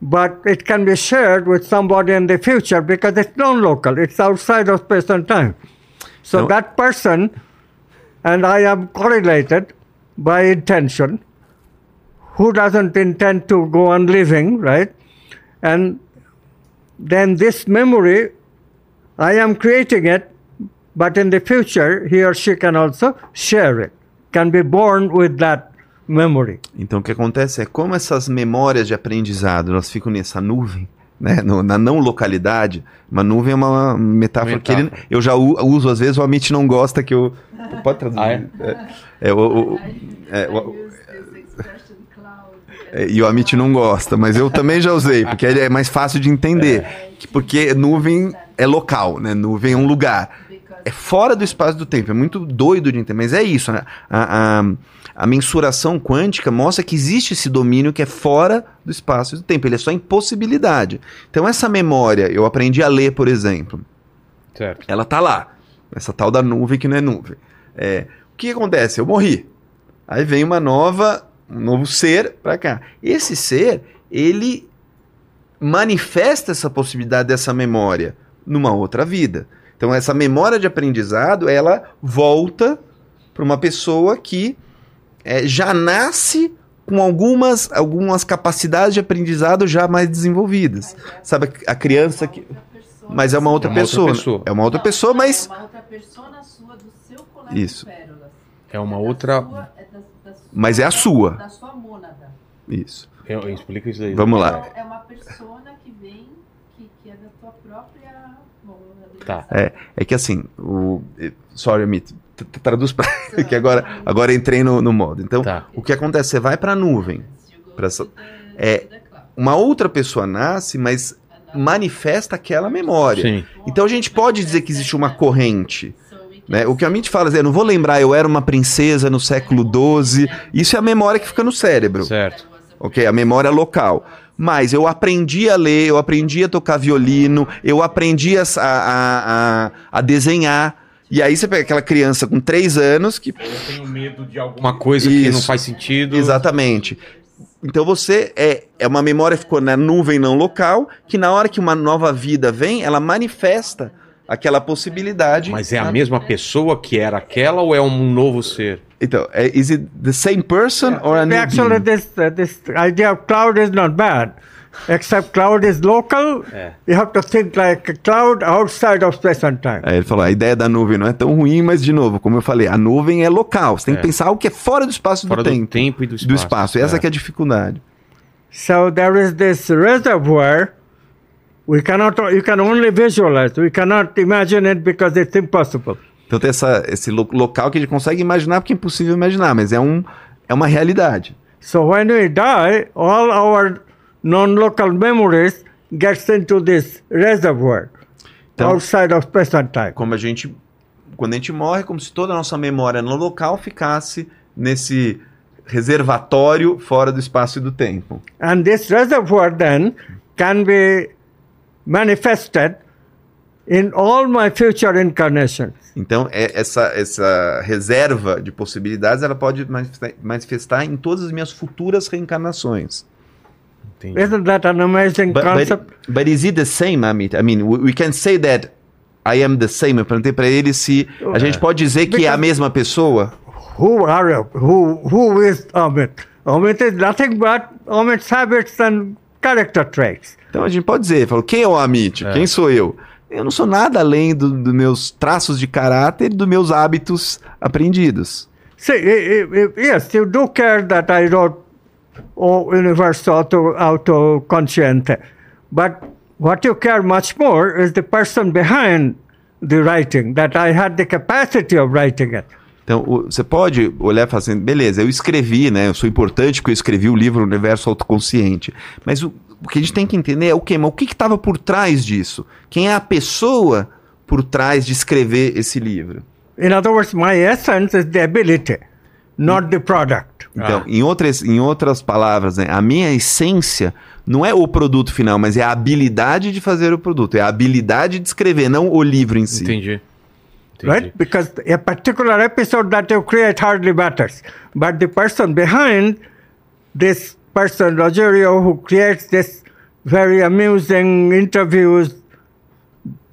but it can be shared with somebody in the future because it's non-local. It's outside of space and time. So No. that person and I am correlated by intention. Who doesn't intend to go on living, right? And then this memory I am creating it, but in the future, he or she can also share it, can be born with that memory. Então o que acontece é como essas memórias de aprendizado elas ficam nessa nuvem, né, no- na não localidade, uma nuvem é uma metáfora, que ele, Metáfora. eu já u- uso às vezes, o Amit não gosta que eu... Pode traduzir? Ah, é? É, é, o- o- I, é, o- é, e o Amit não gosta, mas eu também já usei, porque é mais fácil de entender. que- Porque nuvem é local, né? Nuvem é um lugar. É fora do espaço do tempo. É muito doido de entender, mas é isso. né? A, a, a mensuração quântica mostra que existe esse domínio que é fora do espaço e do tempo. Ele é só em possibilidade. Então, essa memória, eu aprendi a ler, por exemplo. Certo. Ela tá lá. Essa tal da nuvem que não é nuvem. É, o que acontece? Eu morri. Aí vem uma nova, um novo ser para cá. Esse ser, ele manifesta essa possibilidade dessa memória numa outra vida. Então essa memória de aprendizado, ela volta para uma pessoa que é, já nasce com algumas, algumas capacidades de aprendizado já mais desenvolvidas. Sabe a criança que mas é uma outra, É uma outra pessoa. pessoa. É uma outra pessoa, mas É uma outra persona sua do seu colega Isso. pérolas. É uma Da outra. sua- é da- da sua- Mas é a sua. Da sua mônada. isso. Eu, eu explico isso aí. Vamos lá. É uma persona que vem, que, que é da tua própria. Tá. É, é que assim, o sorry, Amit, traduz para (laughs) que agora agora entrei no, no modo. Então, Tá. o que acontece? Você vai para a nuvem. Pra essa- é, Uma outra pessoa nasce, mas manifesta aquela memória. Sim. Então a gente pode dizer que existe uma corrente. Né? O que a Amit fala, é, eu não vou lembrar, eu era uma princesa no século XII. Isso é a memória que fica no cérebro. Certo. ok? A memória local. Mas eu aprendi a ler, eu aprendi a tocar violino, eu aprendi a, a, a, a desenhar. E aí você pega aquela criança com três anos que. Eu tenho medo de alguma coisa que Isso. não faz sentido. Exatamente. Então você é, é uma memória que ficou na nuvem não local, que na hora que uma nova vida vem, ela manifesta aquela possibilidade. Mas é a mesma pessoa que era aquela ou é um novo ser? Então, é, is it the same person or a new Actually, being? this uh, this idea of cloud is not bad, except cloud is local. É. You have to think like a cloud outside of space and time. Aí ele falou, a ideia da nuvem não é tão ruim, mas de novo, como eu falei, a nuvem é local. Você tem É. que pensar algo que é fora do espaço Fora do do tempo. tempo e do espaço. do espaço. Essa É. que é a dificuldade. So there is this reservoir. We cannot. You can only visualize. We cannot imagine it because it's impossible. Então tem essa, esse lo- local que a gente consegue imaginar, porque é impossível imaginar, mas é, um, é uma realidade. So when we die, all our non-local memories gets into this reservoir Então- outside of and time. Como a gente, quando a gente morre, é como se toda a nossa memória no local ficasse nesse reservatório fora do espaço e do tempo. And this reservoir then can be manifested in all my future incarnations. Então, é- essa, essa reserva de possibilidades, ela pode manifestar, manifestar em todas as minhas futuras reencarnações. Entendi. Isn't that an amazing But, concept? but, but is it the same, Amit? I mean, we, we can say that I am the same. Eu perguntei para ele se a gente pode dizer que é a mesma pessoa. Who are you? Who, who is Amit? Amit is nothing but Amit's habits and character traits. Então a gente pode dizer, falou, quem é o Amit? É. Quem sou eu? Eu não sou nada além dos do meus traços de caráter e dos meus hábitos aprendidos. I- yes, you do care that I wrote O Universo Auto, Autoconsciente, but what you care much more is the person behind the writing, that I had the capacity of writing it. Então, você pode olhar e falar assim, beleza, eu escrevi, né? Eu sou importante porque eu escrevi o livro Universo Autoconsciente. Mas o, o que a gente tem que entender é o quê? Mas o que estava por trás disso? Quem é a pessoa por trás de escrever esse livro? In other words, my essence is the ability, not the product. Então, Ah. em, outras, em outras palavras, né, a minha essência não é o produto final, mas é a habilidade de fazer o produto, é a habilidade de escrever, não o livro em si. Entendi. Entendi. right? Because a particular episode that you create hardly matters. But the person behind this person, Rogerio, who creates this very amusing interviews,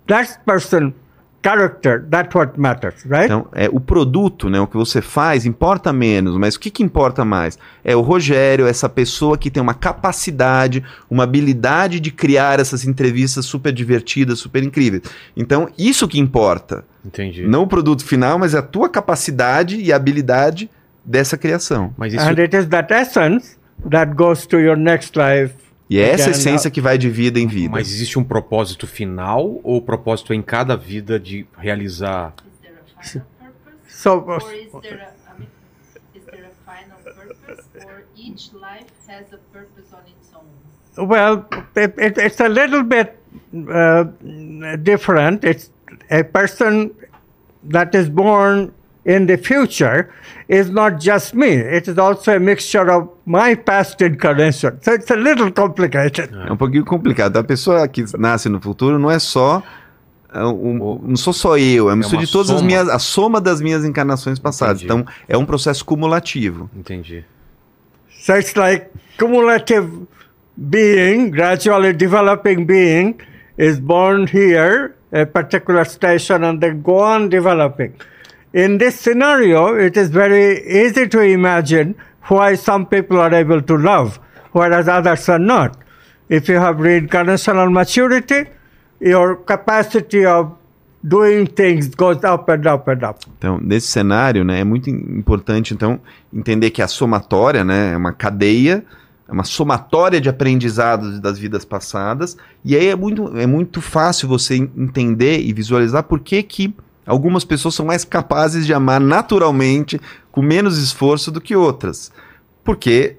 that person character, that's what matters, right? Então, é, o produto, né, o que você faz, importa menos, mas o que, que importa mais? É o Rogério, essa pessoa que tem uma capacidade, uma habilidade de criar essas entrevistas super divertidas, super incríveis. Então, isso que importa. Entendi. Não o produto final, mas a tua capacidade e habilidade dessa criação. Mas isso. And it is that essence that goes to your next life. E é essa essência que vai de vida em vida. Mas existe um propósito final ou o propósito em cada vida de realizar? Is there a final purpose? So, Or is there a, I mean, is there a final purpose? Or each life has a purpose on its own? well, it, it, it's a little bit uh, different. It's a person that is born in the future is not just me. It is also a mixture of my past incarnation. So it's a little complicated. É um pouquinho complicado. A pessoa que nasce no futuro não é só. é, um- não sou só eu, é a mistura uma de todas as soma. minhas. a soma das minhas encarnações passadas. Entendi. Então, é um processo cumulativo. Entendi. So it's like cumulative being, gradually developing being, is born here, a particular station, and then go on developing. In this scenario, it is very easy to imagine why some people are able to love, whereas others are not. If you have reincarnational maturity, your capacity of doing things goes up and up and up. Então, nesse cenário, né, é muito im- importante, então, entender que a somatória, né, é uma cadeia, é uma somatória de aprendizados das vidas passadas, e aí é muito, é muito fácil você en- entender e visualizar por que que algumas pessoas são mais capazes de amar naturalmente, com menos esforço do que outras. Porque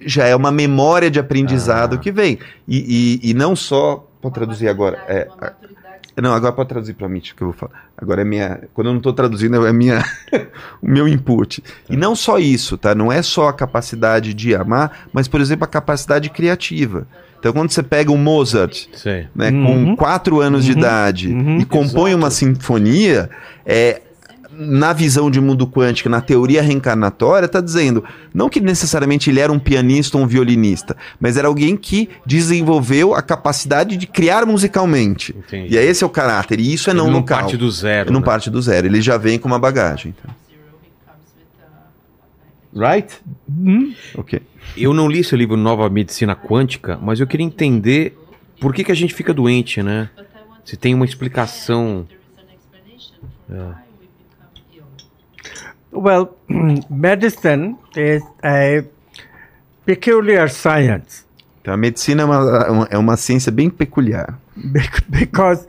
já é uma memória de aprendizado Ah. que vem. E, e, e não só... Pode traduzir agora. É, não, agora pode traduzir para mim, que eu vou falar. Agora é minha. Quando eu não estou traduzindo, é minha, (laughs) o meu input. E não só isso, tá? Não é só a capacidade de amar, mas, por exemplo, a capacidade criativa. Então, quando você pega o Mozart, né, Uhum. com quatro anos de idade Uhum. e compõe uma sinfonia, é, na visão de mundo quântico, na teoria reencarnatória, está dizendo não que necessariamente ele era um pianista ou um violinista, mas era alguém que desenvolveu a capacidade de criar musicalmente. Entendi. E é esse é o caráter, e isso é Ele não, não local. parte do zero. Ele não né? parte do zero, ele já vem com uma bagagem. então. Right? Ok. Eu não li esse livro Nova Medicina Quântica, mas eu queria entender por que, que a gente fica doente, né? But I want Se tem uma explicação. ill. Well, (clears throat) medicine is a peculiar science Então a medicina é uma, uma- é uma ciência bem peculiar. (laughs) bec- because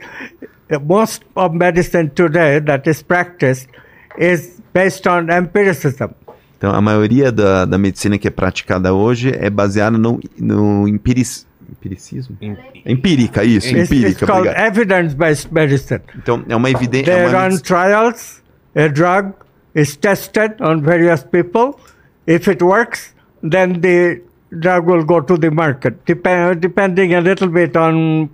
most of medicine today that is practiced is based on empiricism. Então a maioria da, da medicina que é praticada hoje é baseada no, no empiric- empiricismo? Em- Empírica, isso, It's, it's empírica, called obrigado. evidence-based medicine. Então é uma evidência. They É uma run trials. A drug is tested on various people. If it works, then the drug will go to the market, Dep- depending a little bit on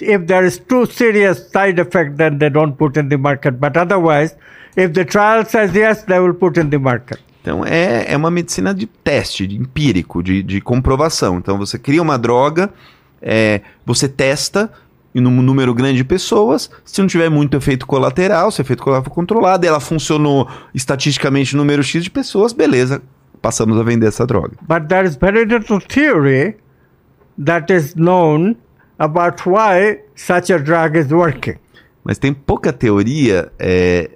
if there is too serious side effect, then they don't put in the market. But otherwise, if the trial says yes, they will put in the market. Então é, é uma medicina de teste, de empírico, de, de comprovação. Então você cria uma droga, é, você testa em um número grande de pessoas. Se não tiver muito efeito colateral, se o efeito colateral for controlado, e ela funcionou estatisticamente no número X de pessoas, beleza, passamos a vender essa droga. But there is very little theory that is known about why such a drug is working. Mas tem pouca teoria é,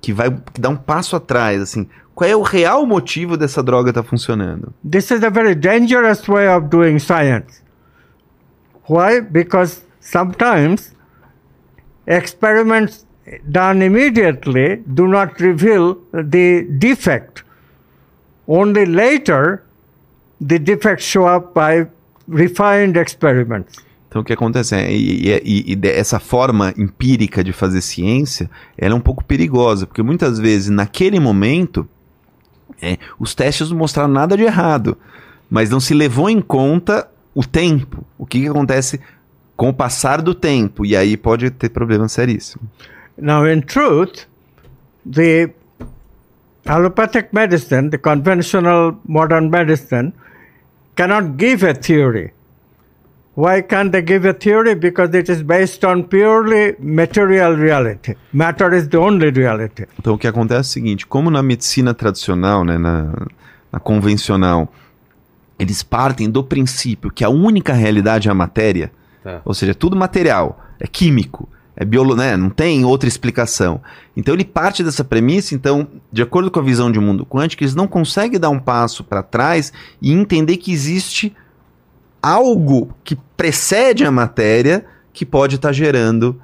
que vai que dá um passo atrás, assim. Qual é o real motivo dessa droga estar funcionando? This is a very dangerous way of doing science. Why? Because sometimes experiments done immediately do not reveal the defect. Only later, the defects show up by refined experiments. Então o que acontece é, e, e- e- essa forma empírica de fazer ciência, ela é um pouco perigosa, porque muitas vezes naquele momento é, os testes não mostraram nada de errado, mas não se levou em conta o tempo, o que, que acontece com o passar do tempo, e aí pode ter problema seríssimo. Now, in truth, the allopathic medicine, the conventional modern medicine, cannot give a theory. Why can't they give a theory? Because it is based on purely material reality. Matter is the only reality. Então o que acontece é o seguinte, como na medicina tradicional, né, na, na convencional, eles partem do princípio que a única realidade é a matéria, Tá. ou seja, é tudo material, é químico, é biolo, né, não tem outra explicação. Então ele parte dessa premissa, então, de acordo com a visão de mundo quântico, eles não conseguem dar um passo para trás e entender que existe algo que precede a matéria que pode estar gerando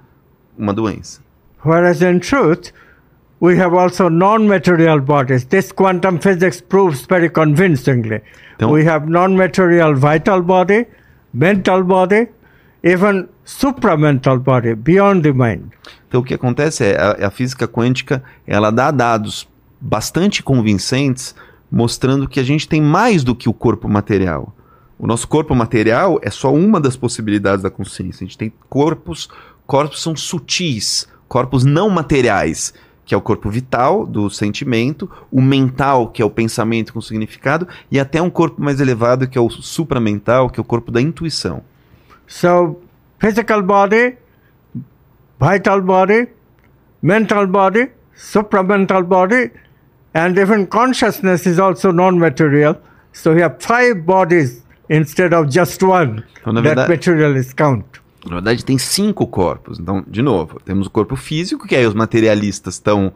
uma doença. Whereas in truth, we have also non-material bodies. This quantum physics proves very convincingly. Então- we have non-material vital body, mental body, even supramental body beyond the mind. Então o que acontece é a, a física quântica ela dá dados bastante convincentes mostrando que a gente tem mais do que o corpo material. O nosso corpo material é só uma das possibilidades da consciência. A gente tem corpos, corpos são sutis, corpos não materiais, que é o corpo vital do sentimento, o mental, que é o pensamento com significado, e até um corpo mais elevado, que é o supramental, que é o corpo da intuição. So, physical body, vital body, mental body, supramental body, and even consciousness is also non material. So, we have five bodies instead of just one Então, na that verdade- materialists count. Na verdade, tem cinco corpos. Então, de novo, temos o corpo físico, que aí os materialistas estão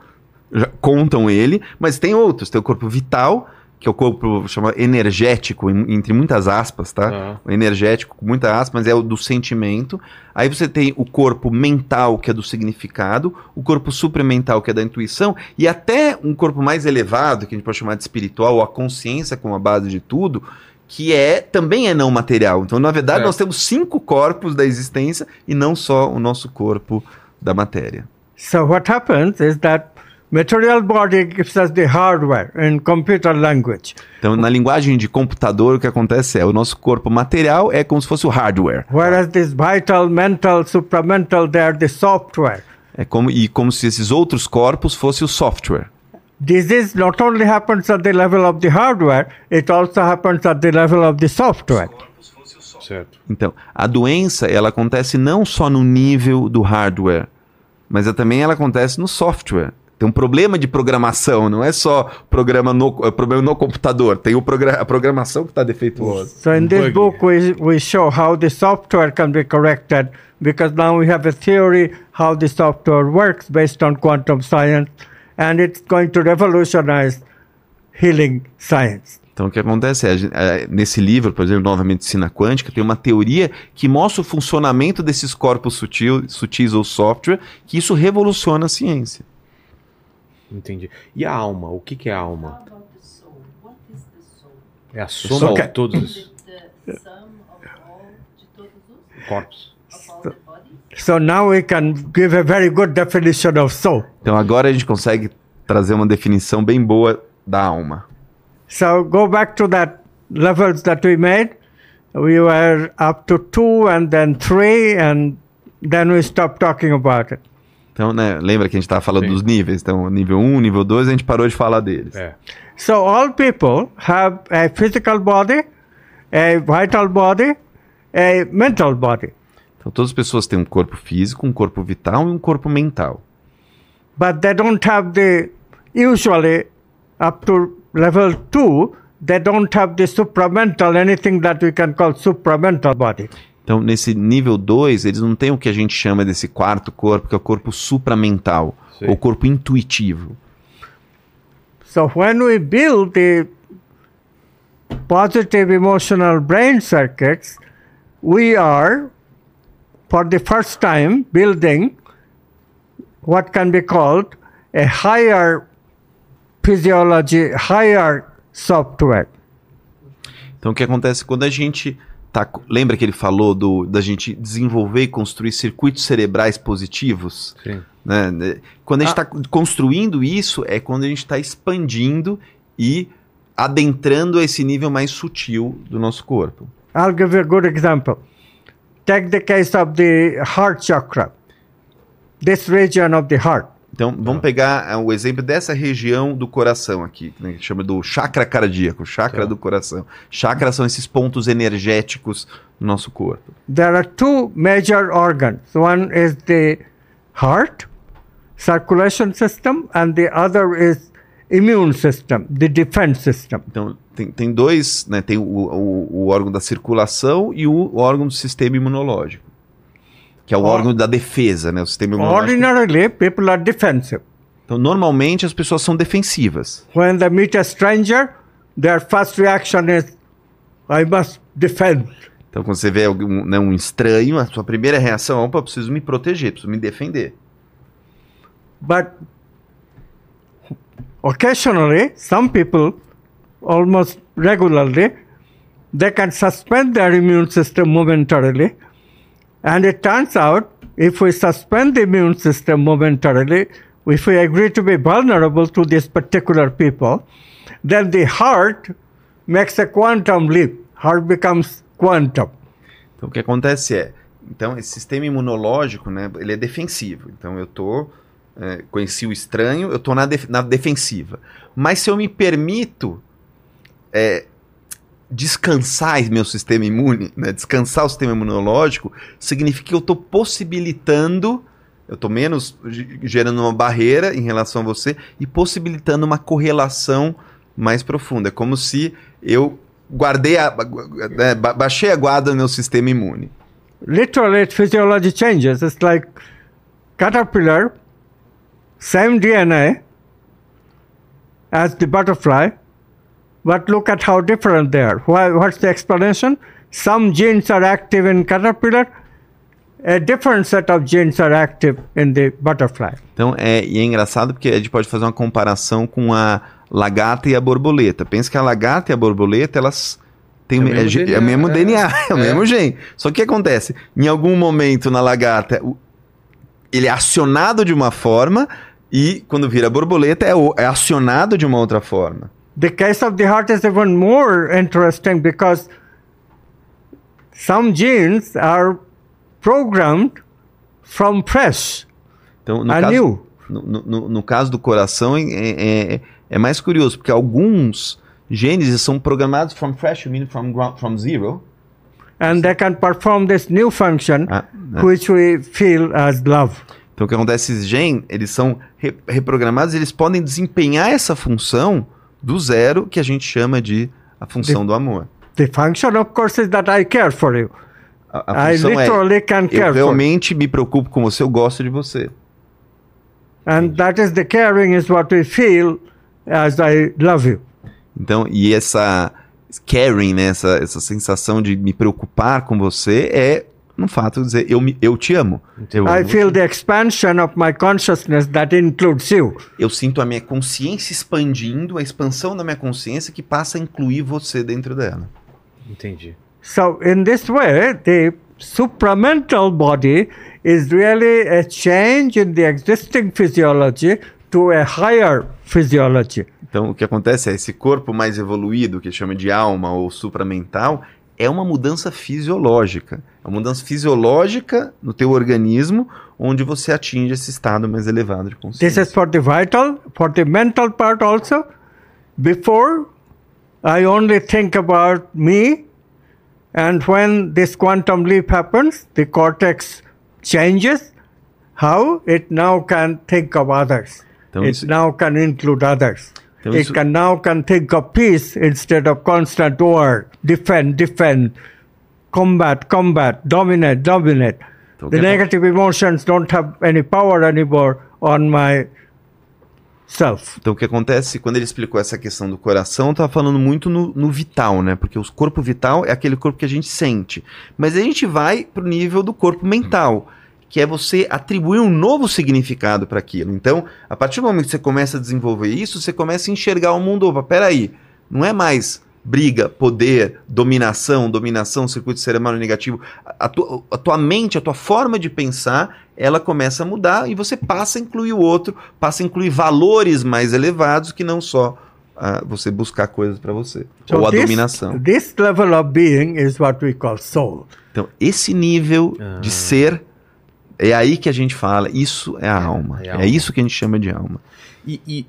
contam ele, mas tem outros. Tem o corpo vital, que é o corpo chama energético, entre muitas aspas, tá? O energético, com muitas aspas, mas é o do sentimento. Aí você tem o corpo mental, que é do significado, o corpo supramental, que é da intuição, e até um corpo mais elevado, que a gente pode chamar de espiritual, ou a consciência como a base de tudo, que é também é não material. Então, na verdade, Certo. nós temos cinco corpos da existência e não só o nosso corpo da matéria. So, what happens is that material body gives us the hardware in computer language. Então, na linguagem de computador, o que acontece é o nosso corpo material é como se fosse o hardware. Whereas this vital, mental, supramental, they are the software. É como e como se esses outros corpos fossem o software. Disease not only happens at the level of the hardware, it also happens at the level of the software. Certo. Então, a doença, ela acontece não só no nível do hardware, mas ela também ela acontece no software. Tem um problema de programação, não é só programa no, é problema no computador, tem o progra a programação que está defeituosa. So in this book, we, we show how the software can be corrected because now we have a theory how the software works based on quantum science, and it's going to revolutionize healing science. Então, o que acontece é, é, nesse livro, por exemplo, Nova Medicina Quântica, tem uma teoria que mostra o funcionamento desses corpos sutil, sutis ou software, que isso revoluciona a ciência. Entendi. E a alma? O que, que é a alma? É a soma all de todos os? corpos. Of all the bodies? So now we can give a very good definition of soul. Então, agora a gente consegue trazer uma definição bem boa da alma. So go back to that levels that we made. We were up to two and then three, and then we stopped talking about it. Então, né, lembra que a gente estava falando Sim. dos níveis? Então, nível 1, nível 2, a gente parou de falar deles. É. So all people have a physical body, a vital body, a mental body. Então, todas as pessoas têm um corpo físico, um corpo vital e um corpo mental. But they don't have the, usually up to level two, they don't have the supramental, anything that we can call supramental body. Então, nesse nível 2, eles não têm o que a gente chama desse quarto corpo, que é o corpo supramental, Sim. ou corpo intuitivo. So when we build the positive emotional brain circuits, we are, for the first time, building what can be called a higher physiology, higher software. Então, o que acontece quando a gente tá. Lembra que ele falou do, da gente desenvolver e construir circuitos cerebrais positivos? Sim. né? Quando a gente está construindo isso, é quando a gente está expandindo e adentrando esse nível mais sutil do nosso corpo. I'll give you a good example. Take the case of the heart chakra, this region of the heart. Então, vamos pegar ah, o exemplo dessa região do coração aqui, né, que chama do chakra cardíaco, chakra Tá. do coração. Chakras são esses pontos energéticos do nosso corpo. There are two major organs. One is the heart, circulation system, and the other is immune system, the defense system. Então, tem, tem dois, né, tem o, o, o órgão da circulação e o órgão do sistema imunológico, que é o Ó. órgão da defesa, né, o sistema imunológico. Ordinarily, people are defensive. Então, normalmente as pessoas são defensivas. When they meet a stranger, their first reaction is, I must defend. Então, quando você vê algum, né, um estranho, a sua primeira reação é: opa, preciso me proteger, preciso me defender. But occasionally, some people, almost regularly, they can suspend their immune system momentarily. And it turns out, if we suspend the immune system momentarily, if we agree to be vulnerable to these particular people, then the heart makes a quantum leap. Heart becomes quantum. Então, o que acontece é, então, esse sistema imunológico, né, ele é defensivo. Então, eu tô, é, conheci o estranho, eu tô na, def- na defensiva. Mas se eu me permito é, descansar meu sistema imune, né, descansar o sistema imunológico, significa que eu estou possibilitando, eu estou menos ge- gerando uma barreira em relação a você e possibilitando uma correlação mais profunda. É como se eu guardei a, né, ba- baixei a guarda no meu sistema imune. literally physiology changes. It's like caterpillar, same DNA as the butterfly, but look at how different they are. Why, what's the explanation? Some genes are active in caterpillar, a different set of genes are active in the butterfly. Então, é, e é engraçado porque a gente pode fazer uma comparação com a lagarta e a borboleta. Pensa que a lagarta e a borboleta, elas têm É o o me- mesmo é, é DNA, o mesmo é. DNA, (laughs) é o É. mesmo gene. Só que o que acontece? Em algum momento na lagarta, o- ele é acionado de uma forma e quando vira borboleta é, o- é acionado de uma outra forma. The case of the heart is even more interesting because some genes are programmed from fresh Então, no caso, new. no, no- no caso do coração, é, é- é mais curioso, porque alguns genes são programados from fresh, you mean from, from zero. and they can perform this new function Ah, né? which we feel as love. Então, o que acontece, esses genes, eles são re- reprogramados, eles podem desempenhar essa função do zero, que a gente chama de a função do amor. The function, of course, is that I care for you. A, a I é, literally can eu care for you. realmente me preocupo com você, eu gosto de você. And that is the caring is what we feel as I love you. Então, e essa caring, né, essa, essa sensação de me preocupar com você é no fato de dizer eu, me, eu te amo. Eu, I amo feel você. the expansion of my consciousness that includes you. eu sinto a minha consciência expandindo, a expansão da minha consciência que passa a incluir você dentro dela. Entendi. So, in this way, the supramental body is really a change in the existing physiology to a higher physiology. Então, o que acontece é esse corpo mais evoluído, que chama de alma ou supramental, é uma mudança fisiológica. Uma mudança fisiológica no teu organismo, onde você atinge esse estado mais elevado de This consciência. is for the vital, for the mental part also. Before, I only think about me, and when this quantum leap happens, the cortex changes. How it now can think of others. Então, it isso- now can include others. Então, it isso- can now can think of peace instead of constant war, defend, defend, combat, combat, dominate, dominate. Então, o the acon- negative emotions don't have any power anymore on my self. Então, o que acontece, quando ele explicou essa questão do coração, estava falando muito no, no vital, né? Porque o corpo vital é aquele corpo que a gente sente. Mas a gente vai para o nível do corpo mental, que é você atribuir um novo significado para aquilo. Então, a partir do momento que você começa a desenvolver isso, você começa a enxergar o mundo. Opa, peraí, não é mais briga, poder, dominação, dominação, circuito cerebral negativo. A, tua, a tua mente, a tua forma de pensar, ela começa a mudar e você passa a incluir o outro, passa a incluir valores mais elevados que não só ah, você buscar coisas para você. So ou a this, dominação. This level of being is what we call soul. Então, esse nível Ah. de ser é aí que a gente fala, isso é a alma. é É, a alma. isso que a gente chama de alma. E, e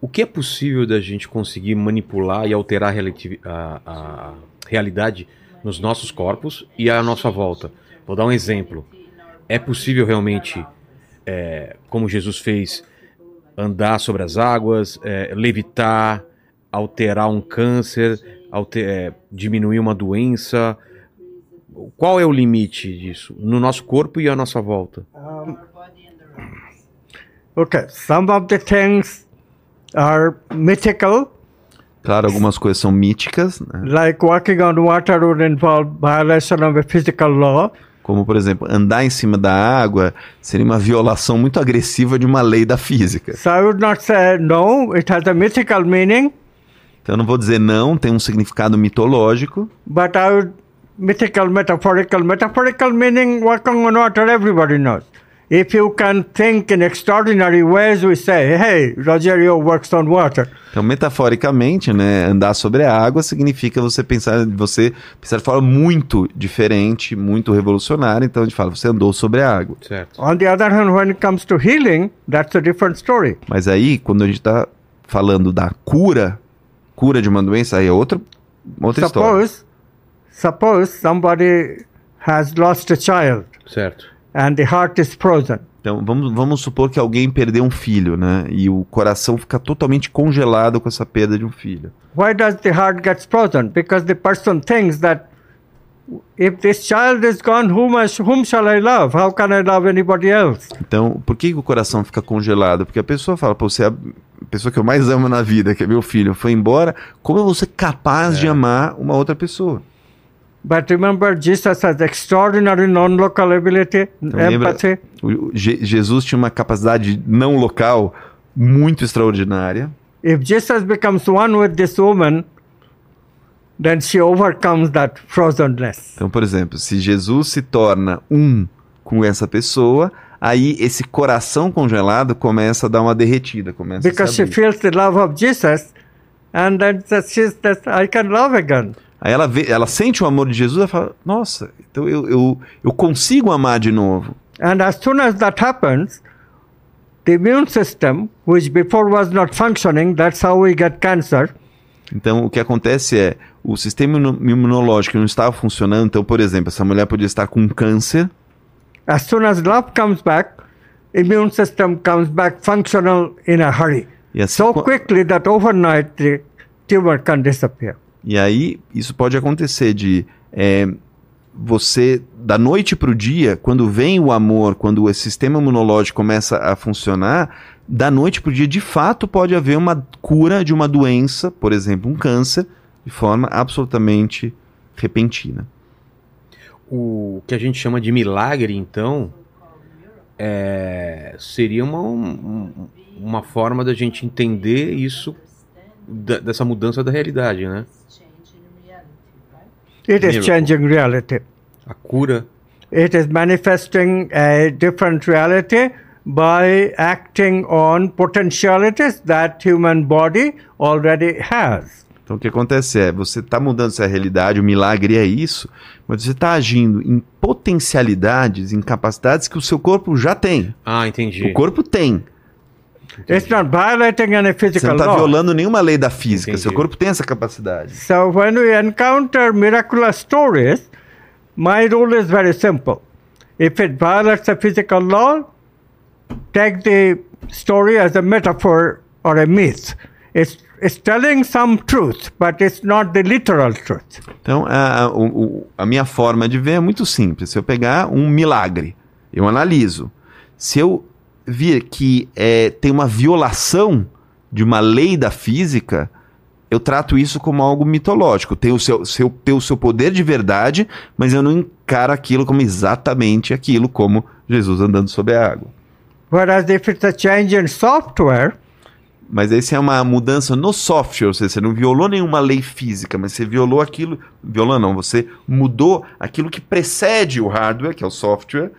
o, que é possível da gente conseguir manipular e alterar a, a- a realidade nos nossos corpos e à nossa volta? Vou dar um exemplo. É possível realmente, é, como Jesus fez, andar sobre as águas, é, levitar, alterar um câncer, alter- é, diminuir uma doença? Qual é o limite disso no nosso corpo e à nossa volta? Okay, some of the things are mythical, Claro, algumas coisas são míticas, né? like walking on water would involve violation of a physical law. como por exemplo, andar em cima da água seria uma violação muito agressiva de uma lei da física. So I would not say no, it has a mythical meaning, Então eu não vou dizer não, tem um significado mitológico, but I would mythical, metaphorical, metaphorical meaning walking on water everybody knows. If you can think in extraordinary ways, we say, hey, Rogerio works on water. Então, metaforicamente, né, andar sobre a água significa você pensar, você pensar de forma muito diferente, muito revolucionária. Então, a gente fala, você andou sobre a água. Certo. On the other hand, when it comes to healing, that's a different story. Mas aí, quando a gente está falando da cura, cura de uma doença, aí é outra, outra história. Suppose, suppose somebody has lost a child Certo. And the heart is frozen. Então, vamos, vamos supor que alguém perdeu um filho, né? E o coração fica totalmente congelado com essa perda de um filho. Why does the heart get frozen? Because the person thinks that if this child is gone, whom, I, whom shall I love? How can I love anybody else? Então, por que, que o coração fica congelado? Porque a pessoa fala, pô, você é a pessoa que eu mais amo na vida, que é meu filho, foi embora, como eu vou ser capaz de amar uma outra pessoa? But remember, Jesus has extraordinary non-local ability, lembra- empathy. Je- Jesus tinha uma capacidade não local muito extraordinária. If Jesus becomes one with this woman, then she overcomes that frozenness. Então, por exemplo, se Jesus se torna um com essa pessoa, aí esse coração congelado começa a dar uma derretida, começa a Because se she feels the love of Jesus, and then she's that I can love again. Aí ela, vê, ela sente o amor de Jesus e fala, nossa, então eu, eu, eu consigo amar de novo. And as soon as that happens, the immune system, which before was not functioning, that's how we get cancer. Então, o que acontece é, o sistema imuno- imunológico não estava funcionando. Então, por exemplo, essa mulher podia estar com câncer. As soon as love comes back, immune system comes back functional in a hurry. Assim, So quickly that overnight the tumor can disappear. E aí, isso pode acontecer de é, você, da noite para o dia, quando vem o amor, quando o sistema imunológico começa a funcionar, da noite para o dia, de fato, pode haver uma cura de uma doença, por exemplo, um câncer, de forma absolutamente repentina. O que a gente chama de milagre, então, é, seria uma, um- uma forma da gente entender isso, da- dessa mudança da realidade, né? It is changing reality. A cura. It is manifesting a different reality by acting on potentialities that human body already has. Então o que acontece é, você está mudando essa realidade, o milagre é isso, mas você está agindo em potencialidades, em capacidades que o seu corpo já tem. Ah, entendi. O corpo tem. It's not violating any Você physical não está law. violando nenhuma lei da física. Entendi. Seu corpo tem essa capacidade. So when we encounter miraculous stories, my rule is very simple. If it violates a physical law, take the story as a metaphor or a myth. It's, it's telling some truth, but it's not the literal truth. Então, a, a- o- a minha forma de ver é muito simples. Se eu pegar um milagre, eu analiso. Se eu vir que é, tem uma violação de uma lei da física, eu trato isso como algo mitológico. Tem o seu, seu, tem o seu poder de verdade, mas eu não encaro aquilo como exatamente aquilo, como Jesus andando sobre a água. Whereas if it's a change in software, Mas esse é uma mudança no software, ou seja, você não violou nenhuma lei física, mas você violou aquilo. Violou não, você mudou aquilo que precede o hardware, que é o software,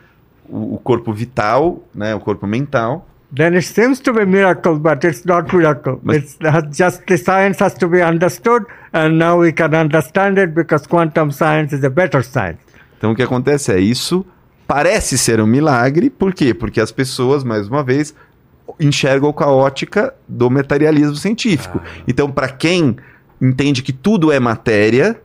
o, o corpo vital, né, o corpo mental. then it seems to be miracle, but it's not miracle. But- it's just the science has to be understood, and now we can understand it because quantum science is a better science. Então o que acontece é isso parece ser um milagre, por quê? Porque as pessoas, mais uma vez, enxergam com a ótica do materialismo científico. Então, para quem entende que tudo é matéria,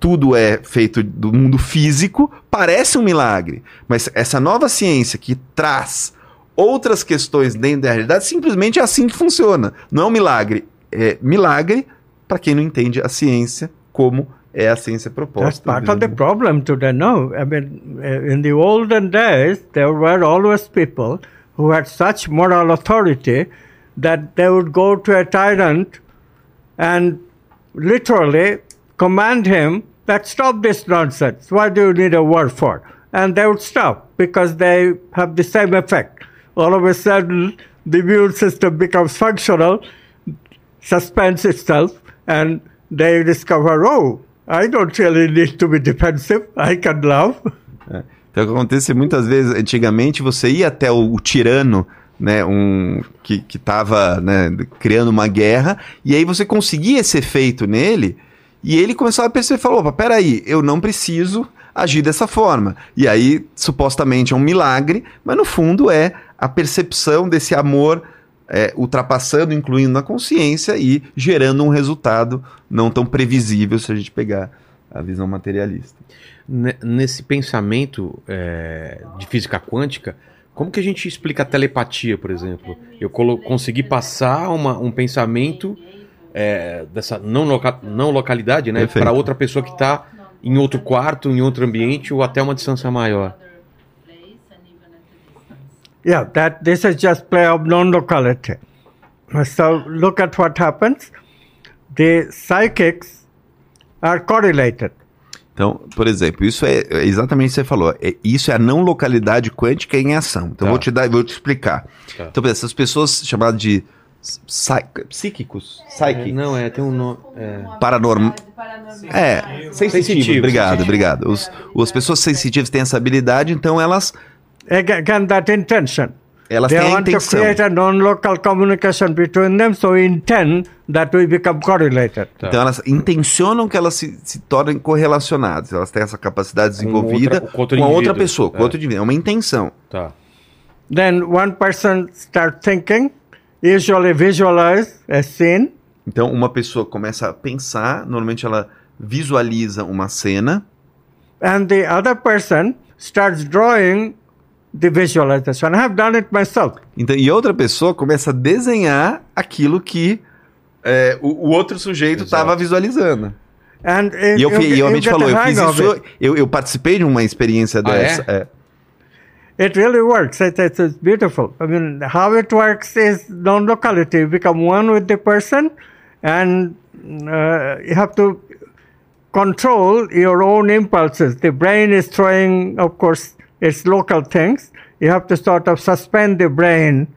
tudo é feito do mundo físico, parece um milagre. Mas essa nova ciência que traz outras questões dentro da realidade, simplesmente é assim que funciona. Não é um milagre. É milagre para quem não entende a ciência como é a ciência That's proposta. part of the problem today. No, I mean, uh, in the olden days, there were always people who had such moral authority that they would go to a tyrant and literally command him that stop this nonsense. Why do you need a word for? And they would stop because they have the same effect. All of a sudden, the immune system becomes functional, suspends itself, and they discover, oh, I don't really need to be defensive. I can love. É. Então, o que acontece muitas vezes, antigamente, você ia até o, o tirano, né, um, que, que tava né, criando uma guerra, e aí você conseguia esse efeito nele, e ele começava a perceber, falou, opa, peraí, eu não preciso agir dessa forma. E aí, supostamente, é um milagre, mas no fundo é a percepção desse amor é, ultrapassando, incluindo na consciência e gerando um resultado não tão previsível se a gente pegar a visão materialista. Ne- Nesse pensamento é, de física quântica, como que a gente explica a telepatia, por exemplo? Eu consegui passar uma- um pensamento é, dessa não, loca- não localidade, né, para outra pessoa que está em outro quarto, em outro ambiente ou até uma distância maior. Yeah, that this is just play of non-locality. So look at what happens. The psychics are correlated. Então, por exemplo, isso é é exatamente o que você falou. É- isso é a não localidade quântica em ação. Então, Tá. vou te dar, vou te explicar. Tá. Então, essas pessoas chamadas de psíquicos, psychic, Não, é, tem um nome. É, paranormal. Paranormal. É, sensitivo, Sensitivo, obrigado, obrigado. Os, as pessoas sensitivas têm essa habilidade, então elas, Aga- Again, that intention. elas they têm a want to intenção. create a non-local communication between them, so intend that we become correlated. Tá. Então elas intencionam que elas se, se tornem correlacionadas. Elas têm essa capacidade desenvolvida outra- com com, outra pessoa, com É. outro indivíduo. É uma intenção. tá. Then one person starts thinking, visualize a scene, Então uma pessoa começa a pensar, normalmente ela visualiza uma cena, and the other person starts drawing the visualization. I have done it myself. então, e outra pessoa começa a desenhar aquilo que é, o, o outro sujeito estava visualizando. And E eu, you, e you realmente get falou, the eu fiz isso, eu, eu participei de uma experiência Ah, é? dessa. é. It really works. It, it is beautiful. I mean, how it works is non-locality. You become one with the person, and uh, you have to control your own impulses. The brain is throwing, of course, its local things. You have to sort of suspend the brain,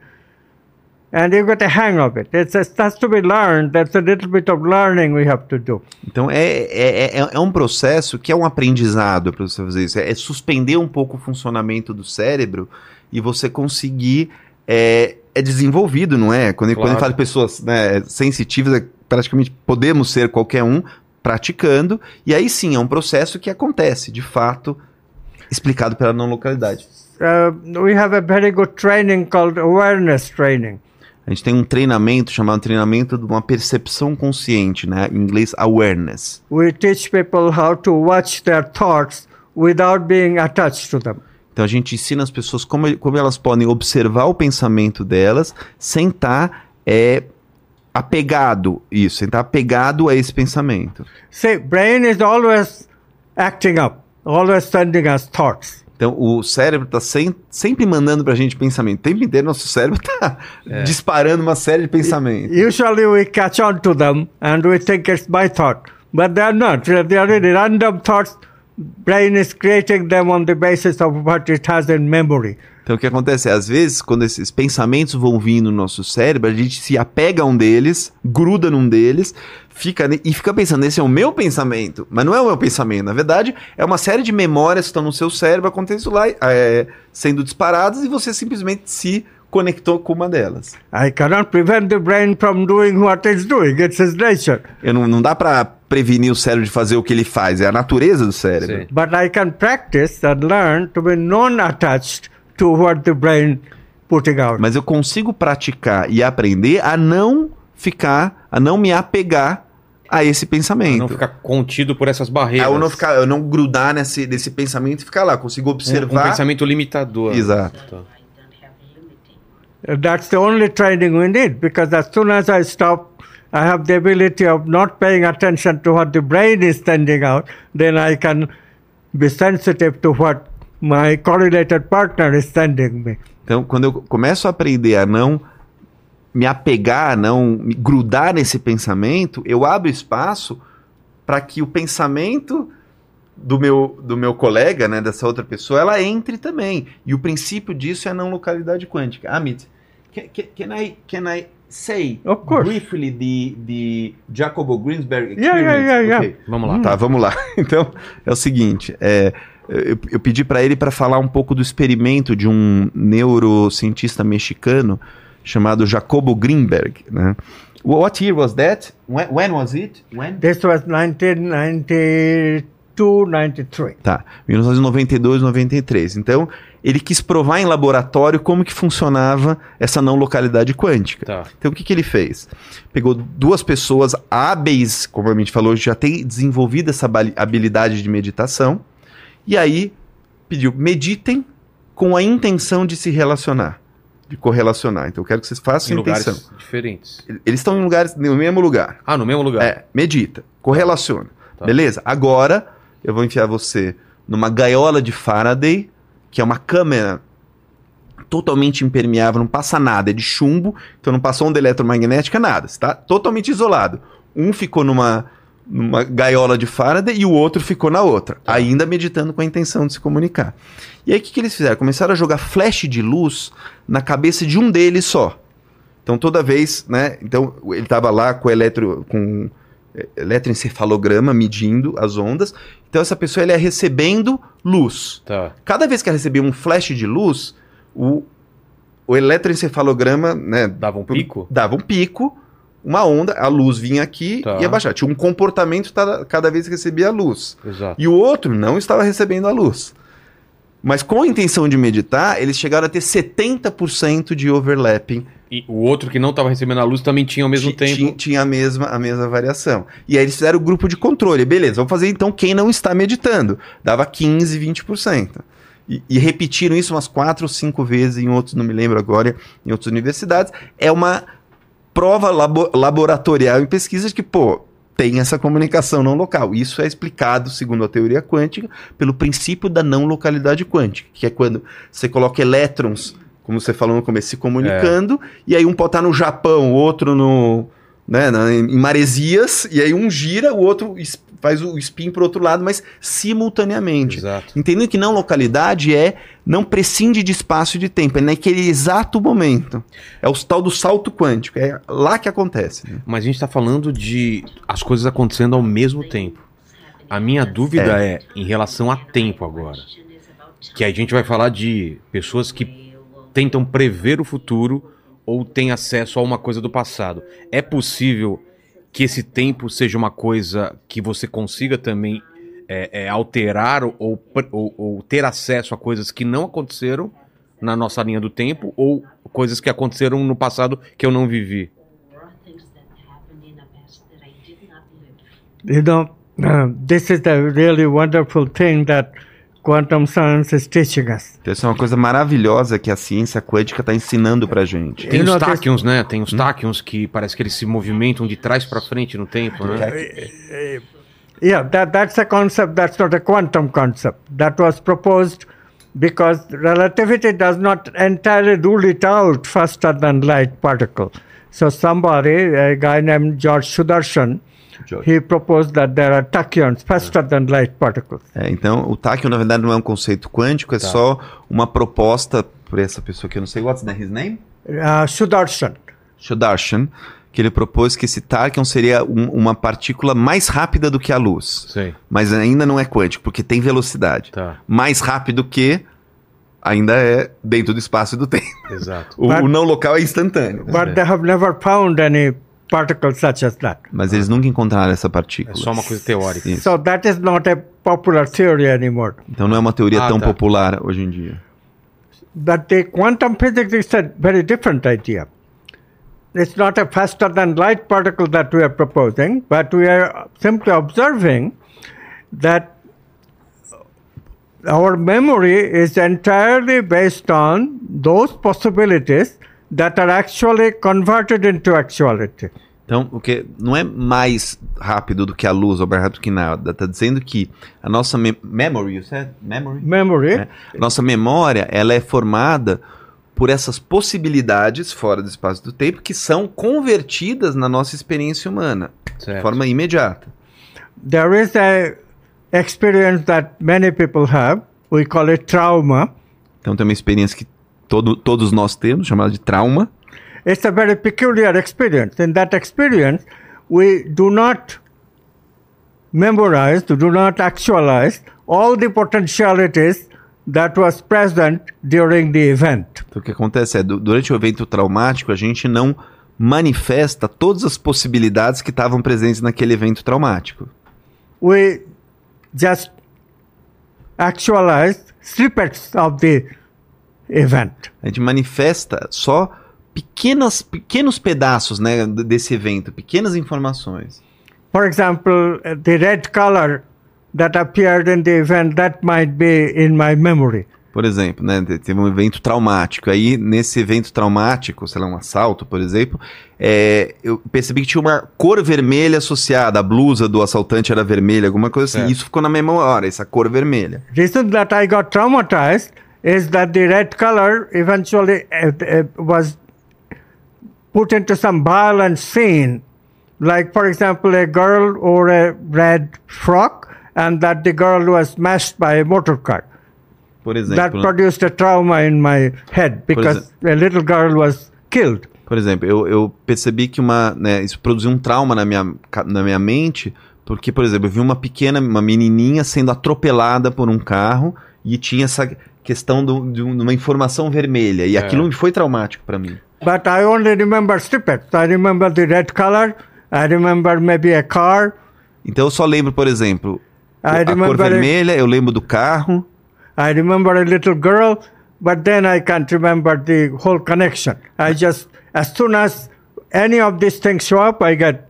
Então é, é, é, é um processo que é um aprendizado para você fazer isso. É, é suspender um pouco o funcionamento do cérebro e você conseguir. É, é desenvolvido, não é? Quando, quando Claro. eu falo de pessoas né, sensitivas, é praticamente podemos ser qualquer um praticando, e aí sim é um processo que acontece, de fato, explicado pela não localidade. Uh, we have a very good training called awareness training. A gente tem um treinamento chamado treinamento de uma percepção consciente, né? Em inglês, awareness. we teach people how to watch their thoughts without being attached to them. Então a gente ensina as pessoas como, como elas podem observar o pensamento delas sem estar é, apegado isso, sem estar apegado a esse pensamento. See, brain is always acting up, always sending us thoughts. Então o cérebro está sem, sempre mandando pra gente pensamento. O tempo inteiro nosso cérebro está disparando uma série de pensamentos. Usually we catch on to them and we think it's my thought, but they're not. They are really random thoughts. Brain is creating them on the basis of what it has in memory. Então o que acontece é, às vezes, quando esses pensamentos vão vir no nosso cérebro, a gente se apega a um deles, gruda num deles, fica e fica pensando, esse é o meu pensamento. Mas não é o meu pensamento. Na verdade, é uma série de memórias que estão no seu cérebro acontecendo lá, é, sendo disparadas, e você simplesmente se conectou com uma delas. I cannot prevent the brain from doing what it's doing. It's its nature. Eu não, não dá pra prevenir o cérebro de fazer o que ele faz, é a natureza do cérebro. Sim. But I can practice and learn to be non-attached to what the brain putting out. Mas eu consigo praticar e aprender a não ficar, a não me apegar a esse pensamento. Não ficar contido por essas barreiras. Eu não ficar, eu não grudar nesse, nesse pensamento e ficar lá, consigo um, um observar. pensamento limitador. Exato. Tá. That's the only training we need because as soon as I stop, I have the ability of not paying attention to what the brain is sending out, then I can be sensitive to what my correlated partner is sending me. Então, quando eu começo a aprender a não me apegar, não me grudar nesse pensamento, eu abro espaço para que o pensamento do meu, do meu colega, né, dessa outra pessoa, ela entre também. E o princípio disso é a não localidade quântica. Amit, can, can, can I, can I say Of course. briefly the, the Jacobo Greensberg Yeah, experience? yeah, yeah, yeah. Okay. Vamos lá. Tá, vamos lá. (laughs) Então, é o seguinte, é, eu, eu pedi para ele para falar um pouco do experimento de um neurocientista mexicano chamado Jacobo Greenberg, né? What year was that? When, when was it? When? This was 1992, 93. Tá, 1992, 93. Então, ele quis provar em laboratório como que funcionava essa não localidade quântica. Tá. Então, o que, que ele fez? Pegou duas pessoas hábeis, como a gente falou, já tem desenvolvido essa habilidade- habilidade de meditação, e aí pediu, meditem com a intenção de se relacionar, de correlacionar. Então, eu quero que vocês Em façam a lugares intenção. diferentes. Eles estão em lugares, no mesmo lugar. Ah, no mesmo lugar. É, medita, correlaciona. Tá. Beleza? Agora eu vou enfiar você numa gaiola de Faraday, que é uma câmera totalmente impermeável, não passa nada, é de chumbo, então não passou onda eletromagnética, nada, está totalmente isolado. Um ficou numa, numa gaiola de Faraday e o outro ficou na outra, ainda meditando com a intenção de se comunicar. E aí o que, que eles fizeram? Começaram a jogar flash de luz na cabeça de um deles só. Então toda vez, né? Então ele estava lá com eletro, com eh, eletroencefalograma medindo as ondas. Então essa pessoa ele ia recebendo luz. Tá. Cada vez que ela recebia um flash de luz, o, o eletroencefalograma, né, Dava um pico? dava um pico, uma onda, a luz vinha aqui Tá. e ia baixar. Tinha um comportamento tada- cada vez que recebia a luz. Exato. E o outro não estava recebendo a luz. Mas com a intenção de meditar, eles chegaram a ter 70% de overlapping E o outro que não estava recebendo a luz também tinha ao mesmo tempo. Tinha, tinha a, mesma, a mesma variação. E aí eles fizeram o grupo de controle. Beleza, vamos fazer então quem não está meditando. Dava 15, 20%. E, e repetiram isso umas quatro ou cinco vezes em outros, não me lembro agora, em outras universidades. É uma prova labo- laboratorial em pesquisas que, pô, tem essa comunicação não local. Isso é explicado, segundo a teoria quântica, pelo princípio da não localidade quântica, que é quando você coloca elétrons, como você falou no começo, se comunicando, e aí um pode estar no Japão, o outro no, né, na- em Maresias, e aí um gira, o outro faz o spin pro outro lado, mas simultaneamente. Exato. Entendendo que não localidade é não prescinde de espaço e de tempo, é naquele exato momento. É o tal do salto quântico, é lá que acontece. né? Mas a gente está falando de as coisas acontecendo ao mesmo tempo. A minha dúvida é, em relação a tempo agora. Que a gente vai falar de pessoas que tentam prever o futuro ou têm acesso a uma coisa do passado. É possível que esse tempo seja uma coisa que você consiga também é, é, alterar ou, ou- ou ter acesso a coisas que não aconteceram na nossa linha do tempo ou coisas que aconteceram no passado que eu não vivi? You know, uh, this is a really wonderful thing that quantum science is teaching us. Então, isso é uma coisa maravilhosa que a ciência quântica está ensinando pra gente. Tem os táquions, né? Tem os táquions que parece que eles se movimentam de trás pra frente no tempo, né? Yeah, that, that's a concept that's not a quantum concept. That was proposed because relativity does not entirely rule it out faster than light particle. So somebody, a guy named George Sudarshan, George. he proposed that there are tachyons faster than light particles. É, então, o táquio, na verdade, não é um conceito quântico, é só uma proposta por essa pessoa que eu não sei. What's the- his name? Uh, Sudarshan. Sudarshan, que ele propôs que esse táquion seria um- uma partícula mais rápida do que a luz. Sei, Mas ainda não é quântico, porque tem velocidade. tá, Mais rápido que ainda é dentro do espaço e do tempo. exato. (laughs) O, But- o não local é instantâneo. But they have never found any particle such as that. Mas eles nunca encontraram essa partícula. É só uma coisa teórica. Isso. So that is not a popular theory anymore. Então não é uma teoria Ah, tão tá. popular hoje em dia. But the quantum physics is a very different idea. It's not a faster than light particle that we are proposing, but we are simply observing that our memory is entirely based on those possibilities that are actually converted into actuality. Então, o que não é mais rápido do que a luz ou mais rápido que nada. Está dizendo que a nossa me- memory, you said? Memory? Memory É. Nossa memória, ela é formada por essas possibilidades fora do espaço do tempo que são convertidas na nossa experiência humana de Certo. forma imediata. There is a experience that many people have. We call it trauma. Então tem uma experiência que todo, todos nós temos, chamada de trauma. It's a very peculiar experience. In that experience, we do not memorize, do not actualize all the potentialities that was present during the event. Então o que acontece é, du- durante o evento traumático, a gente não manifesta todas as possibilidades que estavam presentes naquele evento traumático. We just actualize snippets of the event. A gente manifesta só pequenas, pequenos pedaços né, desse evento, pequenas informações. For example, uh, the red color that appeared in the event that might be in my memory. Por exemplo, né, te- teve um evento traumático. Aí, nesse evento traumático, sei lá, um assalto, por exemplo, é, eu percebi que tinha uma cor vermelha associada. A blusa do assaltante era vermelha, alguma coisa assim. Certo. Isso ficou na memória, essa cor vermelha. reason that I got traumatized is that the red color eventually uh, uh, was put into some violent scene, like for example a girl wore a red frock and that the girl was smashed by a motor car. Por That exemplo, né? produced a trauma in my head because a little girl was killed. Por exemplo, eu, eu percebi que uma, né, isso produziu um trauma na minha, na minha mente, porque, por exemplo, eu vi uma pequena, uma menininha sendo atropelada por um carro e tinha essa questão do, de um- uma informação vermelha. E É. aquilo foi traumático para mim. But I only remember snippets. I remember the red color. I remember maybe a car. Então eu só lembro, por exemplo, I a cor vermelha, eu lembro do carro, I remember a little girl, but then I can't remember the whole connection. I just, as soon as any of these things show up, I get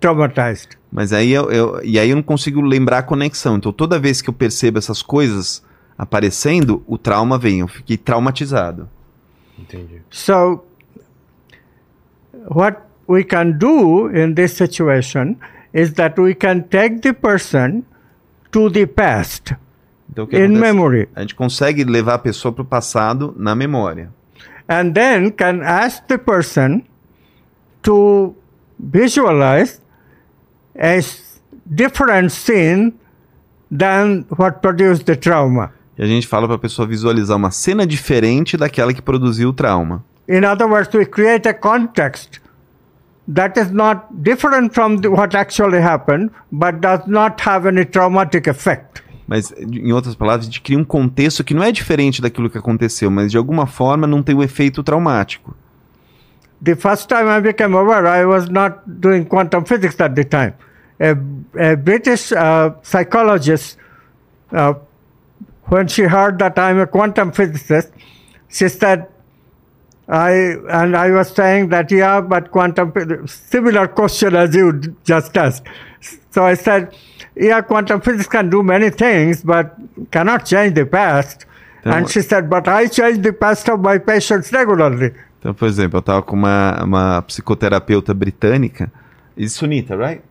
traumatized. mas aí eu, eu- e aí eu não consigo lembrar a conexão. Então toda vez que eu percebo essas coisas aparecendo, o trauma vem, eu fiquei traumatizado. Entendi. So, what we can do in this situation is that we can take the person to the past Então o que in acontece? memory A gente consegue levar a pessoa para o passado na memória. and then can ask the person to visualize a different scene than what produced the trauma. E a gente fala para a pessoa visualizar uma cena diferente daquela que produziu o trauma. In other words, we create a context that is not different from the, what actually happened, but does not have any traumatic effect. Mas, em outras palavras, a gente cria um contexto que não é diferente daquilo que aconteceu, mas de alguma forma não tem o efeito traumático. The first time I became aware, I was not doing quantum physics at the time. A, a British uh, psychologist, uh, when she heard that I'm a quantum physicist, she said, I and I was saying that yeah, but quantum similar question as you just asked. So I said, yeah, quantum physics can do many things, but cannot change the past. Then and she said, but I change the past of my patients regularly. Então, por exemplo, eu estava com uma, uma psicoterapeuta britânica. Is Sunita, right?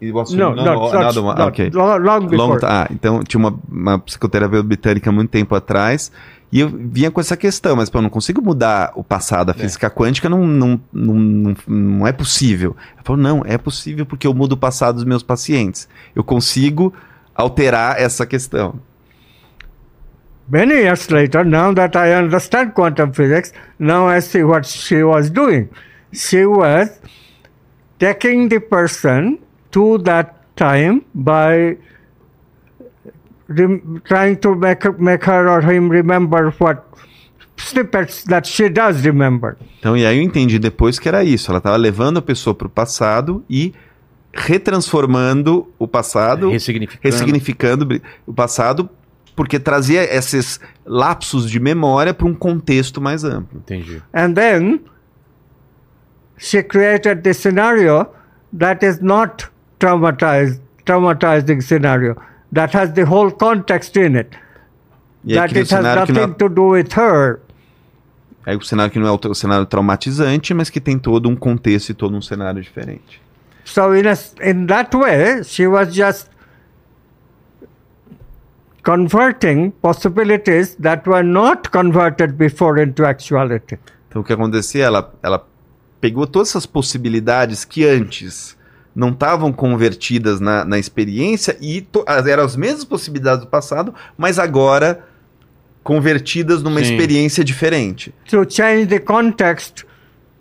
It was No, another one. not- okay. long, long before. Long, ah, então tinha uma, uma psicoterapeuta britânica muito tempo atrás e eu vinha com essa questão, mas pô, eu não consigo mudar o passado, a física quântica não, não, não, não, não é possível. Ela falou, não, é possível porque eu mudo o passado dos meus pacientes. Eu consigo alterar essa questão. Many years later, now that I understand quantum physics, now I see what she was doing. She was taking the person to that time by rem- trying to make, her- make her or him remember what snippets that she does remember. Então, e aí eu entendi depois que era isso. Ela estava levando a pessoa para o passado e retransformando o passado, Ressignificando. ressignificando o passado, porque trazia esses lapsos de memória para um contexto mais amplo. Entendi. And then she created the scenario that is not traumatized, traumatizing scenario, that has the whole context in it. E that it has não nothing é, to do with her. aí o cenário que não é o, cenário traumatizante, mas que tem todo um contexto e todo um cenário diferente. So in a, in that way, she was just converting possibilities that were not converted before into actuality. Então o que acontecia? Ela, ela pegou todas essas possibilidades que antes não estavam convertidas na, na experiência e eram as mesmas possibilidades do passado, mas agora convertidas numa Sim. experiência diferente. to change the context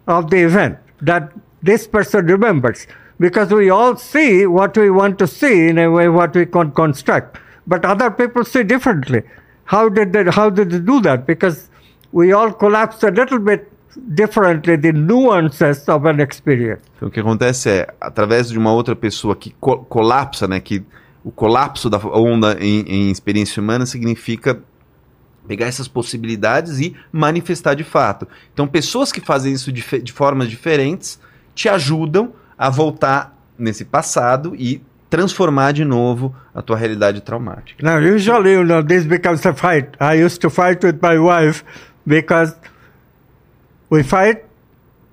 of the event that this person remembers. Because we all see what we want to see in a way what we can construct, but other people see differently. How did they, how did they do that? Because we all collapse a little bit differently the nuances of an experience. Então o que acontece é, através de uma outra pessoa que co- colapsa, né, que o colapso da onda em, em experiência humana significa pegar essas possibilidades e manifestar de fato. Então pessoas que fazem isso de, de formas diferentes te ajudam a voltar nesse passado e transformar de novo a tua realidade traumática. Now, usually, you know, this becomes a fight. I used to fight with my wife because we fight.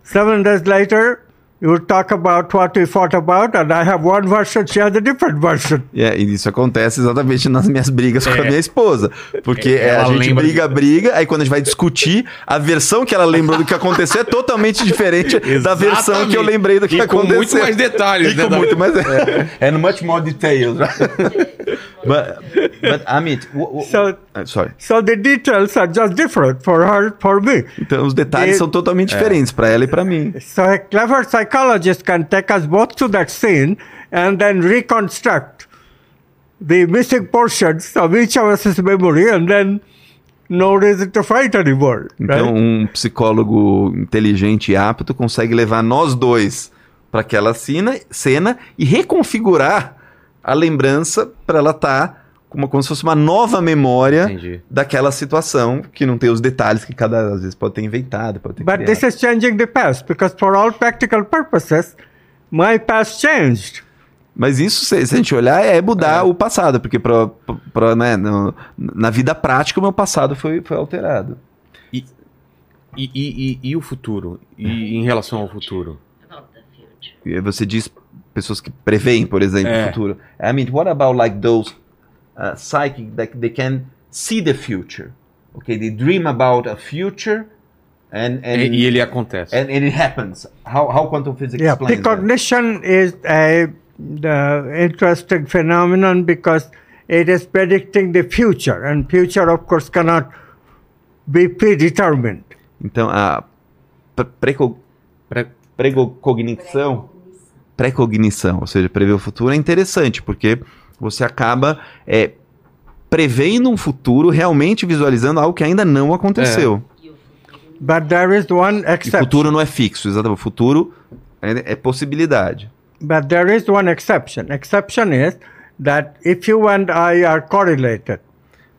Seven days later, you talk about what we fought about, and I have one version, she has a different version. E, é, e isso acontece exatamente nas minhas brigas com a minha esposa. Porque É, é, a gente briga, briga, aí quando a gente vai discutir, a versão que ela lembrou do que aconteceu é totalmente diferente da versão que eu lembrei do que e com aconteceu. muito mais detalhes, E né? com da- muito mais. And much more details. (laughs) but, but Amit, w- w- So- uh, sorry. So the details are just different for her, for me. Então os detalhes E- são totalmente diferentes para ela e para mim. So a clever psychologist can take us both to that scene and then reconstruct the missing portions of each of us' memory and then no reason to fight anymore. Então right? um psicólogo inteligente e apto consegue levar nós dois para aquela cena, cena e reconfigurar a lembrança para ela estar como, como se fosse uma nova memória Entendi. daquela situação que não tem os detalhes que cada às vezes pode ter inventado, pode ter But criado. this is changing the past because, for all practical purposes, my past changed. Mas isso, se, se a gente olhar, é mudar o passado, porque pra, pra, né, no- na vida prática o meu passado foi, foi alterado. E, e, e, e o futuro? E em relação ao futuro? About the future. Aí você diz pessoas que preveem, por exemplo, É. o futuro. I mean, what about like those uh, psychic that they can see the future? Okay, they dream about a future and and, E, e ele acontece. and, and it happens. How how quantum physics Yeah, explains that? precognition is a the interesting phenomenon because it is predicting the future, and future, of course, cannot be predetermined. Então, a pre- Pre- precognição, precognição, ou seja, prever o futuro é interessante, porque você acaba é, prevendo um futuro, realmente visualizando algo que ainda não aconteceu. But there is one exception. futuro não é fixo, exatamente. O futuro é, é possibilidade. But there is one exception. Exception is that if you and I are correlated,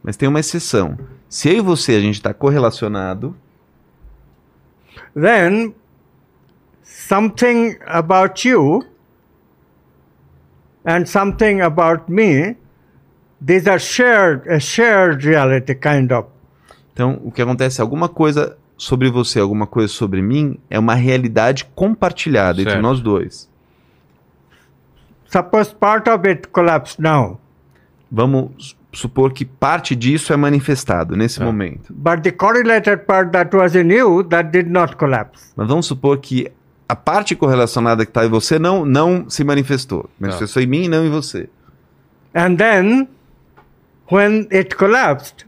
Mas tem uma exceção. Se eu e você a gente está correlacionado, then something about you and something about me, these are shared, a shared reality, kind of. então o que acontece? Alguma coisa sobre você, alguma coisa sobre mim, é uma realidade compartilhada entre Certo. nós dois. Suppose part of it collapsed now, Vamos supor que parte disso é manifestado nesse Tá. momento. but the correlated part that was in you that did not collapse. Mas vamos supor que a parte correlacionada que está em você não, não se manifestou. Manifestou em mim e não em você. And then, when it collapsed,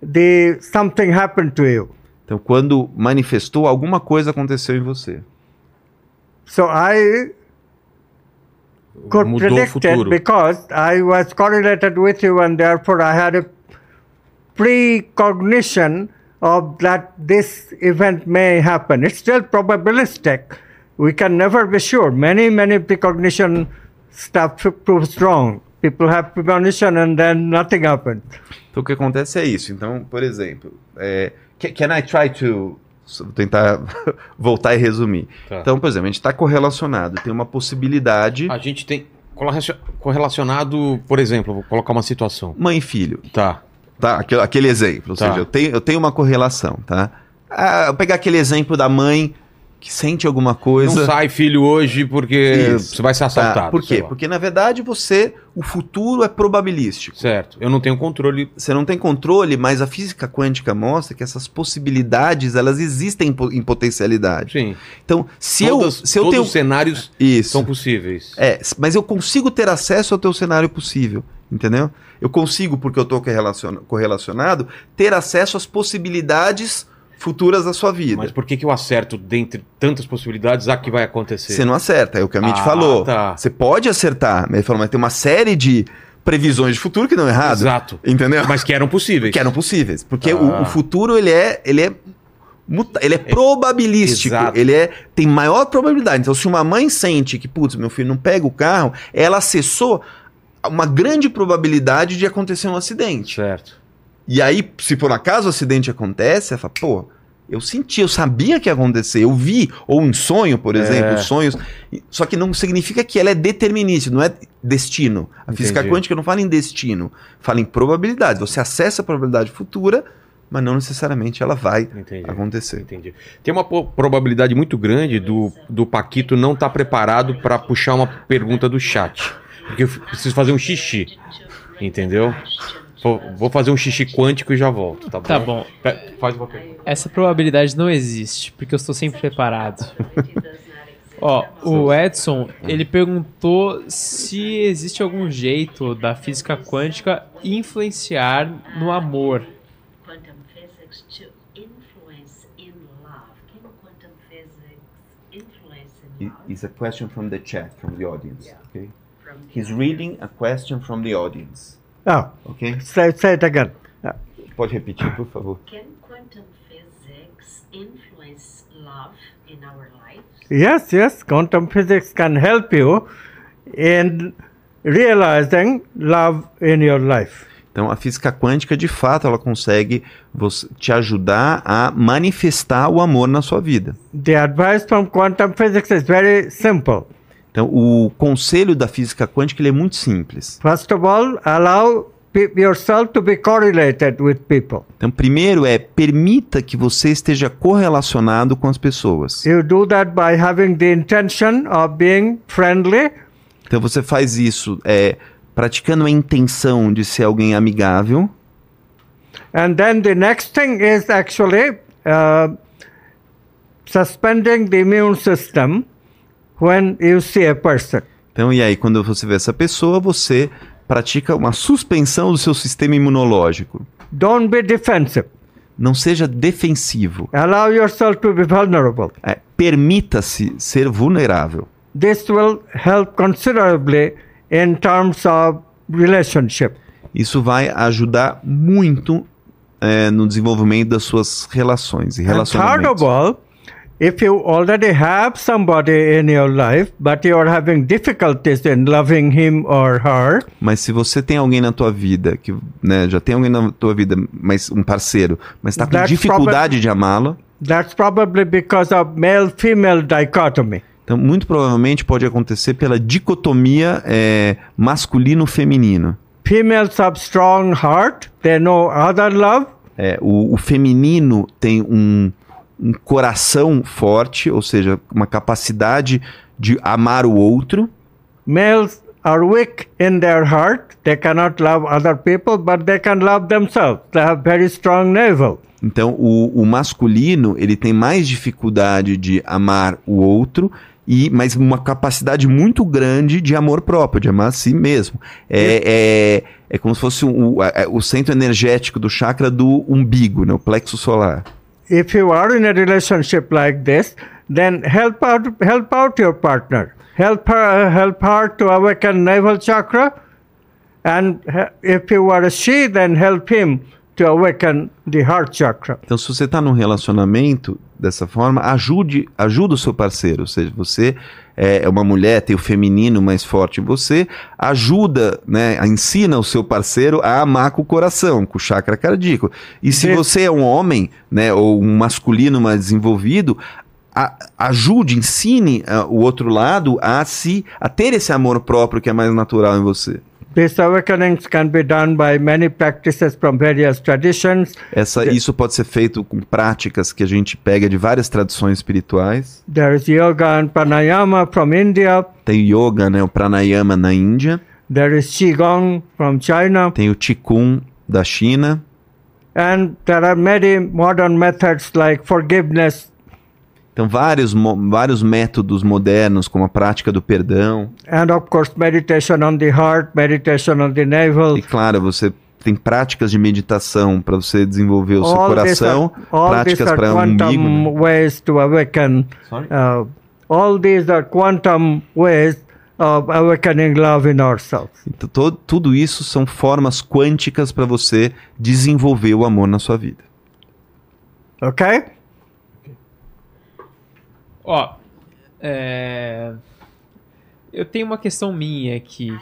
the something happened to you. Então, quando manifestou, alguma coisa aconteceu em você. So I could Mudou predict it because I was correlated with you, and therefore I had a precognition of that this event may happen. It's still probabilistic. We can never be sure. Many, many precognition stuff proves wrong. People have premonition and then nothing happens. Então, o que acontece é isso. Então, por exemplo, é, ca- can I try to... Vou tentar (laughs) voltar e resumir. Tá. Então, por exemplo, a gente está correlacionado. Tem uma possibilidade... A gente tem correlacion- correlacionado, por exemplo, vou colocar uma situação. Mãe e filho. Tá. Tá? Aquele, aquele exemplo. Ou Tá. seja, eu tenho, eu tenho uma correlação, tá? Ah, eu pegar aquele exemplo da mãe que sente alguma coisa. Não sai filho hoje porque Isso. você vai ser Tá, assaltado. Por sei quê? Porque na verdade você, o futuro é probabilístico. Certo. Eu não tenho controle. Você não tem controle, mas a física quântica mostra que essas possibilidades elas existem em potencialidade. Sim. Então, se Todas- eu se eu todos tenho os cenários isso, são possíveis. é, mas eu consigo ter acesso ao teu cenário possível, entendeu? Eu consigo porque eu estou correlacionado ter acesso às possibilidades futuras da sua vida. Mas por que, que eu acerto dentre tantas possibilidades a que vai acontecer? Você não acerta, é o que a Mitch Ah, falou. tá. Você pode acertar, mas ele falou, mas tem uma série de previsões de futuro que não é errado. Exato. Entendeu? Mas que eram possíveis. que eram possíveis. Porque Ah. o, o futuro, ele é. Ele é muta- ele é probabilístico, Exato. ele é tem maior probabilidade. Então, se uma mãe sente que, putz, meu filho não pega o carro, ela acessou uma grande probabilidade de acontecer um acidente. Certo. E aí, se por acaso o acidente acontece, ela fala, pô, eu senti, eu sabia que ia acontecer, eu vi, ou um sonho, por exemplo, É. sonhos. Só que não significa que ela é determinística, não é destino. A física Entendi. quântica não fala em destino, fala em probabilidade. Você acessa a probabilidade futura, mas não necessariamente ela vai Entendi. acontecer. Entendi. Tem uma probabilidade muito grande do, do Paquito não estar preparado para puxar uma pergunta do chat. Porque eu preciso fazer um xixi. Entendeu? Vou, fazer um xixi quântico e já volto, tá bom? Tá bom. Faz uma pergunta. Essa probabilidade não existe, porque eu estou sempre preparado. Ó, o Edson, ele perguntou se existe algum jeito da física quântica influenciar no amor. quantum physics to influence in love. Can quantum physics influence in love? It's a question from the chat, from the audience. Okay? He's reading a question from the audience. Oh, Ok? say, say it again. Uh, Pode repetir, por favor. Can quantum physics influence love in our lives? Yes, yes, quantum physics can help you in realizing love in your life. Então, a física quântica, de fato, ela consegue te ajudar a manifestar o amor na sua vida. The advice from quantum physics is very simple. Então, o conselho da física quântica ele é muito simples. First of all, allow yourself to be correlated with people. Então, primeiro é permita que você esteja correlacionado com as pessoas. You do that by having the intention of being friendly, Então, você faz isso é, praticando a intenção de ser alguém amigável. and then the next thing is actually uh, suspending the immune system when you see a person. Então, e aí, quando você vê essa pessoa, você pratica uma suspensão do seu sistema imunológico. Don't be defensive. Não seja defensivo. Allow yourself to be vulnerable. É, Permita-se ser vulnerável. This will help considerably in terms of relationship. Isso vai ajudar muito é, no desenvolvimento das suas relações e And third relacionamentos. of all, if you already have somebody in your life, but you are having difficulties in loving him or her, Mas se você tem alguém na tua vida que né, já tem alguém na tua vida, mas um parceiro, mas está com That's dificuldade de amá-lo, that's probably because of male-female dichotomy. então muito provavelmente pode acontecer pela dicotomia é, masculino-feminino. Females have strong heart, they know other love, É, o, o feminino tem um, um coração forte, ou seja, uma capacidade de amar o outro. Males are weak in their heart. They cannot love other people, but they can love themselves. They have very strong navel. Então, o, o masculino ele tem mais dificuldade de amar o outro, e mas uma capacidade muito grande de amor próprio, de amar a si mesmo. É, é, é como se fosse o, a- o centro energético do chakra do umbigo, né, o plexo solar. If you are in a relationship like this, then help out help out your partner. Help her help her to awaken navel chakra, and if you are a she, then help him to awaken the heart chakra. Então, se você está num relacionamento dessa forma, ajude, ajuda o seu parceiro. Ou seja, você é é uma mulher, tem o feminino mais forte em você, ajuda, né, ensina o seu parceiro a amar com o coração, com o chakra cardíaco. E se Sim. você é um homem, né, ou um masculino mais desenvolvido, a- ajude, ensine ah, o outro lado a se a ter esse amor próprio que é mais natural em você. These awakenings can be done by many practices from various traditions. Essa, isso pode ser feito com práticas que a gente pega de várias tradições espirituais. There is yoga and pranayama from India. Tem yoga, né, o pranayama na Índia, There is qigong from China, tem o qigong da China, and there are many modern methods like forgiveness então vários, vários métodos modernos, como a prática do perdão. and of course meditation on the heart, meditation on the navel. E claro, você tem práticas de meditação para você desenvolver o seu All these coração, are, práticas para o umbigo. quantum né? ways to awaken. Uh, all these are quantum ways of awakening love in ourselves. Então, to- tudo isso são formas quânticas para você desenvolver o amor na sua vida. Okay? Ó, é... Eu tenho uma questão minha aqui.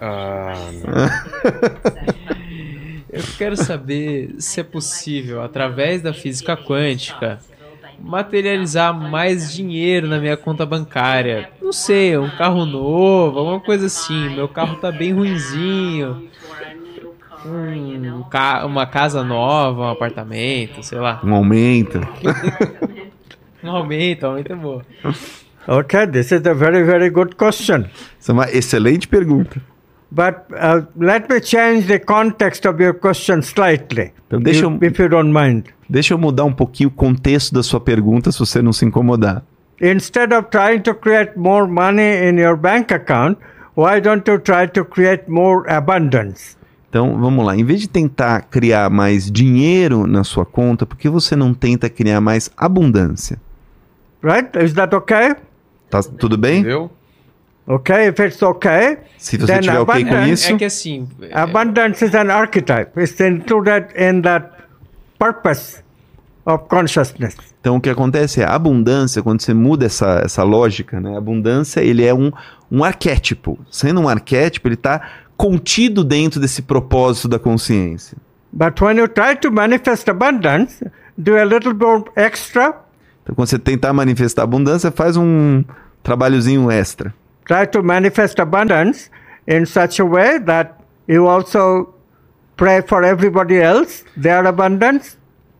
Ah, (laughs) Eu quero saber se é possível, através da física quântica, materializar mais dinheiro na minha conta bancária. Não sei, um carro novo, alguma coisa assim. Meu carro tá bem ruinzinho. Um ca- uma casa nova, um apartamento, sei lá. Um aumento. (laughs) Um aumento, um aumento é boa. (laughs) Okay, this is a very, very good question. Isso é uma excelente pergunta. But uh, let me change the context of your question slightly, Então, deixa if, eu- if you don't mind. Deixa eu mudar um pouquinho o contexto da sua pergunta, se você não se incomodar. Instead of trying to create more money in your bank account, why don't you try to create more abundance? Então, vamos lá. Em vez de tentar criar mais dinheiro na sua conta, por que você não tenta criar mais abundância? Right? Is that okay? Tá tudo bem? entendeu? Okay, if it's okay, Se você Then tiver ok com abundance- isso, É que assim. é- abundance is an archetype. It's included in that purpose of consciousness. então o que acontece é a abundância, quando você muda essa, essa lógica, né? A abundância, ele é um, um arquétipo. Sendo um arquétipo, ele está contido dentro desse propósito da consciência. But when you try to manifest abundance, do a little more extra, Então, quando você tentar manifestar abundância, faz um trabalhozinho extra. try to manifest abundance in such a way that you also pray for everybody else, their abundance,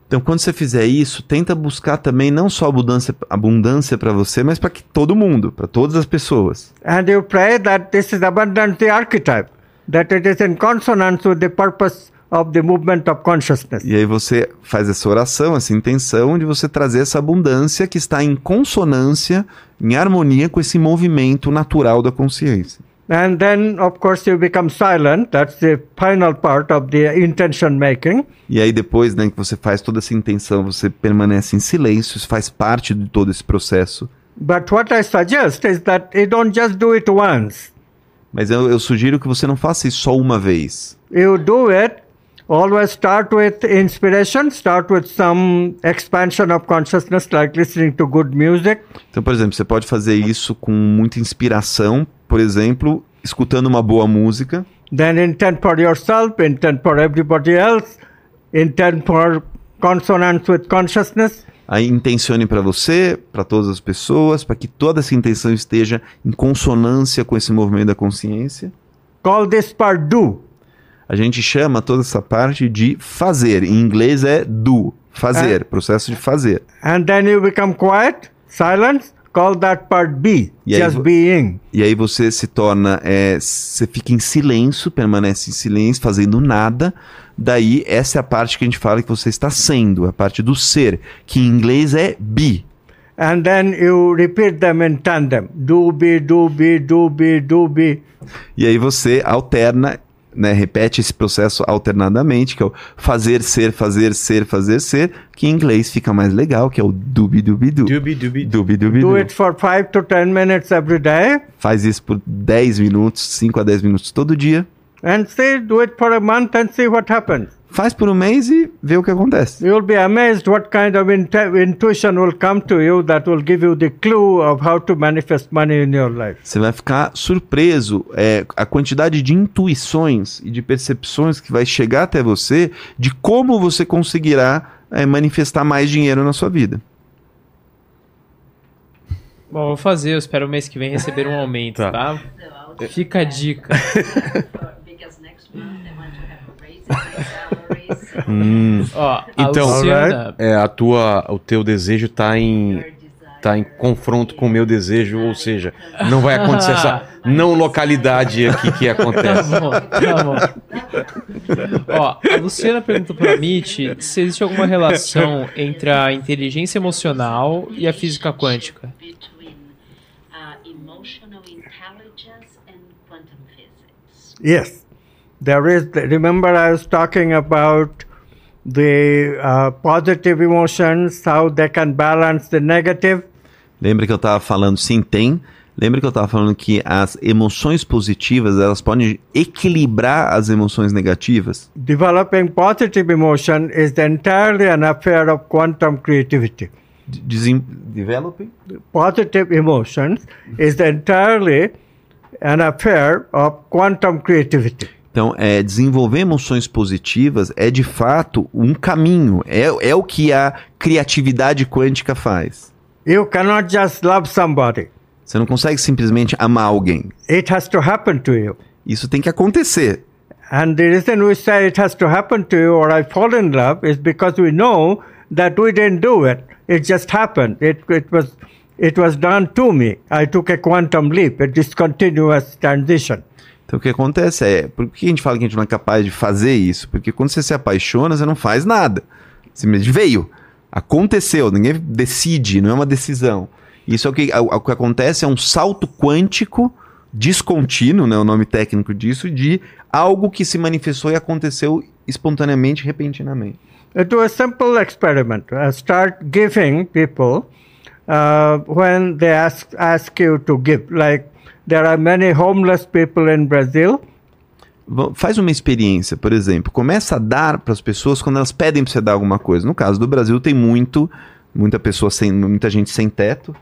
Então, quando você fizer isso, tenta buscar também não só abundância abundância para você, mas para todo mundo, para todas as pessoas. and you pray that this is abundance the archetype, that it is in consonance with the purpose of the movement of consciousness. E aí você faz essa oração, essa intenção de você trazer essa abundância que está em consonância, em harmonia com esse movimento natural da consciência. And then, of course, you become silent. That's the final part of the intention making. E aí depois, né, que você faz toda essa intenção, você permanece em silêncio, isso faz parte de todo esse processo. But what I suggest is that you don't just do it once. Mas eu, eu sugiro que você não faça isso só uma vez. You do it, always start with inspiration, start with some expansion of consciousness, like listening to good music. Então, por exemplo, você pode fazer isso com muita inspiração, por exemplo, escutando uma boa música. Then intend for yourself, intend for everybody else, intend for consonance with consciousness. Aí intencione para você, para todas as pessoas, para que toda essa intenção esteja em consonância com esse movimento da consciência. Call this part do. A gente chama toda essa parte de fazer. Em inglês é do, fazer, processo de fazer. And then you become quiet, silence, call that part be, E aí just vo- being. E aí você se torna, é, você fica em silêncio, permanece em silêncio, fazendo nada. Daí essa é a parte que a gente fala que você está sendo, a parte do ser, que em inglês é be. And then you repeat them in tandem. Do be, do be, do be, do be. E aí você alterna, né, repete esse processo alternadamente, que é o fazer ser, fazer ser, fazer ser, que em inglês fica mais legal, que é o dubi dubi du. Dubi, dubi, Dubi dubi Do it for five to ten minutes every day. Faz isso por 10 minutos, 5 a 10 minutos todo dia. And see, do it for a month and see what happens. Faz por um mês e vê o que acontece. You'll be amazed what kind of intuition will come to you that will give you the clue of how to manifest money in your life. Você vai ficar surpreso é, a quantidade de intuições e de percepções que vai chegar até você de como você conseguirá é, manifestar mais dinheiro na sua vida. Bom, vou fazer, eu espero o mês que vem receber um aumento, Tá. tá? Fica a dica. (laughs) Hum. Ó, Então, Luciana, É, a tua, o teu desejo tá em, tá em confronto com o meu desejo, ou seja, não vai acontecer essa (laughs) não localidade aqui que Tá acontece. bom, tá bom. Ó, a Luciana perguntou pra Mitch se existe alguma relação entre a inteligência emocional e a física quântica. uh. Yes, there is. Remember, I was talking about the uh, positive emotions, how they can balance the negative. Lembra que eu estava falando, sim, tem. Lembra que eu estava falando que as emoções positivas, elas podem equilibrar as emoções negativas? Developing positive emotion is entirely an affair of quantum creativity. De- Desem developing? Positive emotions is entirely an affair of quantum creativity. Então, é, desenvolver emoções positivas é de fato um caminho, é, é o que a criatividade quântica faz. You cannot just love somebody. Você não consegue simplesmente amar alguém. It has to happen to you. Isso tem que acontecer. And the reason we say it has to happen to you or I fall in love is because we know that we didn't do it. It just happened. It, it was it was done to me. I took a quantum leap, a discontinuous transition. Então, o que acontece é, por que a gente fala que a gente não é capaz de fazer isso? Porque quando você se apaixona, você não faz nada. Simplesmente veio, aconteceu, ninguém decide, não é uma decisão. Isso é o que, o, o que acontece, é um salto quântico descontínuo, né, o nome técnico disso, de algo que se manifestou e aconteceu espontaneamente, repentinamente. Uh, Do a simple experiment. Uh, start giving people uh, when they ask ask you to give. Like there are many homeless people in Brazil. Faz uma experiência, por exemplo, começa a dar para as pessoas quando elas pedem para você dar alguma coisa. No caso do Brasil tem muito, muita pessoa sem, muita gente sem teto.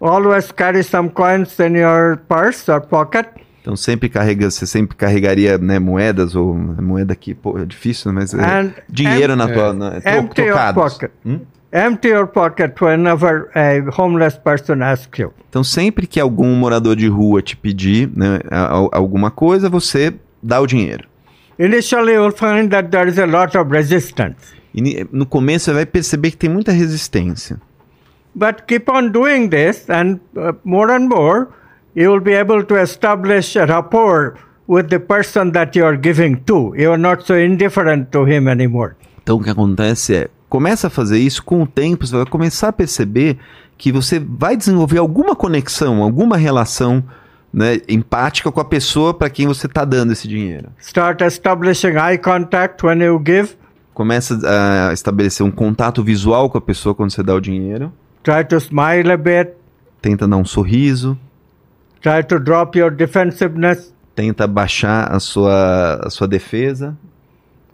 Always carry some coins in your purse or pocket. Então sempre carrega, você sempre carregaria né, moedas ou moeda aqui, pô, é difícil, mas é, And dinheiro na É. tua na, Empty your trocados. pocket. Hum? Empty your pocket whenever a homeless person asks you. Então sempre que algum morador de rua te pedir né, alguma coisa, você dá o dinheiro. Initially, you'll find that there is a lot of resistance. E no começo você vai perceber que tem muita resistência. But keep on doing this, and uh, more and more, you will be able to establish a rapport with the person that you are giving to. You are not so indifferent to him anymore. Então o que acontece é, começa a fazer isso com o tempo, você vai começar a perceber que você vai desenvolver alguma conexão, alguma relação né, empática com a pessoa para quem você está dando esse dinheiro. Start establishing eye contact when you give. Começa a estabelecer um contato visual com a pessoa quando você dá o dinheiro. Try to smile a bit. Tenta dar um sorriso, Try to drop your defensiveness. tenta baixar a sua, a sua defesa.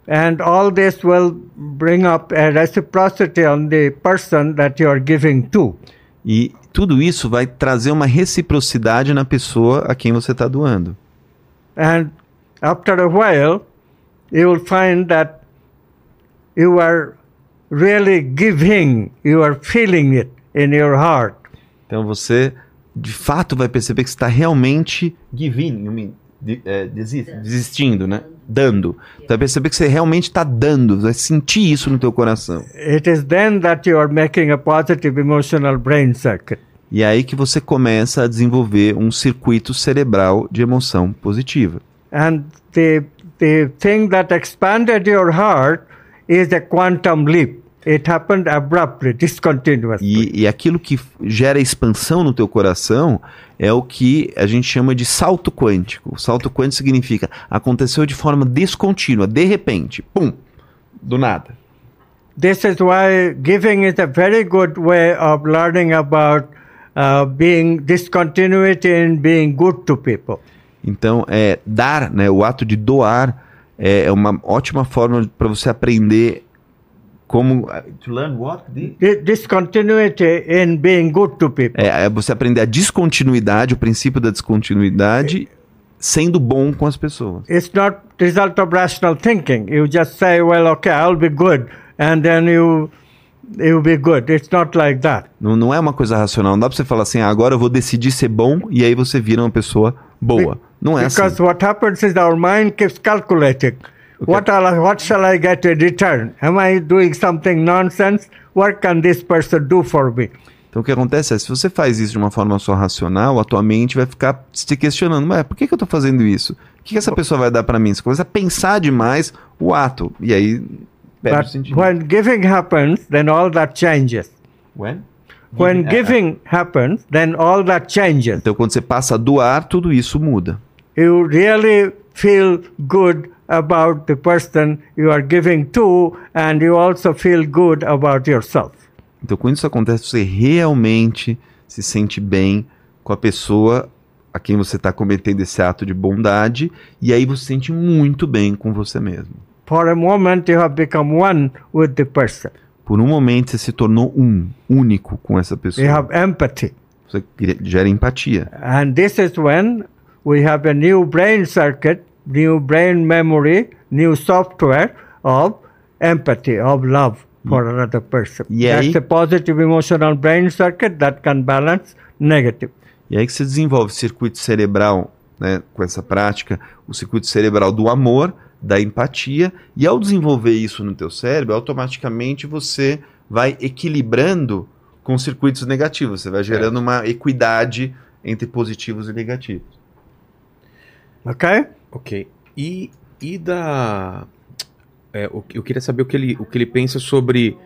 And all this will bring up a reciprocity on the person that you are giving to. E tudo isso vai trazer uma reciprocidade na pessoa a quem você está doando. And after a while, you will find that you are really giving, you are feeling it in your heart. Então você, de fato, vai perceber que você está realmente giving, de- é, desi- desistindo, né? Dando. Você vai perceber que você realmente está dando, vai sentir isso no teu coração. It is then that you are making a positive emotional brain circuit. E é aí que você começa a desenvolver um circuito cerebral de emoção positiva. And the, the thing that expanded your heart is a quantum leap. It happened abruptly, discontinuously. E, e aquilo que gera expansão no teu coração é o que a gente chama de salto quântico. O salto quântico significa aconteceu de forma descontínua, de repente, pum, do nada. This is why giving is a very good way of learning about uh, being discontinuity and being good to people. Então, é, dar, né, o ato de doar é, é uma ótima forma para você aprender como to learn what? Di- Discontinuity in being good to people. É, é você aprender a descontinuidade, o princípio da descontinuidade, sendo bom com as pessoas. It's not result of rational thinking. You just say, well, okay, I'll be good, and then you you'll be good. It's not like that. Não, não é uma coisa racional. Não dá pra você falar assim, ah, agora eu vou decidir ser bom e aí você vira uma pessoa boa. Não é assim. Because what happens is our mind keeps calculating. What, are, what shall I get in return? Am I doing something nonsense? What can this person do for me? Então o que acontece é, se você faz isso de uma forma só racional, a tua mente vai ficar se questionando, mas por que, que eu tô fazendo isso? O que, que essa pessoa vai dar para mim? Você começa a pensar demais o ato. E aí perde o But sentido. when giving happens, then all that changes. When? When é, giving happens, then all that changes. Então quando você passa a doar, tudo isso muda. You really feel good about the person you are giving to, and you also feel good about yourself. Então quando isso acontece, você realmente se sente bem com a pessoa a quem você está cometendo esse ato de bondade, e aí você se sente muito bem com você mesmo. For a moment, you have become one with the person. Por um momento você se tornou um, único com essa You pessoa. have empathy. Você gera empatia. And this is when we have a new brain circuit, new brain memory, new software of empathy, of love for another person. E aí- That's a positive emotional brain circuit that can balance negative. E aí que você desenvolve circuito cerebral, né, com essa prática, o circuito cerebral do amor, da empatia, e ao desenvolver isso no teu cérebro, automaticamente você vai equilibrando com circuitos negativos, você vai gerando uma equidade entre positivos e negativos. Okay? Ok. E, e da. é, eu queria saber o que ele, o que ele pensa sobre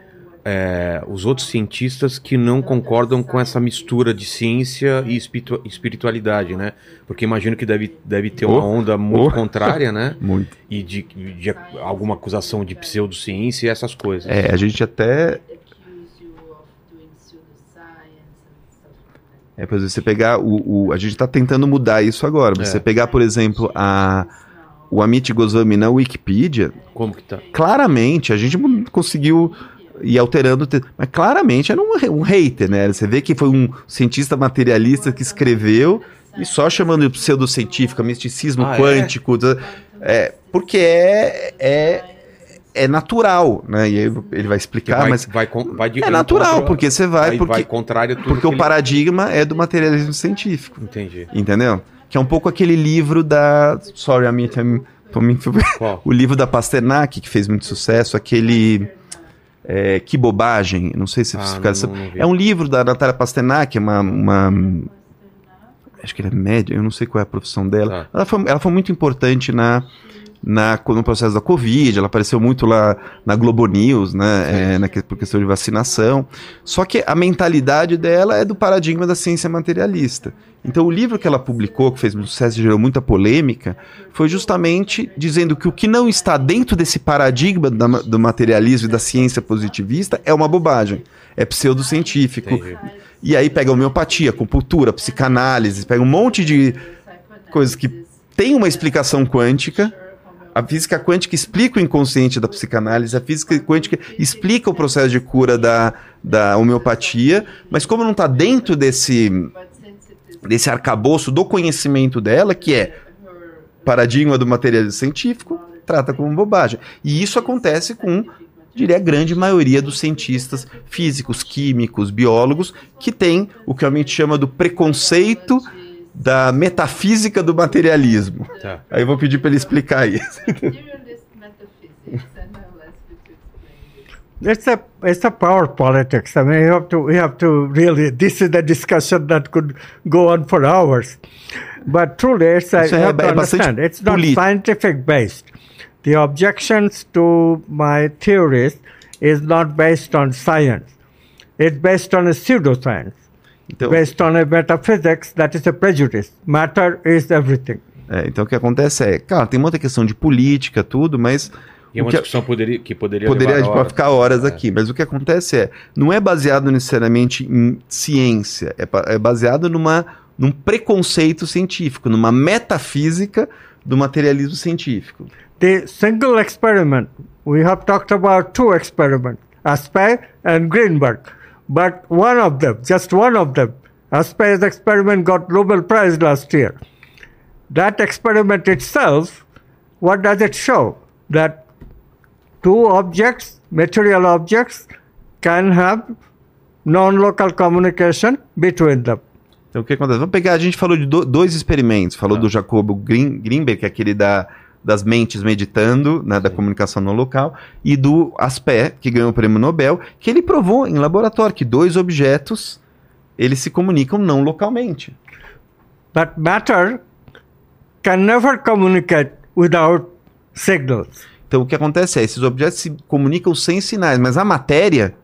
é, os outros cientistas que não concordam com essa mistura de ciência e espiritu- espiritualidade, né? Porque imagino que deve, deve ter uma Oh, onda muito oh. contrária, né? (laughs) Muito. E de, de alguma acusação de pseudociência e essas coisas. É, a gente até accuse you of doing pseudoscience and stuff like that. É, por exemplo, você pegar o, o- A gente está tentando mudar isso agora. mas É. Você pegar, por exemplo, a, o Amit Goswami na Wikipedia, Como que tá? claramente, a gente conseguiu ir alterando, mas claramente era um, um hater, né? Você vê que foi um cientista materialista que escreveu e só chamando de pseudocientífica, misticismo Ah, é? quântico, da- é, porque é, é, é natural, né? E aí ele vai explicar, vai, mas vai, vai de é natural, encontro- porque você vai, vai, porque, vai contrário a tudo porque que o ele- paradigma é do materialismo científico. Entendi. Entendeu? Que é um pouco aquele livro da. Sorry, me- Qual? (laughs) o livro da Pasternak, que fez muito sucesso, aquele. é, que bobagem, não sei se Ah, não- não-. É um livro da Natália Pasternak, é uma, uma. Acho que ela é média, eu não sei qual é a profissão dela. Tá. Ela, foi, ela foi muito importante na, na, no processo da Covid, ela apareceu muito lá na Globo News, né? é, na, por questão de vacinação. Só que a mentalidade dela é do paradigma da ciência materialista. Então, o livro que ela publicou, que fez muito sucesso e gerou muita polêmica, foi justamente dizendo que o que não está dentro desse paradigma da do materialismo e da ciência positivista é uma bobagem. É pseudocientífico. Entendi. E aí pega homeopatia, acupuntura, psicanálise, pega um monte de coisas que tem uma explicação quântica. A física quântica explica o inconsciente da psicanálise, a física quântica explica o processo de cura da, da homeopatia, mas como não está dentro desse, desse arcabouço do conhecimento dela, que é paradigma do materialismo científico, trata como bobagem. E isso acontece com, diria, a grande maioria dos cientistas físicos, químicos, biólogos, que tem o que a gente chama do preconceito da metafísica do materialismo. Tá. Aí eu vou pedir para ele explicar isso. (laughs) metaphysics, and I'll ask you to explain this. It's a it's a power politics. I mean, you have to we have to really. This is a discussion that could go on for hours. But truly, it's a, Isso you é- have to é bastante understand. It's not político. scientific based. The objections to my theories is not based on science. It's based on a pseudoscience, Então, based on a metaphysics that is a prejudice. Matter is everything. é, então o que acontece é, cara, tem muita questão de política, tudo, mas E é o uma que- discussão poderia, que poderia, poderia levar horas. ficar horas É. aqui, mas o que acontece é, não é baseado necessariamente em ciência, é, é baseado numa, num preconceito científico, numa metafísica do materialismo científico. The single experiment, we have talked about two experiments, Asper and Greenberg. But one of them, just one of them, Asper's experiment got Nobel Prize last year. That experiment itself, what does it show? That two objects, material objects, can have non-local communication between them. Então o que acontece? Vamos pegar, a gente falou de do- dois experimentos, falou Tá. do Jacobo Green, Greenberg, que é aquele da, das mentes meditando, né, da comunicação não local, e do Aspect, que ganhou o prêmio Nobel, que ele provou em laboratório que dois objetos eles se comunicam não localmente. But matter can never communicate without signals. Então o que acontece é, esses objetos se comunicam sem sinais, mas a matéria,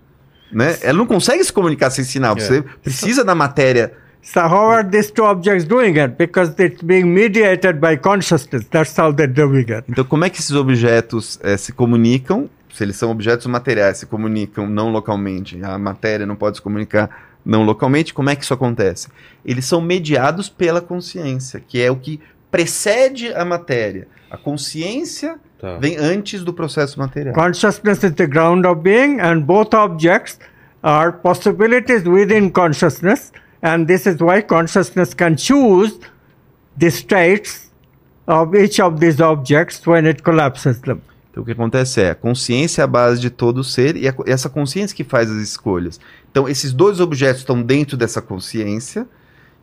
né, ela não consegue se comunicar sem sinal. É. Você precisa da matéria. So how are these two objects doing it? Because it's being mediated by consciousness. That's how they're doing it. Então como é que esses objetos eh, se comunicam? Se eles são objetos materiais, se comunicam não localmente, a matéria não pode se comunicar não localmente, como é que isso acontece? Eles são mediados pela consciência, que é o que precede a matéria. A consciência Tá. vem antes do processo material. Consciousness is the ground of being, and both objects are possibilities within consciousness. And this is why consciousness can choose the states of each of these objects when it collapses them. Então o que acontece é, a consciência é a base de todo ser e é essa consciência que faz as escolhas. Então esses dois objetos estão dentro dessa consciência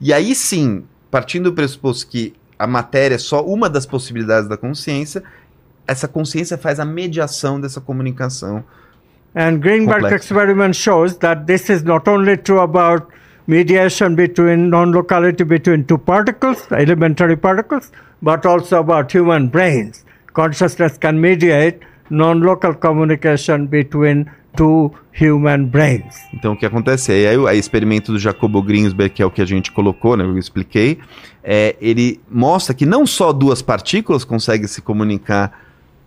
e aí sim, partindo do pressuposto que a matéria é só uma das possibilidades da consciência, essa consciência faz a mediação dessa comunicação. And Greenberg experiment shows that this is not only true about mediation between non-locality between two particles, elementary particles, but also about human brains. Consciousness can mediate non-local communication between two human brains. Então o que acontece é, o experimento do Jacobo Greensberg, que é o que a gente colocou, né, eu expliquei, é, ele mostra que não só duas partículas conseguem se comunicar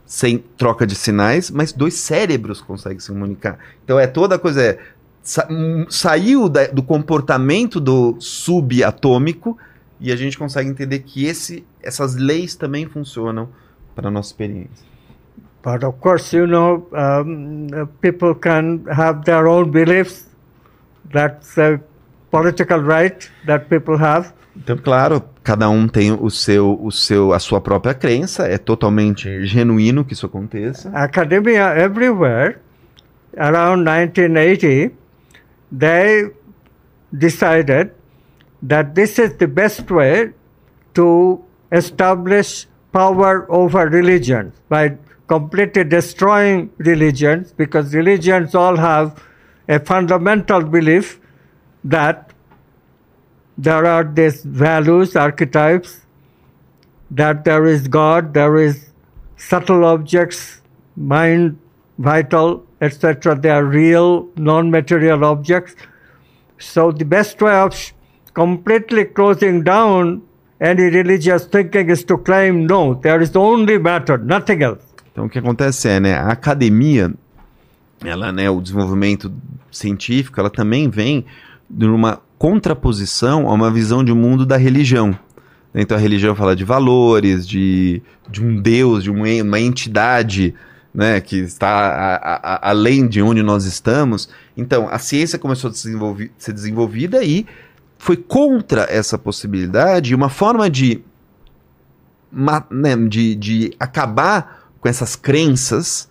sem troca de sinais, mas dois cérebros conseguem se comunicar. Então é toda a coisa é sa- hum, saiu da- do comportamento do subatômico e a gente consegue entender que esse, essas leis também funcionam para a nossa experiência. But of course, you know, um, uh, people can have their own beliefs. That's a political right that people have. Então, claro, cada um tem o seu, o seu, a sua própria crença, é totalmente genuíno que isso aconteça. academia everywhere around 1980 they decided that this is the best way to establish power over religions by completely destroying religions because religions all have a fundamental belief that there are these values archetypes that there is god there is subtle objects, mind, vital, etc. They are real, non material objects. So, the best way of completely closing down any religious thinking is to claim no, there is only matter, nothing else. Então, o que acontece é, né, a academia, ela, né, o desenvolvimento científico, ela também vem de uma contraposição a uma visão de mundo da religião. Então, a religião fala de valores, de, de um Deus, de uma entidade, né, que está a- a- a- além de onde nós estamos. Então, a ciência começou a desenvolvi- ser desenvolvida e foi contra essa possibilidade. Uma forma de, né, de, de acabar com essas crenças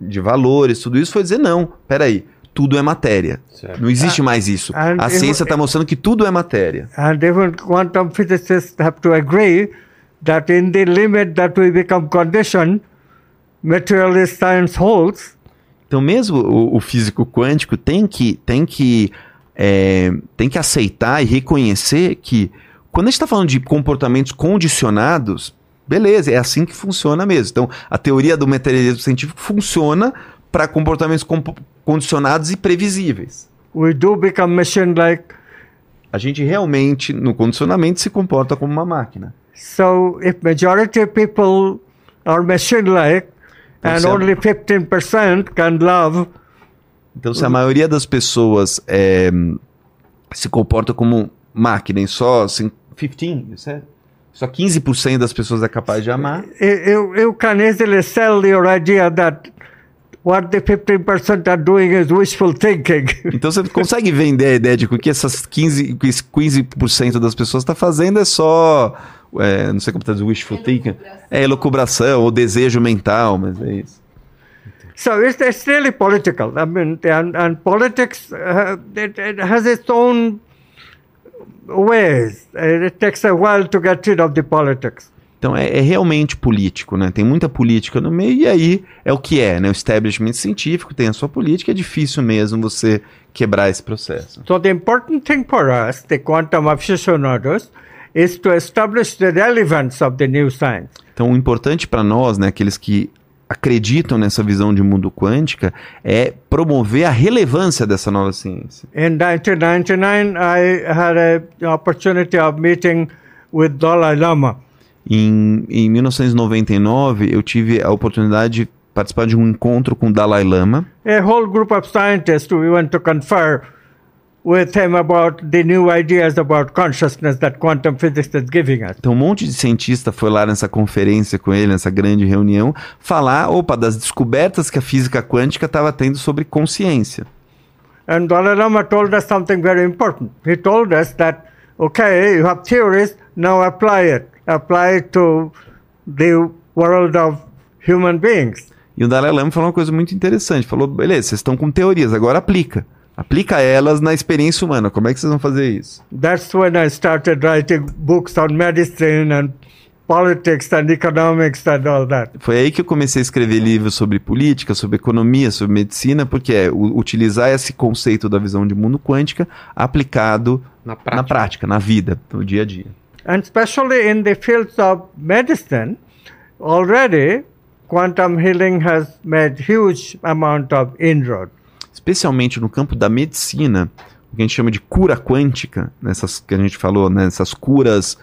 de valores, tudo isso, foi dizer: não, peraí, tudo é matéria. Certo. Não existe mais isso. and A ciência está mostrando que tudo é matéria. And even quantum physicists have to agree that in the limit that we become conditioned, materialist science holds. Então, mesmo o, o físico quântico tem que, tem, que, é, tem que aceitar e reconhecer que quando a gente está falando de comportamentos condicionados, beleza, é assim que funciona mesmo. Então, a teoria do materialismo científico funciona para comportamentos compo- condicionados e previsíveis. We do become machine like A gente realmente, no condicionamento, se comporta como uma máquina. So if majority of people are machine-like and Percebe? only 15% can love, Então, se a maioria das pessoas é, se comporta como máquina e só assim, 15, you said? só 15% das pessoas é capaz de amar, you, you can easily sell your idea that what the 15% are doing is wishful thinking. (laughs) então você consegue vender a ideia de que o que essas 15%, que esse 15% das pessoas está fazendo é só, é, não sei como traduzir, wishful thinking, é elucubração ou desejo mental, mas é isso. so it's, it's really political. I mean, and, and politics uh, it, it has its own ways. It takes a while to get rid of the politics. Então é, é realmente político, né? Tem muita política no meio e aí é o que é, né? O establishment científico tem a sua política, é difícil mesmo você quebrar esse processo. So the important thing for us, the quantum aficionados, is to establish the relevance of the new science. Então o importante para nós, né, aqueles que acreditam nessa visão de mundo quântica, é promover a relevância dessa nova ciência. In 1999, I had a opportunity of meeting with Dalai Lama. Em, em 1999, eu tive a oportunidade de participar de um encontro com o Dalai Lama. A whole group of scientists we went to confer with him about the new ideas about consciousness that quantum physics is giving us. Então, um monte de cientista foi lá nessa conferência com ele, nessa grande reunião, falar, opa, das descobertas que a física quântica estava tendo sobre consciência. And Dalai Lama told us something very important. He told us that, okay, you have theories, now apply it. Apply to the world of human beings. E o Dalai Lama falou uma coisa muito interessante. Falou, beleza, vocês estão com teorias, agora aplica. Aplica elas na experiência humana. Como é que vocês vão fazer isso? That's when I started writing books on medicine and politics and economics and all that. Foi aí que eu comecei a escrever livros sobre política, sobre economia, sobre medicina, porque é utilizar esse conceito da visão de mundo quântica aplicado Na na prática. prática, na vida, no dia a dia. And especially in the fields of medicine, already quantum healing has made huge amount of inroad. especialmente no campo da medicina, o que a gente chama de cura quântica, nessas que a gente falou, né, essas curas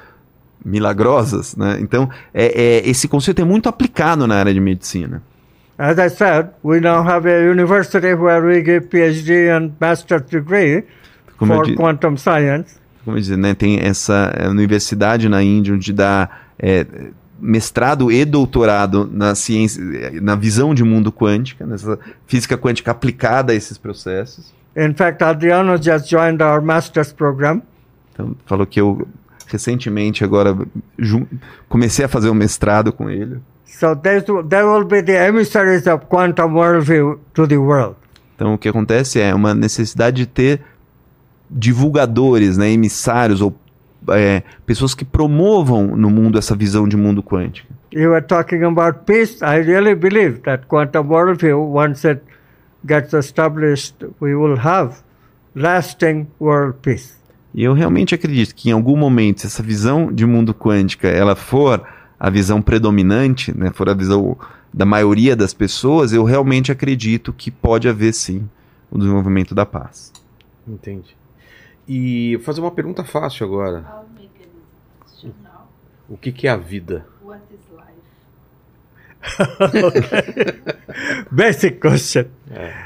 milagrosas, né? Então, é, é- esse conceito é muito aplicado na área de medicina. As I said, we now have a university where we give PhD and master's degree Como for quantum science. Como disse, né, tem essa é, universidade na Índia onde dá é, mestrado e doutorado na ciência, na visão de mundo quântica, nessa física quântica aplicada a esses processos. In fact, Adriano just joined our master's program. Então, falou que eu recentemente agora comecei a fazer um mestrado com ele. So there will be the emissaries of quantum worldview to the world. Então, o que acontece é uma necessidade de ter divulgadores, né, emissários ou é, pessoas que promovam no mundo essa visão de mundo quântico. You were talking about peace. I really believe that quantum worldview, once it gets established, we will have lasting world peace. E eu realmente acredito que em algum momento, se essa visão de mundo quântica ela for a visão predominante, né, for a visão da maioria das pessoas, eu realmente acredito que pode haver sim o desenvolvimento da paz. Entendi. E vou fazer uma pergunta fácil agora. I'll make a question now. O que, que é a vida? What is life? (laughs) Basic question.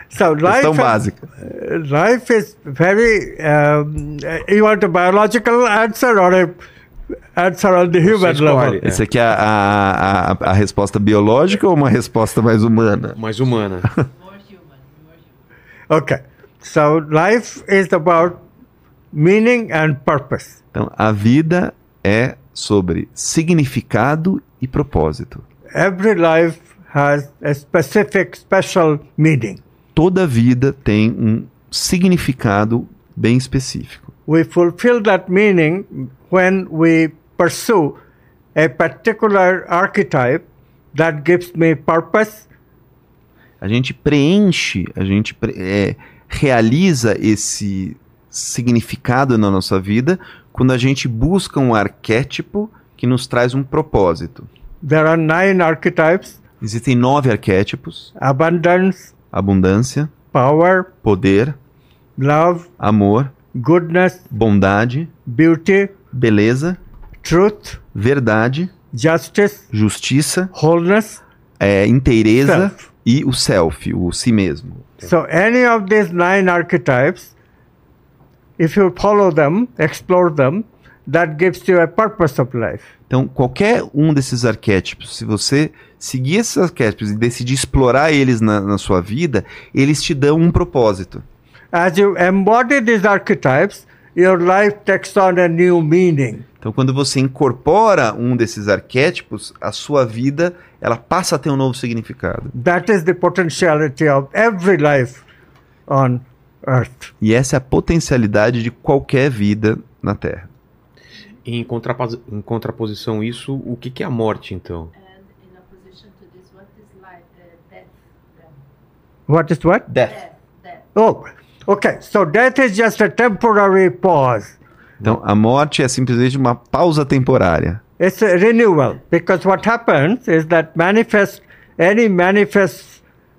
So life, Questão is- básica. life is very. Um, you want a biological answer or a answer on the human level? É. Essa aqui é a, a, a, a resposta biológica ou uma resposta mais humana? Mais humana. More human. More human. Okay. So life is about meaning and purpose. Então, a vida é sobre significado e propósito. Every life has a specific, special meaning. Toda vida tem um significado bem específico. We fulfill that meaning when we pursue a particular archetype that gives me purpose A gente preenche, a gente pre- é, realiza esse significado na nossa vida quando a gente busca um arquétipo que nos traz um propósito. There are nine archetypes Existem nove arquétipos: abundance, abundância, power, poder, love, amor, goodness, bondade, beauty, beleza, truth, verdade, justice, justiça, wholeness. é, inteireza Self. e o self, o si mesmo. So, any of these nine archetypes, if you follow them, explore them, that gives you a purpose of life. Então, qualquer um desses arquétipos, se você seguir esses arquétipos e decidir explorar eles na, na sua vida, eles te dão um propósito. As you embody these archetypes, your life takes on a new meaning. Então, quando você incorpora um desses arquétipos, a sua vida ela passa a ter um novo significado. That is the potentiality of every life on earth. E essa é a potencialidade de qualquer vida na Terra. Em, contrapos- em contraposição isso, o que, que é a morte, então? And in opposition to this, what is life, uh, death? Then? What is what? Death. Death, death. Oh, okay. So death is just a temporary pause. Então, a morte é simplesmente uma pausa temporária. It's a renewal because what happens is that manifest any manifest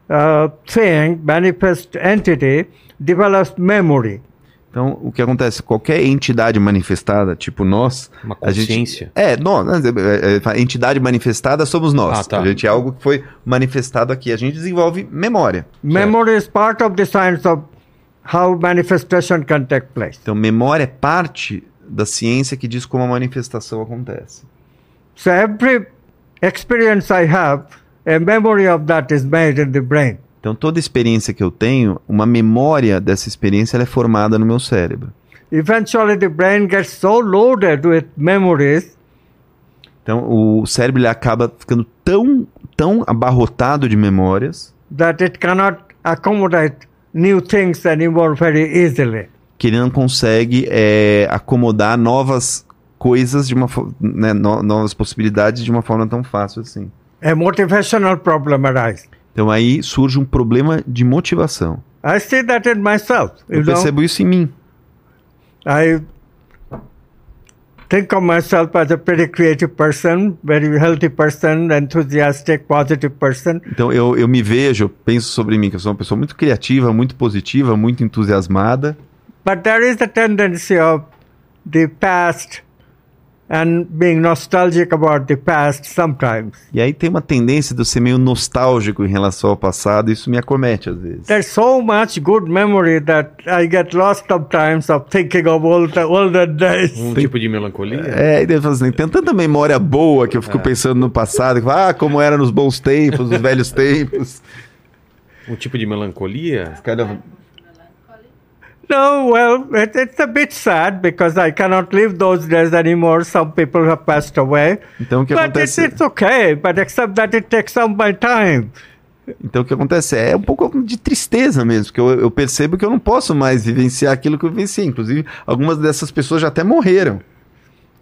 uh, thing, manifest entity develops memory. Então, o que acontece? Qualquer entidade manifestada, tipo nós, Uma a gente- consciência? É, nós, é, é, é, entidade manifestada somos nós. Ah, tá. A gente é algo que foi manifestado aqui. A gente desenvolve memória. Memory is part of the science of how manifestation can take place. Então, memória é parte da ciência que diz como a manifestação acontece. So every experience I have, a memory of that is made in the brain. Então, toda experiência que eu tenho, uma memória dessa experiência é formada no meu cérebro. Eventually, the brain gets so loaded with memories Então, o cérebro ele acaba ficando tão, tão abarrotado de memórias that it cannot accommodate new things anymore very easily. que ele não consegue é, acomodar novas coisas de uma né, no- novas possibilidades de uma forma tão fácil assim. A motivational problem arises. Então aí surge um problema de motivação. I see that in myself. Eu know, percebo isso em mim. I think of myself as a pretty creative person, very healthy person, enthusiastic, positive person. Então eu, eu me vejo, penso sobre mim que eu sou uma pessoa muito criativa, muito positiva, muito entusiasmada. But there is a tendency of the past and being nostalgic about the past sometimes. E aí tem uma tendência de eu ser meio nostálgico em relação ao passado, isso me acomete às vezes. There's so much good memory that I get lost sometimes of thinking of all the older days. Um tipo de melancolia? É, e assim, tem tanta memória boa que eu fico pensando no passado, que ah, como era nos bons tempos, nos velhos (laughs) tempos. Um tipo de melancolia? Kind of- Melancholy. No, well, it, it's a bit sad because I cannot live those days anymore. Some people have passed away. Então o que But it's, acontece? it's okay, but except that it takes some of my time. Então o que acontece é um pouco de tristeza mesmo, porque eu, eu percebo que eu não posso mais vivenciar aquilo que eu vivenciei. Inclusive, algumas dessas pessoas já até morreram.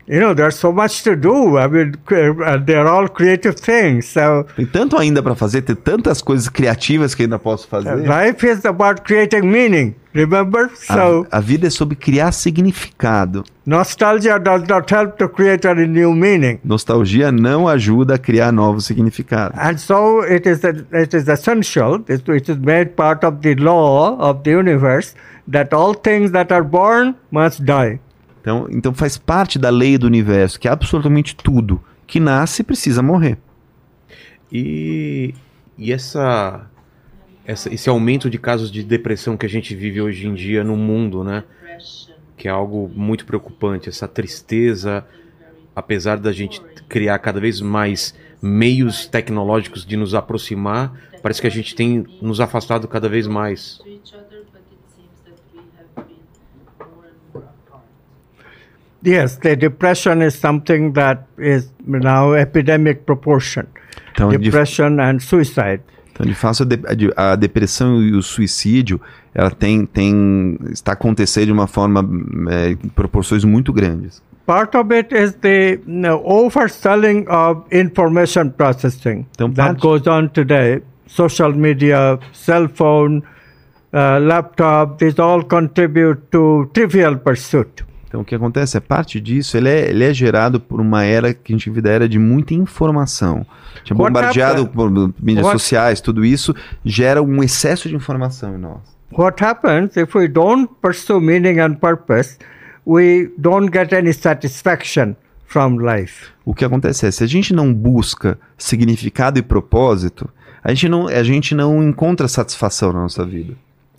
You know, there's so much to do. I mean, uh, they're all creative things. So Tem tanto ainda para fazer, tem tantas coisas criativas que ainda posso fazer. life is about creating meaning. Remember? So A, a vida é sobre criar significado. nostalgia does not help to create any new meaning. Nostalgia não ajuda a criar novos significados. And so it is, it is essential, it, it is made part of the law of the universe that all things that are born must die. Então, então faz parte da lei do universo que absolutamente tudo que nasce precisa morrer. E, e essa, essa, esse aumento de casos de depressão que a gente vive hoje em dia no mundo, né? Que é algo muito preocupante, essa tristeza, apesar da gente criar cada vez mais meios tecnológicos de nos aproximar, parece que a gente tem nos afastado cada vez mais. Yes, the depression is something that is now epidemic proportion. Então, de, Depression and suicide. então, de fato, a, a depressão e o suicídio, ela tem, tem está acontecendo de uma forma é, em proporções muito grandes. Part of it is the you know, overselling of information processing Então, that parte- goes on today. Social media, cell phone, uh, laptop, these all contribute to trivial pursuit. Então, o que acontece é parte disso, ele é, ele é gerado por uma era que a gente vive da era de muita informação. A gente What bombardeado happened? por mídias What- sociais, tudo isso gera um excesso de informação em nós. What happens if we don't pursue meaning and purpose, we don't get any satisfaction from life. O que acontece é, se a gente não busca significado e propósito, a gente não, a gente não encontra satisfação na nossa vida.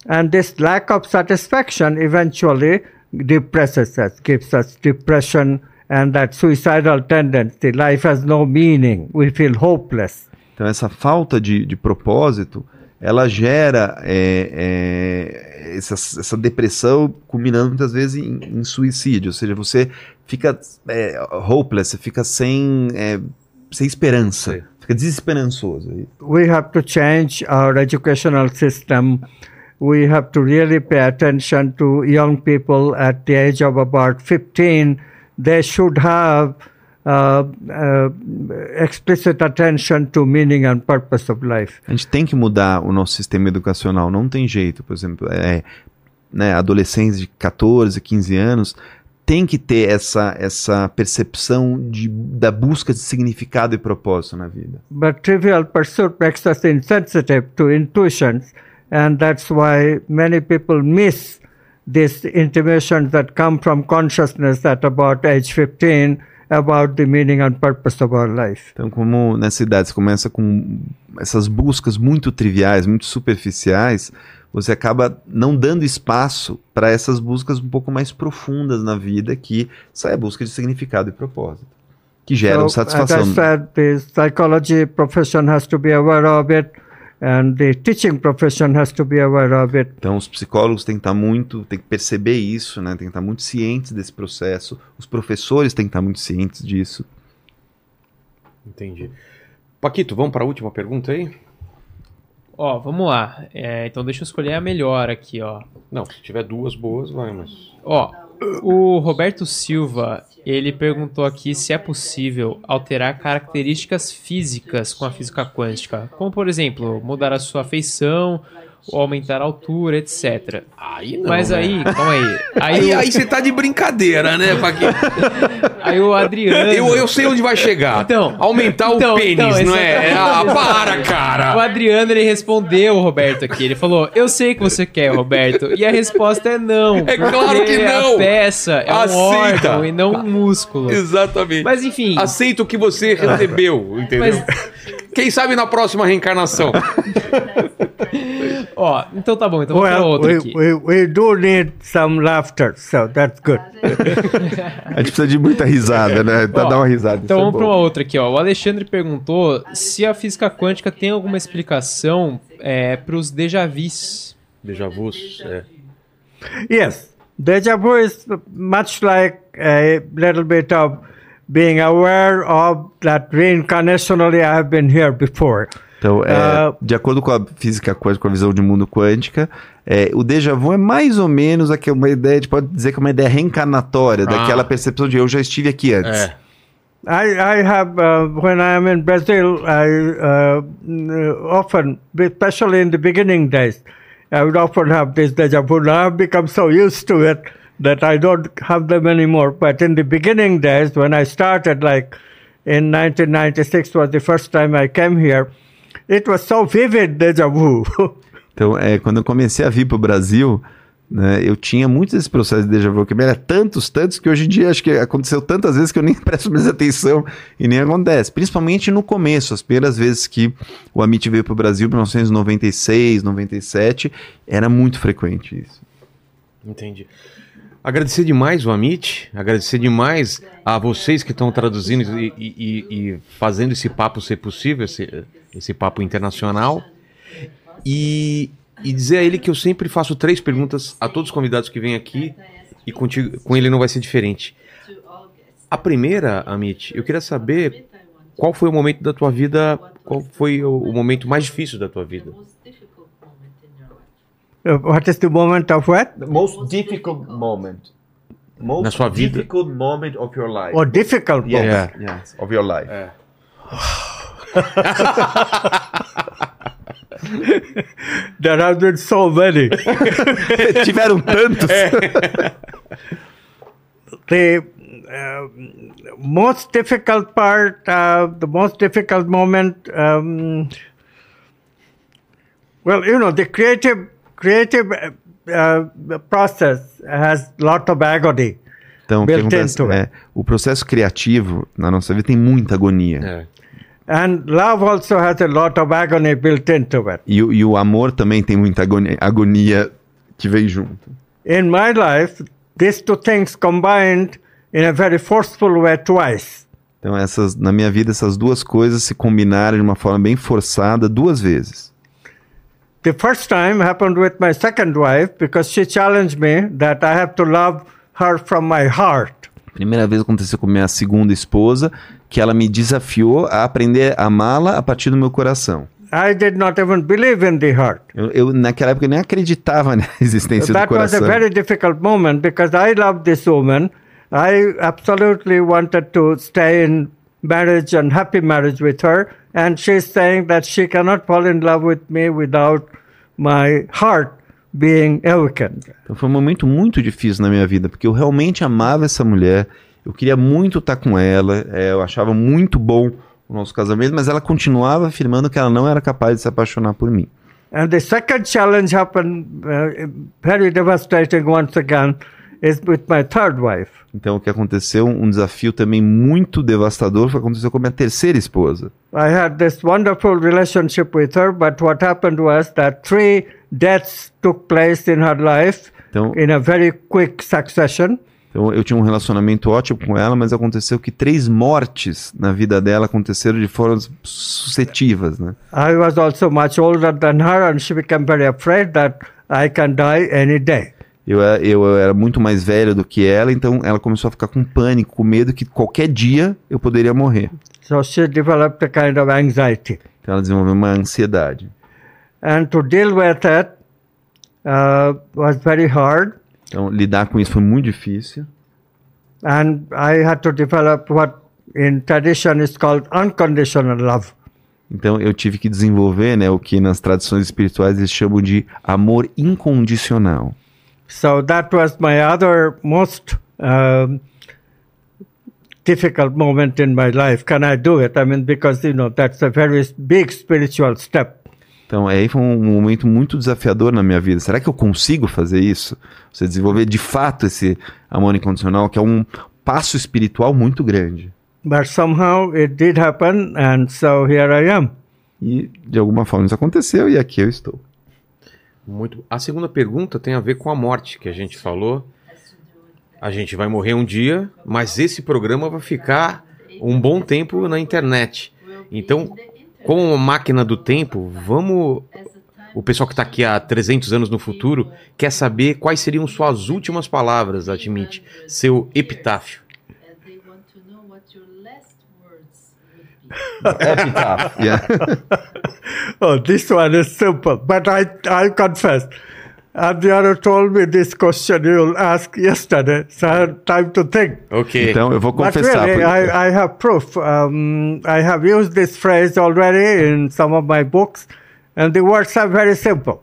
And this lack of satisfaction eventually depresses us, gives us depression and that suicidal tendency. Life has no meaning. We feel hopeless. Então, essa falta de, de propósito, ela gera é, é, essa, essa depressão, culminando muitas vezes em, em suicídio. Ou seja, você fica é, hopeless, você fica sem, é, sem esperança, fica desesperançoso. We have to change our educational system we have to really pay attention to young people at the age of about 15. They should have uh, uh, explicit attention to meaning and purpose of life. A gente tem que mudar o nosso sistema educacional, não tem jeito. Por exemplo, é, né, adolescentes de 14, 15 anos tem que ter essa, essa percepção de, da busca de significado e propósito na vida. But trivial pursuit makes us insensitive to intuitions, and that's why many people miss these intimations that come from consciousness at about age 15 about the meaning and purpose of our life. Então, como nessa idade você começa com essas buscas muito triviais, muito superficiais, você acaba não dando espaço para essas buscas um pouco mais profundas na vida, que é a busca de significado e propósito, que geram So, satisfação. As I said, the psychology profession has to be aware of it, and the teaching profession has to be aware of it. Então, os psicólogos têm que estar muito, têm que perceber isso, né? Têm que estar muito cientes desse processo. Os professores têm que estar muito cientes disso. Entendi. Paquito, vamos para a última pergunta aí? Ó, vamos lá. É, então deixa eu escolher a melhor aqui, ó. Não, se tiver duas boas, vai, mas. Ó, o Roberto Silva, ele perguntou aqui se é possível alterar características físicas com a física quântica, como por exemplo, mudar a sua feição ou aumentar a altura, etc. Aí não. Mas né? aí, calma aí. Aí, Aí, o, aí você tá de brincadeira, né, Paquito? (laughs) aí o Adriano. Eu, eu sei onde vai chegar. Então, Aumentar então, o pênis, então, não é? Ah, (laughs) para, O cara! Adriano, ele respondeu o Roberto aqui. Ele falou: Eu sei que você quer, Roberto. E a resposta é não. É claro que não. A peça é um Aceita. órgão e não um músculo. Exatamente. Mas enfim. Aceita o que você recebeu, entendeu? Quem sabe na próxima reencarnação? (laughs) Ó, então tá bom. Então vamos Well, outra we, aqui. we, we do need some laughter, so that's good. (laughs) A gente precisa de muita risada, né? Ó, dar uma risada. Então isso é vamos bom. pra uma outra aqui, ó. O Alexandre perguntou se a física quântica tem alguma explicação é, pros déjà vus. Déjà vu, é. Yes, deja vu is much like a little bit of being aware of that reincarnationally I have been here before. Então, é, Ah. de acordo com a física quântica, com a visão de mundo quântica, é, o déjà vu é mais ou menos aqui uma ideia, a gente pode dizer que é uma ideia reencarnatória, Ah. daquela percepção de eu já estive aqui antes. É. I, I have, uh, when I am in Brazil, I uh, often, especially in the beginning days, I would often have this deja vu. Now I've become so used to it that I don't have them anymore. But in the beginning days, when I started, like in 1996 was the first time I came here, it was so vivid deja vu. (laughs) Então, é, quando eu comecei a vir para o Brasil, né, eu tinha muitos desses processos de déjà vu, que era tantos, tantos, que hoje em dia acho que aconteceu tantas vezes que eu nem (laughs) presto mais atenção e nem acontece. Principalmente no começo, as primeiras vezes que o Amit veio para o Brasil, em 1996, 97, era muito frequente isso. Entendi. Agradecer demais o Amit, agradecer demais a vocês que estão traduzindo e, e- e- fazendo esse papo ser possível, esse, esse papo internacional. E, e dizer a ele que eu sempre faço três perguntas a todos os convidados que vêm aqui e contigo, com ele não vai ser diferente. A primeira, Amit, eu queria saber qual foi o momento da tua vida, qual foi o, o momento mais difícil da tua vida. Uh, what is the moment of what? The most difficult moment. Most Na sua vida. difficult moment of your life. Or difficult moment? Yeah. yes, of your life. (laughs) There have been so many. (laughs) Tiveram tantos. (laughs) the uh, most difficult part, uh, the most difficult moment. Um, well, you know, the creative creative uh, process has lot of agony. Então, o que Built acontece into it. é, o processo criativo na nossa vida tem muita agonia. É. And love also has a lot of agony built into it. E, o- e o amor também tem muita agonia, agonia que vem junto. In my life, these two things combined in a very forceful way twice. Então, essas, na minha vida, essas duas coisas se combinaram de uma forma bem forçada duas vezes. The first time happened with my second wife because she challenged me that I have to love her from my heart. Primeira vez aconteceu com minha segunda esposa, que ela me desafiou a aprender a amá-la a partir do meu coração. I did not even believe in the heart. Eu, eu, naquela época, nem acreditava (laughs) na existência that do was a coração. very difficult moment because I loved this woman. I absolutely wanted to stay in marriage and happy marriage with her. And she's saying that she cannot fall in love with me without my heart being awakened. Então foi um momento muito difícil na minha vida, porque eu realmente amava essa mulher, eu queria muito estar com ela, é, eu achava muito bom o nosso casamento, mas ela continuava afirmando que ela não era capaz de se apaixonar por mim. And the second challenge happened uh, very devastating once again with my third wife. Então o que aconteceu, um desafio também muito devastador, foi aconteceu com a minha terceira esposa. I had this wonderful relationship with her, but what happened was that three deaths took place in her life Então, in a very quick succession. então eu tinha um relacionamento ótimo com ela, mas aconteceu que três mortes na vida dela aconteceram de formas sucessivas, né? I was also much older than her, and she became very afraid that I can die any day. Eu, era- eu era muito mais velho do que ela, então ela começou a ficar com pânico, com medo que qualquer dia eu poderia morrer. So she developed a kind of anxiety. Então ela desenvolveu uma ansiedade. And to deal with it uh, was very hard. Então lidar com isso foi muito difícil. And I had to develop what in tradition is called unconditional love. Então eu tive que desenvolver, né, o que nas tradições espirituais eles chamam de amor incondicional. So that was my other most um, difficult moment in my life. Can I do it? I mean, because, you know, that's a very big spiritual step. Então aí foi um momento muito desafiador na minha vida. Será que eu consigo fazer isso? Você desenvolver de fato esse amor incondicional, que é um passo espiritual muito grande. But somehow it did happen, and so here I am. E de alguma forma isso aconteceu e aqui eu estou. Muito. A segunda pergunta tem a ver com a morte que a gente falou. A gente vai morrer um dia, mas esse programa vai ficar um bom tempo na internet. Então, com uma máquina do tempo, vamos. O pessoal que está aqui há 300 anos no futuro quer saber quais seriam suas últimas palavras, admite, seu epitáfio. And they want to know what your last words would be. Epitaph. Yeah. (laughs) Oh, this one is simple, but I, I confess. Told me this question you'll ask yesterday, so I had time to think. Ok. Então eu vou But confessar. really, porque- I, I have proof. Um, I have used this phrase already in some of my books, and the words are very simple.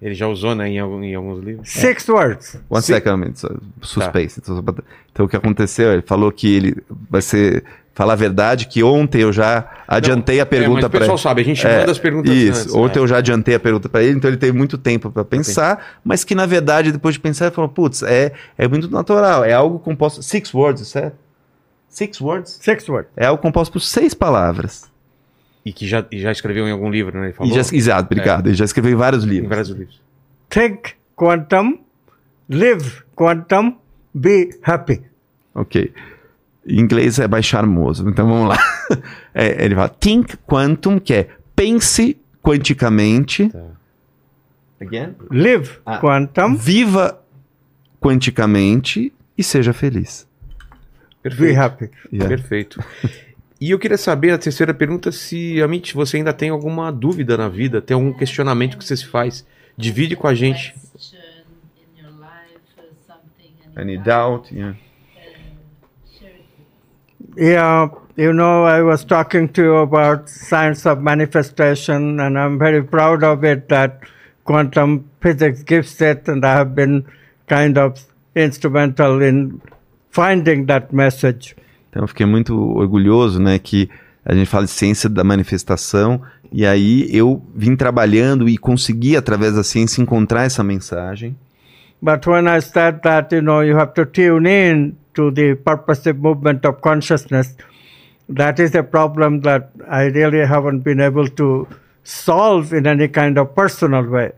Ele já usou né, em, algum- em alguns livros. Six words. One Sim. second, só- suspense. Pra- Então, o que aconteceu? Ele falou que ele vai ser. Falar a verdade, que ontem eu já adiantei a É, mas pergunta o para pessoal ele. sabe, a gente É, manda as perguntas Isso, antes, ontem né? eu já adiantei a pergunta para ele, então ele teve muito tempo para pensar, mas que na verdade, depois de pensar, ele falou: putz, é, é muito natural, é algo composto. Six words, certo? Six words? Six words. É algo composto por seis palavras. E que já, já escreveu em algum livro, né? Ele falou. E já, exato, obrigado. Ele já escreveu em vários Em livros. vários livros. Think quantum, live quantum, be happy. Ok. Em inglês é mais charmoso, então vamos lá. (laughs) É, ele fala think quantum, que é pense quanticamente. Again? Live Ah. quantum, Viva quanticamente e seja feliz. be Perfeito. happy. Yeah. Perfeito. E eu queria saber, a terceira pergunta, se, Amit, você ainda tem alguma dúvida na vida, tem algum questionamento que você se faz. Divide com a gente. Question in your life, uh, something, Any doubt? Yeah. Share it with us. Yeah, you know, I was talking to you about science of manifestation, and I'm very proud of it that quantum physics gives it, and I have been kind of instrumental in finding that message. Então eu fiquei muito orgulhoso, né, que a gente fala de ciência da manifestação e aí eu vim trabalhando e consegui através da ciência encontrar essa mensagem. But when I said that, you know, you have to tune in to the purposive movement of consciousness, that is a problem that I really haven't been able to solve in any kind of personal way.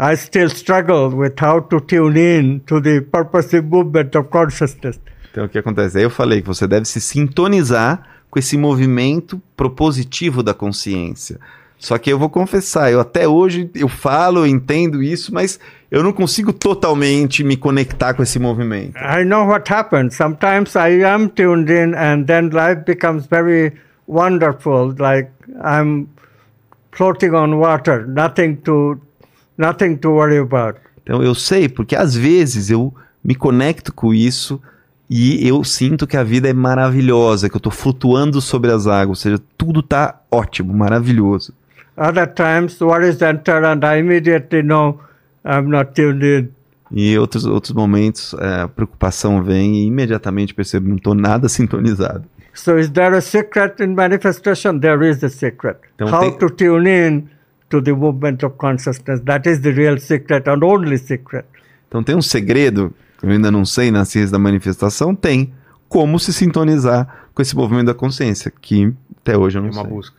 I still struggle with how to tune in to the purposive movement of consciousness. Então o que acontece? Aí eu falei que você deve se sintonizar com esse movimento propositivo da consciência. Só que eu vou confessar, eu até hoje eu falo, eu entendo isso, mas eu não consigo totalmente me conectar com esse movimento. I know what happens. Sometimes I am tuned in, and then life becomes very wonderful. Like I'm floating on water, nothing to, nothing to worry about. Então eu sei, porque às vezes eu me conecto com isso e eu sinto que a vida é maravilhosa, que eu tô flutuando sobre as águas, ou seja, tudo tá ótimo, maravilhoso. Other times, worries enter, and I immediately know I'm not tuned in. E outros, outros momentos é, a preocupação vem e imediatamente percebo, não tô nada (laughs) sintonizado. So, is there a secret in manifestation? There is a secret. Don't How think- to tune in to the movement of consciousness. That is the real secret and only secret. Então tem um segredo, que eu ainda não sei na ciência da manifestação, tem como se sintonizar com esse movimento da consciência, que até hoje eu É não uma sei. busca.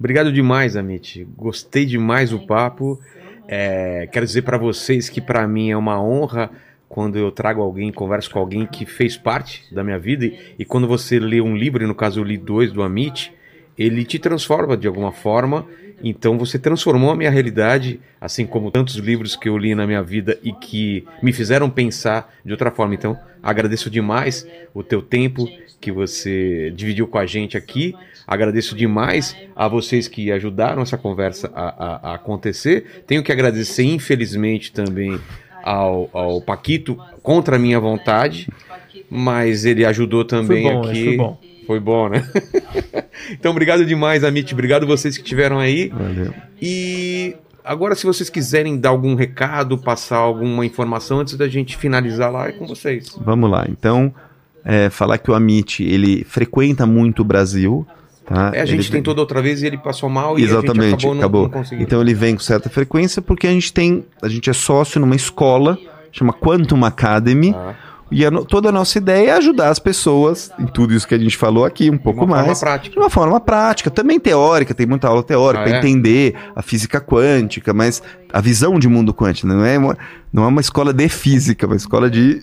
Obrigado demais, Amit. Gostei demais do papo. É, quero dizer para vocês que para mim é uma honra quando eu trago alguém, converso com alguém que fez parte da minha vida e, e quando você lê um livro, e no caso eu li dois do Amit, ele te transforma de alguma forma. Então você transformou a minha realidade, assim como tantos livros que eu li na minha vida e que me fizeram pensar de outra forma. Então agradeço demais o teu tempo que você dividiu com a gente aqui. Agradeço demais a vocês que ajudaram essa conversa a, a- a acontecer. Tenho que agradecer, infelizmente, também ao, ao Paquito, contra a minha vontade, mas ele ajudou também Foi bom, aqui. foi bom. Foi bom, né? (laughs) então, obrigado demais, Amit. Obrigado vocês que estiveram aí. Valeu. E agora, se vocês quiserem dar algum recado, passar alguma informação antes da gente finalizar lá, é com vocês. Vamos lá. Então, é, falar que o Amit, ele frequenta muito o Brasil. Tá? É, a gente Ele- tentou da outra vez e ele passou mal e Exatamente, acabou, acabou. não, não então ele vem com certa frequência porque a gente tem, a gente é sócio numa escola, chama Quantum Academy, Tá. e a toda a nossa ideia é ajudar as pessoas em tudo isso que a gente falou aqui, um pouco uma forma mais. prática. De uma forma prática, também teórica, tem muita aula teórica Ah, para é? entender a física quântica, mas a visão de mundo quântico não é uma, não é uma escola de física, é uma escola de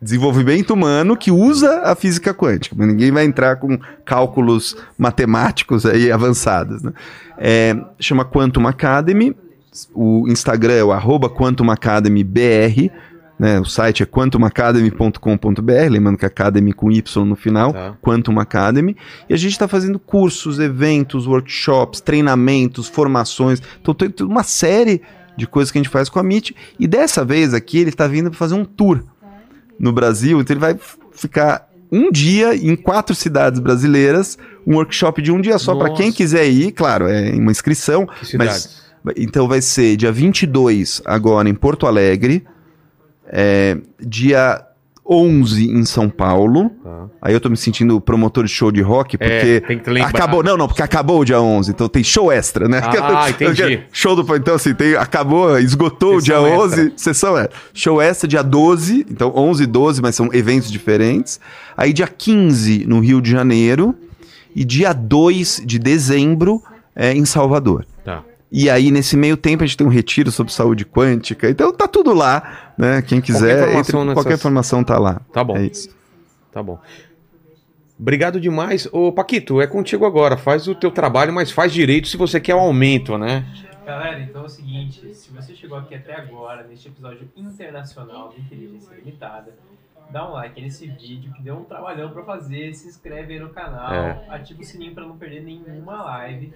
desenvolvimento humano que usa a física quântica, mas ninguém vai entrar com cálculos matemáticos aí avançados. Né? É, chama Quantum Academy, o Instagram é o arroba Quantum Academy BR, né? o site é quantumacademy.com.br, lembrando que Academy com Y no final, Tá. Quantum Academy, e a gente está fazendo cursos, eventos, workshops, treinamentos, formações, então tem tem uma série de coisas que a gente faz com a MIT, e dessa vez aqui ele está vindo para fazer um tour no Brasil, então ele vai ficar um dia em quatro cidades brasileiras, um workshop de um dia só para quem quiser ir, claro, é uma inscrição, mas então vai ser dia 22 agora em Porto Alegre, é, dia 11 em São Paulo. Tá. Aí eu tô me sentindo promotor de show de rock, porque É, tem que lembrar. acabou, não, não, porque acabou o dia 11, então tem show extra, né? Ah, (laughs) entendi. Show do então assim, tem, acabou, esgotou o dia Sessão 11, extra. sessão é. Show extra dia 12, então 11 e 12, mas são eventos diferentes. Aí dia 15 no Rio de Janeiro e dia 2 de dezembro é, em Salvador. E aí, nesse meio tempo, a gente tem um retiro sobre saúde quântica. Então tá tudo lá, né? Quem quiser, informação entre- nessas- qualquer informação tá lá. Tá bom. É isso. Tá bom. Obrigado demais. Ô, Paquito, é contigo agora. Faz o teu trabalho, mas faz direito se você quer o aumento, né? Galera, então é o seguinte, se você chegou aqui até agora, neste episódio internacional do Inteligência Limitada, dá um like nesse vídeo que deu um trabalhão pra fazer, se inscreve aí no canal, É. ativa o sininho pra não perder nenhuma live.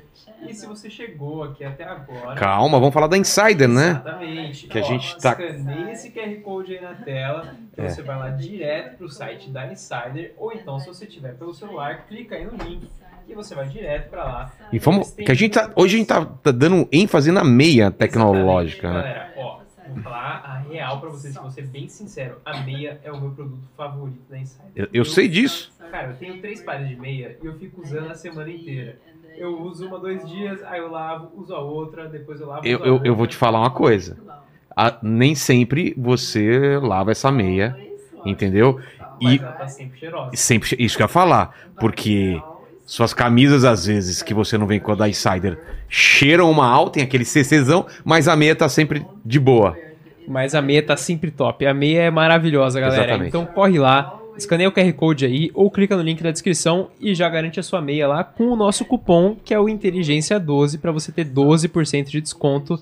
E se você chegou aqui até agora, Calma, vamos falar da Insider, né? Exatamente. Que a Ó, gente tá- Escaneia esse QR Code aí na tela. É. você vai lá direto pro site da Insider. Ou então, se você tiver pelo celular, clica aí no link e você vai direto pra lá. E vamos. Que a gente tá, hoje a gente tá, tá dando ênfase na meia tecnológica, Exatamente, né? Galera, ó, falar a real pra vocês, vou ser bem sincero. A meia é o meu produto favorito da Insider. Eu, eu sei disso. Cara, eu tenho três pares de meia e eu fico usando a semana inteira. Eu uso uma, dois dias, aí eu lavo, uso a outra, depois eu lavo. Eu, eu, outra. eu vou te falar uma coisa. A- nem sempre você lava essa meia, entendeu? E ela tá sempre cheirosa. sempre isso que eu ia falar, porque suas camisas às vezes que você não vem com a da Insider cheiram uma alta, tem aquele CCzão, mas a meia tá sempre de boa. Mas a meia tá sempre top. A meia é maravilhosa, galera. Exatamente. Então corre lá, escaneia o QR Code aí ou clica no link da descrição e já garante a sua meia lá com o nosso cupom, que é o Inteligência 12, para você ter 12% de desconto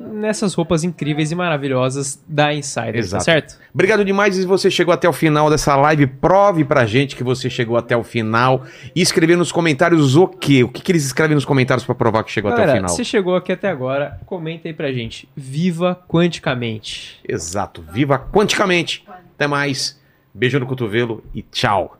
nessas roupas incríveis e maravilhosas da Insider, Exato. tá certo? Obrigado demais. E se você chegou até o final dessa live, prove pra gente que você chegou até o final. E escrever nos comentários o quê? O que, que eles escrevem nos comentários pra provar que chegou até o final? se chegou aqui até agora, comenta aí pra gente. Viva quanticamente! Exato. Viva quanticamente. Até mais. Beijo no cotovelo e tchau.